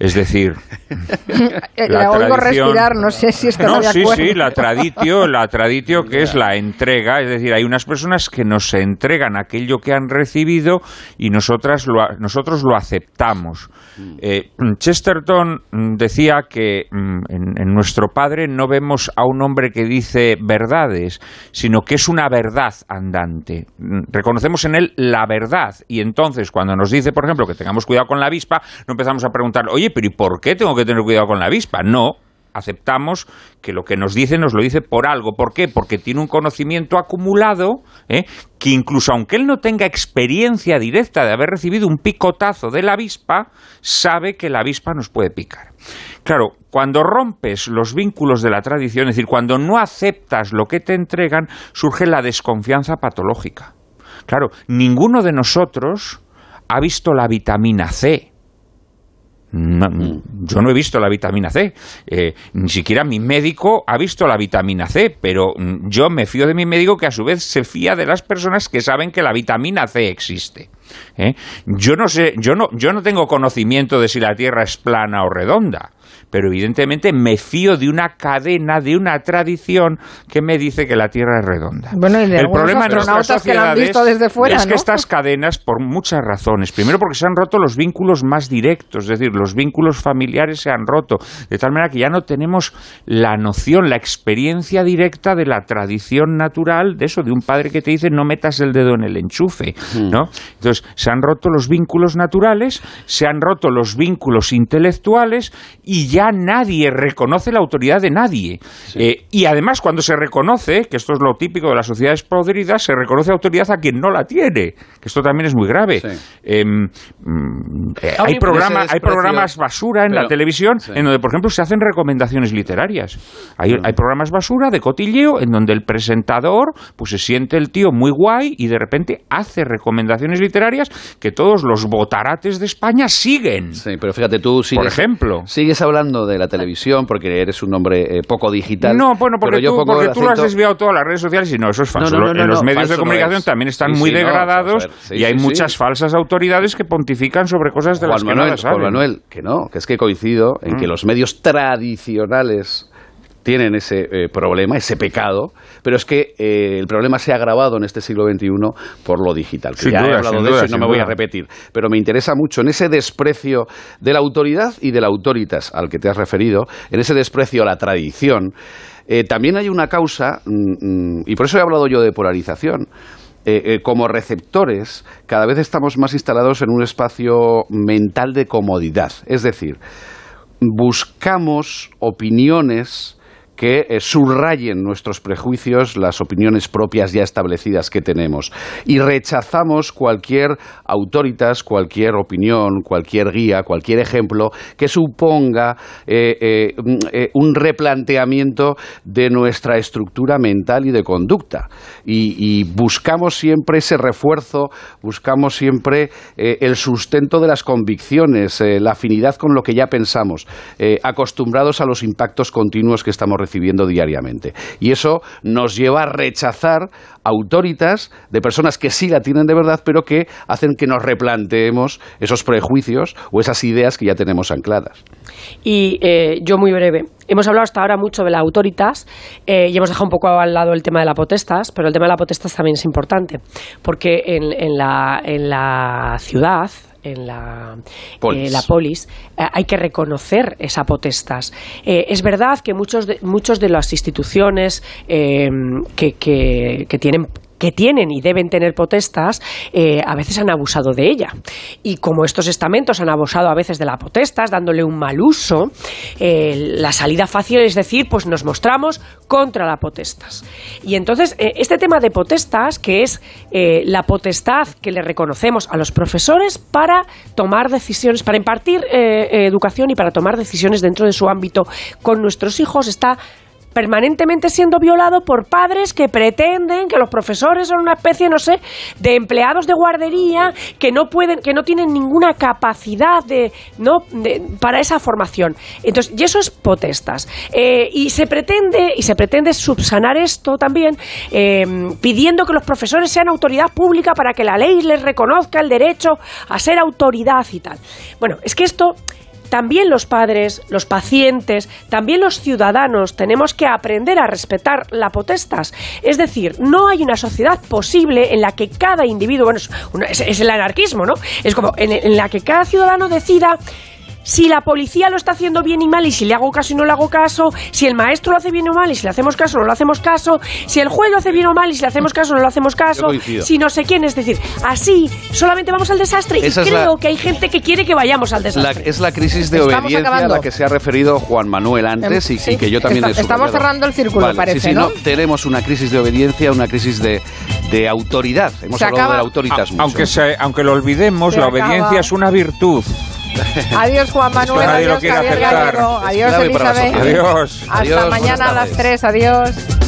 Es decir, La La oigo tradición- respirar, no sé si estará no, de sí, acuerdo. sí, la traditio, la traditio que es la entrega, es decir, hay unas personas que nos entregan aquello que han recibido y nosotras lo, nosotros lo aceptamos. Eh, Chesterton mm, decía que mm, en, en nuestro padre no vemos a un hombre que dice verdades, sino que es una verdad andante. Mm, Reconocemos en él la verdad y entonces cuando nos dice, por ejemplo, que tengamos cuidado con la avispa, no empezamos a preguntar, oye, pero ¿y por qué tengo que tener cuidado con la avispa? No, aceptamos que lo que nos dice nos lo dice por algo. ¿Por qué? Porque tiene un conocimiento acumulado ¿eh? que incluso aunque él no tenga experiencia directa de haber recibido un picotazo de la avispa, sabe que la avispa nos puede picar. Claro, cuando rompes los vínculos de la tradición, es decir, cuando no aceptas lo que te entregan, surge la desconfianza patológica. Claro, ninguno de nosotros ha visto la vitamina C. No, yo no he visto la vitamina C. Eh, ni siquiera mi médico ha visto la vitamina C, pero mm, yo me fío de mi médico que a su vez se fía de las personas que saben que la vitamina C existe. ¿Eh? Yo no sé, yo no, yo no tengo conocimiento de si la Tierra es plana o redonda pero evidentemente me fío de una cadena, de una tradición que me dice que la Tierra es redonda. Bueno, y de el problema en nuestras que la han visto desde fuera, es que estas cadenas, por muchas razones, primero porque se han roto los vínculos más directos, es decir, los vínculos familiares se han roto, de tal manera que ya no tenemos la noción, la experiencia directa de la tradición natural, de eso, de un padre que te dice no metas el dedo en el enchufe, hmm. ¿no? Entonces, se han roto los vínculos naturales, se han roto los vínculos intelectuales y ya nadie reconoce la autoridad de nadie. Eh, y además, cuando se reconoce, que esto es lo típico de las sociedades podridas, se reconoce autoridad a quien no la tiene, que esto también es muy grave. Em, mm, eh, hay, hay programas basura en la televisión en donde, por ejemplo, se hacen recomendaciones literarias. Hay, hay programas basura de cotilleo en donde el presentador pues se siente el tío muy guay y de repente hace recomendaciones literarias que todos los botarates de España siguen. Sí, pero fíjate, tú sigues, por ejemplo, sigues hablando de la televisión porque eres un hombre eh, poco digital. No, bueno, porque, tú, porque tú lo has desviado todas las redes sociales y no, eso es falso. en los medios de comunicación también están muy degradados y hay muchas falsas autoridades que pontifican sobre cosas de las que no saben. Juan Manuel, que no, que es que coincido en que mm. los medios tradicionales tienen ese eh, problema, ese pecado, pero es que eh, el problema se ha agravado en este siglo XXI por lo digital. Que ya he hablado de eso y no me voy a repetir, pero me interesa mucho en ese desprecio de la autoridad y de la autoritas al que te has referido, en ese desprecio a la tradición. Eh, también hay una causa, mm, mm, y por eso he hablado yo de polarización. Como receptores, cada vez estamos más instalados en un espacio mental de comodidad. Es decir, buscamos opiniones que eh, subrayen nuestros prejuicios, las opiniones propias ya establecidas que tenemos. Y rechazamos cualquier autoritas, cualquier opinión, cualquier guía, cualquier ejemplo que suponga eh, eh, mm, un replanteamiento de nuestra estructura mental y de conducta. Y, buscamos siempre ese refuerzo, buscamos siempre el sustento de las convicciones, la afinidad con lo que ya pensamos, acostumbrados a los impactos continuos que estamos recibiendo diariamente. Y eso nos lleva a rechazar autoritas de personas que sí la tienen de verdad, pero que hacen que nos replanteemos esos prejuicios o esas ideas que ya tenemos ancladas. Y eh, yo muy breve. Hemos hablado hasta ahora mucho de la autoritas eh, y hemos dejado un poco al lado el tema de la potestas, pero el tema de la potestas también es importante, porque en, la, en la ciudad, en la polis, eh, la polis eh, hay que reconocer esa potestas. Eh, es verdad que muchos de, muchos de las instituciones que, que, que tienen que tienen y deben tener potestas, eh, a veces han abusado de ella. Y como estos estamentos han abusado a veces de la potestas, dándole un mal uso, eh, la salida fácil es decir, pues nos mostramos contra la potestas. Y entonces, eh, este tema de potestas, que es la potestad que le reconocemos a los profesores para tomar decisiones, para impartir educación y para tomar decisiones dentro de su ámbito con nuestros hijos, está permanentemente siendo violado por padres que pretenden que los profesores son una especie, no sé, de empleados de guardería que no pueden, que no tienen ninguna capacidad de, no, para esa formación. Entonces, y eso es potestas. Eh, y se pretende, y se pretende subsanar esto también, eh, pidiendo que los profesores sean autoridad pública para que la ley les reconozca el derecho a ser autoridad y tal. Bueno, es que esto también los padres, los pacientes, también los ciudadanos tenemos que aprender a respetar la potestas. Es decir, no hay una sociedad posible en la que cada individuo, bueno, es, el anarquismo, ¿no? Es como en la que cada ciudadano decida si la policía lo está haciendo bien y mal y si le hago caso y no le hago caso, si el maestro lo hace bien o mal y si le hacemos caso o no le hacemos caso, si el juez lo hace bien o mal y si le hacemos caso o no le hacemos caso, si no sé quién, es decir, así solamente vamos al desastre y creo que hay gente que quiere que vayamos al desastre. es la crisis de obediencia a la que se ha referido Juan Manuel antes y, que yo también he Estamos cerrando el círculo, parece, sí, sí, ¿no? Tenemos una crisis de obediencia, una crisis de, de autoridad. Hemos hablado de la autoridad. Aunque, aunque lo olvidemos, la obediencia es una virtud. Adiós Juan Manuel, adiós Javier Gallego, adiós Elizabeth. Adiós. Hasta mañana a las 3, adiós.